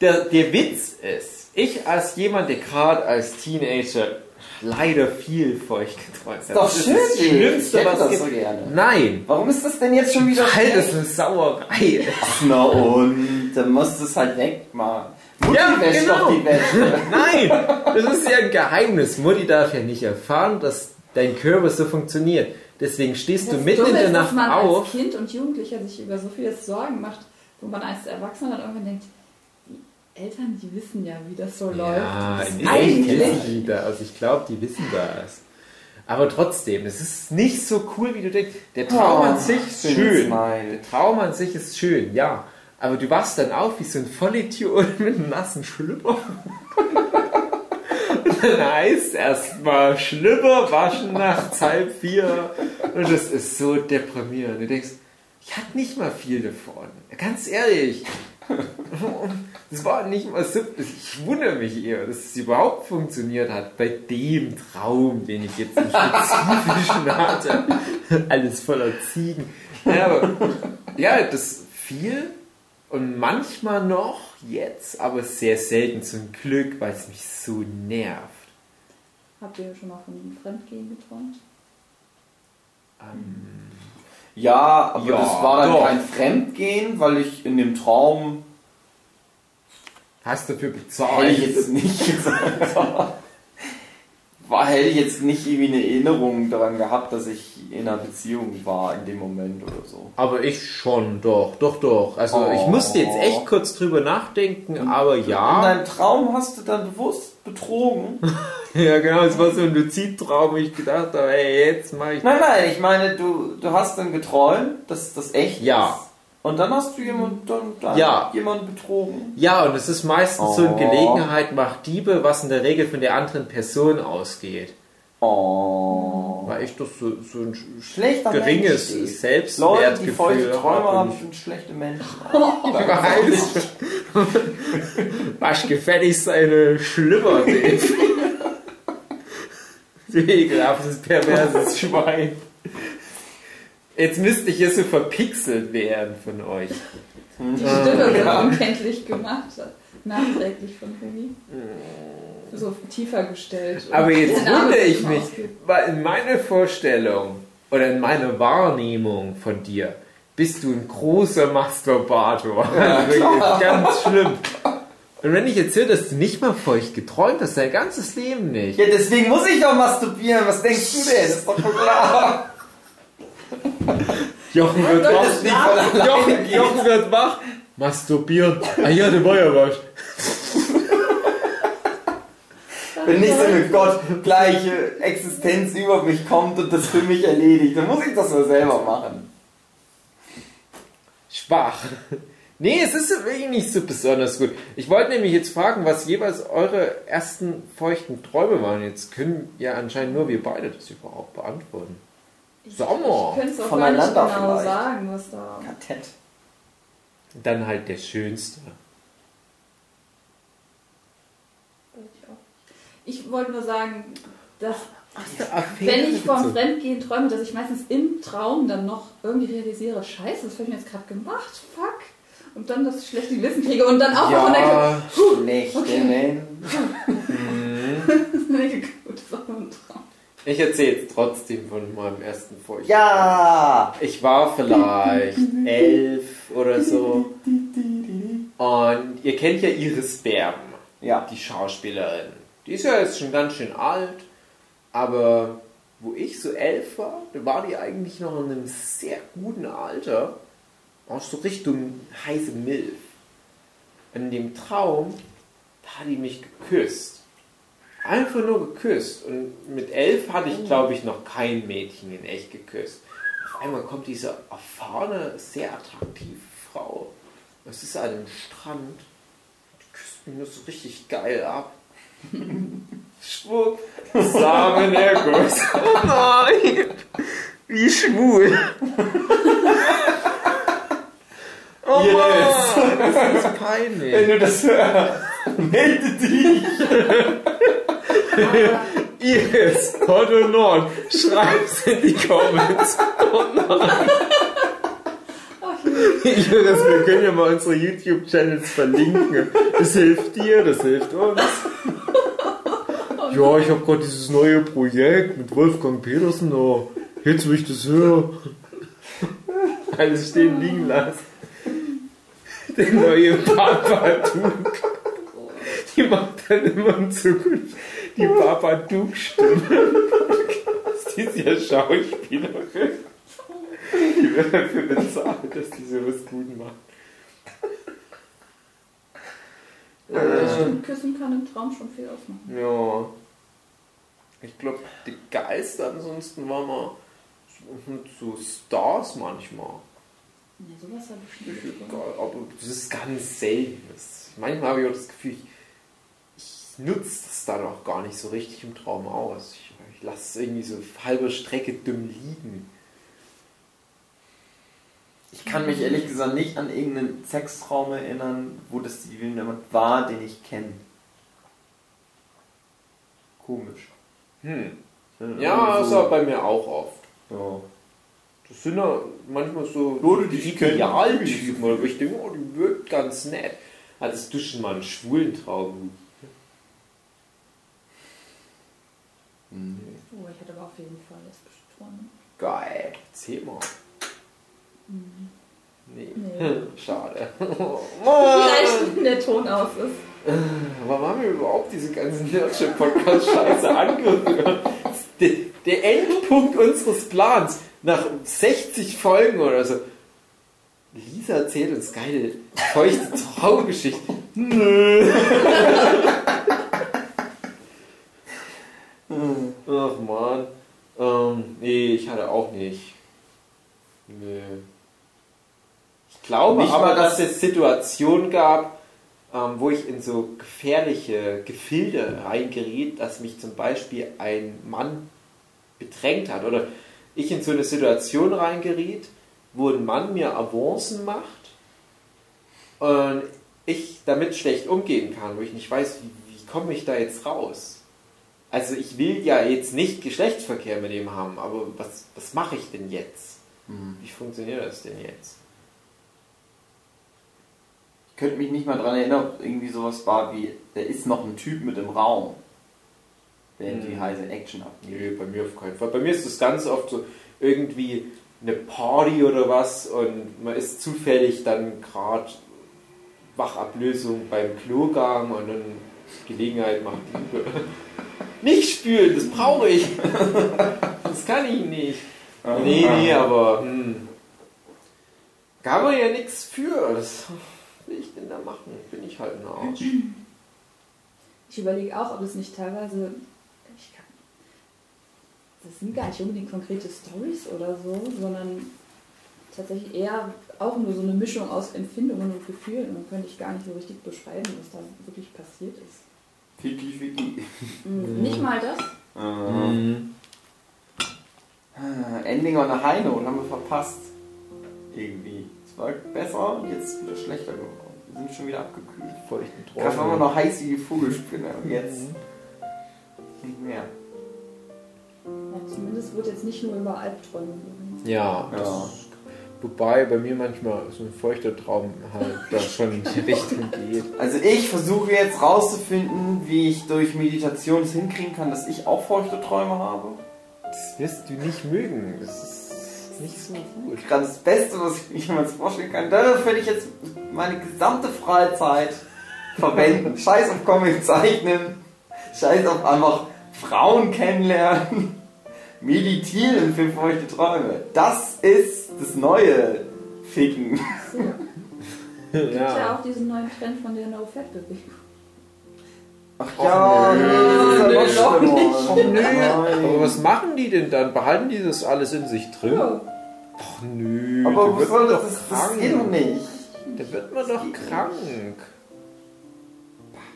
der, der Witz ist, ich als jemand, der gerade als Teenager leider viel feucht geträumt hat. Doch das ist schön, das ich Schlimmste, hätte was das so gerne. Nein, Warum ist das denn jetzt schon wieder weil das schlecht? eine Sauerei ist. Ach, na und? Dann musst du es halt wegmachen. Mutti Ja, wäscht genau. doch die Wäsche. Nein, das ist ja ein Geheimnis. Mutti darf ja nicht erfahren, dass dein Körper so funktioniert. Deswegen stehst du Das mitten in der ist, dass Nacht man auf. als Kind und Jugendlicher sich über so vieles Sorgen macht, wo man als Erwachsener dann irgendwann denkt, die Eltern, die wissen ja, wie das so Ja, läuft. echt eigentlich das. Also ich glaube, die wissen das. Aber trotzdem, es ist nicht so cool, wie du denkst. Der Traum Oh, an sich ist schön. Der Traum an sich ist schön, ja. Aber du wachst dann auf wie so ein Vollidiot mit einem nassen Schlüpper. Und dann heißt erstmal Schlüpper waschen nachts halb vier. Und das ist so deprimierend. Du denkst, ich hatte nicht mal viel davon. Ganz ehrlich. Das war nicht mal so. Ich wundere mich eher, dass es überhaupt funktioniert hat bei dem Traum, den ich jetzt im Spezifischen hatte. Alles voller Ziegen. Ja, aber, ja, das viel und manchmal noch jetzt, aber sehr selten zum Glück, weil es mich so nervt. Habt ihr schon mal von einem Fremdgehen geträumt? Ja, aber Ja, das war dann doch. kein Fremdgehen, weil ich in dem Traum Hast dafür hätte bezahlt? ich jetzt nicht gesagt. War, hätte ich jetzt nicht irgendwie eine Erinnerung daran gehabt, dass ich in einer Beziehung war in dem Moment oder so. Aber ich schon, doch, doch, doch. Also ich Oh. musste jetzt echt kurz drüber nachdenken, aber In ja. deinem Traum hast du dann bewusst betrogen? Ja, genau, es war so ein Luzidtraum, wo ich gedacht habe, ey, jetzt mach ich. Nein, nein, ich meine, du, du hast dann geträumt, dass das echt Ja. ist. Und dann hast du jemand, dann, dann Ja. jemanden betrogen. Ja, und es ist meistens so Oh. eine Gelegenheit macht Diebe, was in der Regel von der anderen Person ausgeht. Oh. Weil ich doch so, so ein sch- Schlechter geringes Mensch. Leute, die Selbstwertgefühl feuchte Träume habe haben, sind schlechte Menschen. ich weiß. Wasch gefälligst seine Schlüpper, Dave. Du ekelhaftes, perverses Schwein. Jetzt müsste ich hier so verpixelt werden von euch. Die Stimme wird unkenntlich gemacht, nachträglich von Humi. So tiefer gestellt. Aber jetzt wundere ich mich, weil in meiner Vorstellung oder in meiner Wahrnehmung von dir bist du ein großer Masturbator. Wirklich ganz schlimm. Und wenn ich jetzt höre, dass du nicht mal feucht geträumt hast, dein ganzes Leben nicht. Ja, deswegen muss ich doch masturbieren. Was denkst du denn? Ist doch klar. Jochen wird wach. Jochen. Jochen wird wach. Masturbieren. Ah ja, der war ja was. Wenn nicht so eine gottgleiche Existenz über mich kommt und das für mich erledigt, dann muss ich das nur selber machen. Schwach. Nee, es ist wirklich nicht so besonders gut. Ich wollte nämlich jetzt fragen, was jeweils eure ersten feuchten Träume waren. Jetzt können ja anscheinend nur wir beide das überhaupt beantworten. Sommer. Ich könnte es auch gar nicht genau vielleicht. sagen, was da. Kartett. Dann halt der schönste. Ich wollte nur sagen, dass Affäre wenn ich vom. Fremdgehen träume, dass ich meistens im Traum dann noch irgendwie realisiere, scheiße, das habe ich mir jetzt gerade gemacht, fuck. Und dann das schlechte Gewissen kriege und dann auch noch und denke, Ja, Schlechte okay. Menschen. gut, das ist auch nur ein Traum. Ich erzähle jetzt trotzdem von meinem ersten feuchten. Ja! Ich war vielleicht elf oder so. Und ihr kennt ja Iris Berben. Ja. die Schauspielerin. Die ist ja jetzt schon ganz schön alt, aber wo ich so elf war, da war die eigentlich noch in einem sehr guten Alter, auch so Richtung heiße Milf. In dem Traum, da hat die mich geküsst. Einfach nur geküsst. Und mit elf hatte ich, glaube ich, noch kein Mädchen in echt geküsst. Auf einmal kommt diese erfahrene, sehr attraktive Frau. Es ist an einem Strand küsst mich nur so richtig geil ab. Schwupp, Samenerguss. Oh nein, wie schwul. Oh Yes. Mann, das ist peinlich. Wenn du das hörst, melde dich! Iris, Otto Nord, schreib's in die Comments. Ach, je. Iris, wir können ja mal unsere YouTube-Channels verlinken. Das hilft dir, das hilft uns. Ja, ich habe gerade dieses neue Projekt mit Wolfgang Petersen. Oh, jetzt will ich das hören. Alles stehen liegen lassen. Der neue Babadook. Die macht dann immer in Zukunft die Babadook-Stimme. Die ist ja Schauspielerin. Die wird dafür bezahlt, dass die sowas gut macht. Das stimmt, Küssen kann im Traum schon viel ausmachen. Ja. Ich glaube, die geilste ansonsten war mal so, Stars manchmal. Nee, sowas habe ich Ich nicht. geil, Aber das ist ganz selten. Manchmal habe ich auch das Gefühl, ich, ich nutze das dann auch gar nicht so richtig im Traum aus. Ich, ich lasse es irgendwie so auf halber Strecke dumm liegen. Ich kann mich ehrlich gesagt nicht an irgendeinen Sextraum erinnern, wo das jemand war, den ich kenne. Komisch. Hm. Ja, das so- war bei mir auch oft. Ja. Das sind ja manchmal so Leute, die ich kenne. Idealtypen, oder wo ich denke, oh, die wirkt ganz nett. Hattest du schon mal einen schwulen Traum? Nee. Oh, ich hatte aber auf jeden Fall lesbische Träume. Geil. Erzähl mal. Nee. Nee. Schade. Vielleicht, wenn der Ton aus ist. Warum haben wir überhaupt diese ganzen Nerdship-Podcast-Scheiße angehört? Der, der Endpunkt unseres Plans nach 60 Folgen oder so. Lisa erzählt uns geile, feuchte Traumgeschichten. Nö. Ach man. Ähm, nee, ich hatte auch nicht. Nö. Ich glaube Nicht aber, mal dass das- es Situationen gab, ähm, wo ich in so gefährliche Gefilde reingeriet, dass mich zum Beispiel ein Mann bedrängt hat oder ich in so eine Situation reingeriet, wo ein Mann mir Avancen macht und ich damit schlecht umgehen kann, wo ich nicht weiß, wie, wie komme ich da jetzt raus. Also ich will ja jetzt nicht Geschlechtsverkehr mit ihm haben, aber was, was mache ich denn jetzt? Hm. Wie funktioniert das denn jetzt? Ich könnte mich nicht mal daran erinnern, ob irgendwie sowas war wie, da ist noch ein Typ mit im Raum. Während die Hm. heiße Action abgeht. Nee, bei mir auf keinen Fall. Bei mir ist es ganz oft so irgendwie eine Party oder was und man ist zufällig dann gerade Wachablösung beim Klogang und dann Gelegenheit macht Liebe. Nicht spülen, das brauche ich. Das kann ich nicht. Nee, nee, aber hm, gab man ja nichts für. Das will ich denn da machen? Bin ich halt ein Arsch. Ich überlege auch, ob es nicht teilweise. Ich kann, das sind gar nicht unbedingt konkrete Stories oder so, sondern tatsächlich eher auch nur so eine Mischung aus Empfindungen und Gefühlen. Und dann könnte ich gar nicht so richtig beschreiben, was da wirklich passiert ist. Ficky, ficky. Mhm. Nicht mal das. Mhm. Ending on a High Note haben wir verpasst. Irgendwie. Es war besser und jetzt wieder schlechter geworden. Wir sind schon wieder abgekühlt. Feuchten Gerade waren wir noch heiß wie die Vogelspinne und jetzt nicht mehr. Ja, zumindest wird jetzt nicht nur über Albträume geredet. Ja, Ja. Wobei bei mir manchmal so ein feuchter Traum halt da schon in die Richtung geht. Also ich versuche jetzt rauszufinden, wie ich durch Meditation es hinkriegen kann, dass ich auch feuchte Träume habe. Das wirst du nicht mögen. Das ist nicht so gut. Gerade das Beste, was ich mir jemals vorstellen kann. Dafür werde ich jetzt meine gesamte Freizeit verwenden. Scheiß auf Comic zeichnen. Scheiß auf einfach Frauen kennenlernen. Meditieren für feuchte Träume. Das ist das neue Ficken. So. Gibt ja. Ja. auch diesen neuen Trend von der No-Fat-Bewegung. Ach ja, nee, das ist aber nö, schlimmer. doch Oh, nö. Nein. Aber was machen die denn dann? Behalten die das alles in sich drin? Ja. Ach nö, Aber soll das? doch Das, das krank. geht doch nicht. Da wird man doch geht nicht. krank.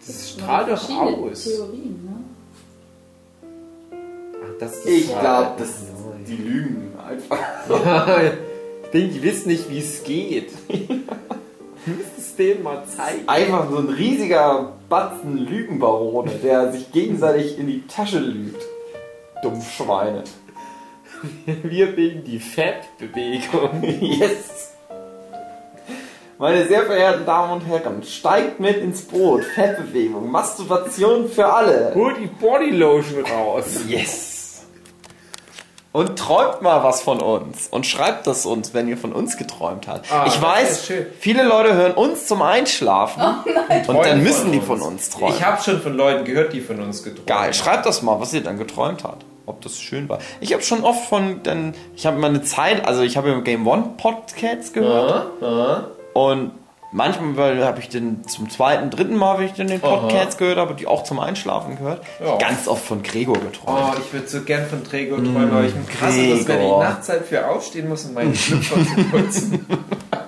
Das strahlt doch aus. Theorien, ne? Ach, das ist Ich glaube, das die lügen einfach. Ja, ich denke, die wissen nicht, wie es geht. Müsst es denen mal zeigen. Einfach so ein riesiger Batzen Lügenbarone, der sich gegenseitig in die Tasche lügt. Dummschweine. Wir bilden die Fettbewegung. Yes! Meine sehr verehrten Damen und Herren, steigt mit ins Boot. Fettbewegung, Masturbation für alle. Hol die Bodylotion raus. Yes! Und träumt mal was von uns. Und schreibt das uns, wenn ihr von uns geträumt habt. Ah, ich weiß, viele Leute hören uns zum Einschlafen. und Träumen dann müssen von die von uns träumen. Ich habe schon von Leuten gehört, die von uns geträumt Geil, haben. schreibt das mal, was ihr dann geträumt habt. Ob das schön war. Ich habe schon oft von, dann, ich habe mal eine Zeit, also ich habe ja Game One Podcasts gehört Ja, ja. und manchmal habe ich den zum zweiten, dritten Mal, wenn ich dann den Aha. Podcasts gehört habe, die auch zum Einschlafen gehört. Ja. Ganz oft von Gregor geträumt. Oh, ich würde so gern von Träger träumen, aber ich hasse das, wenn ich Gregor. nachts halt für aufstehen muss, um meinen Schlüpfer zu putzen.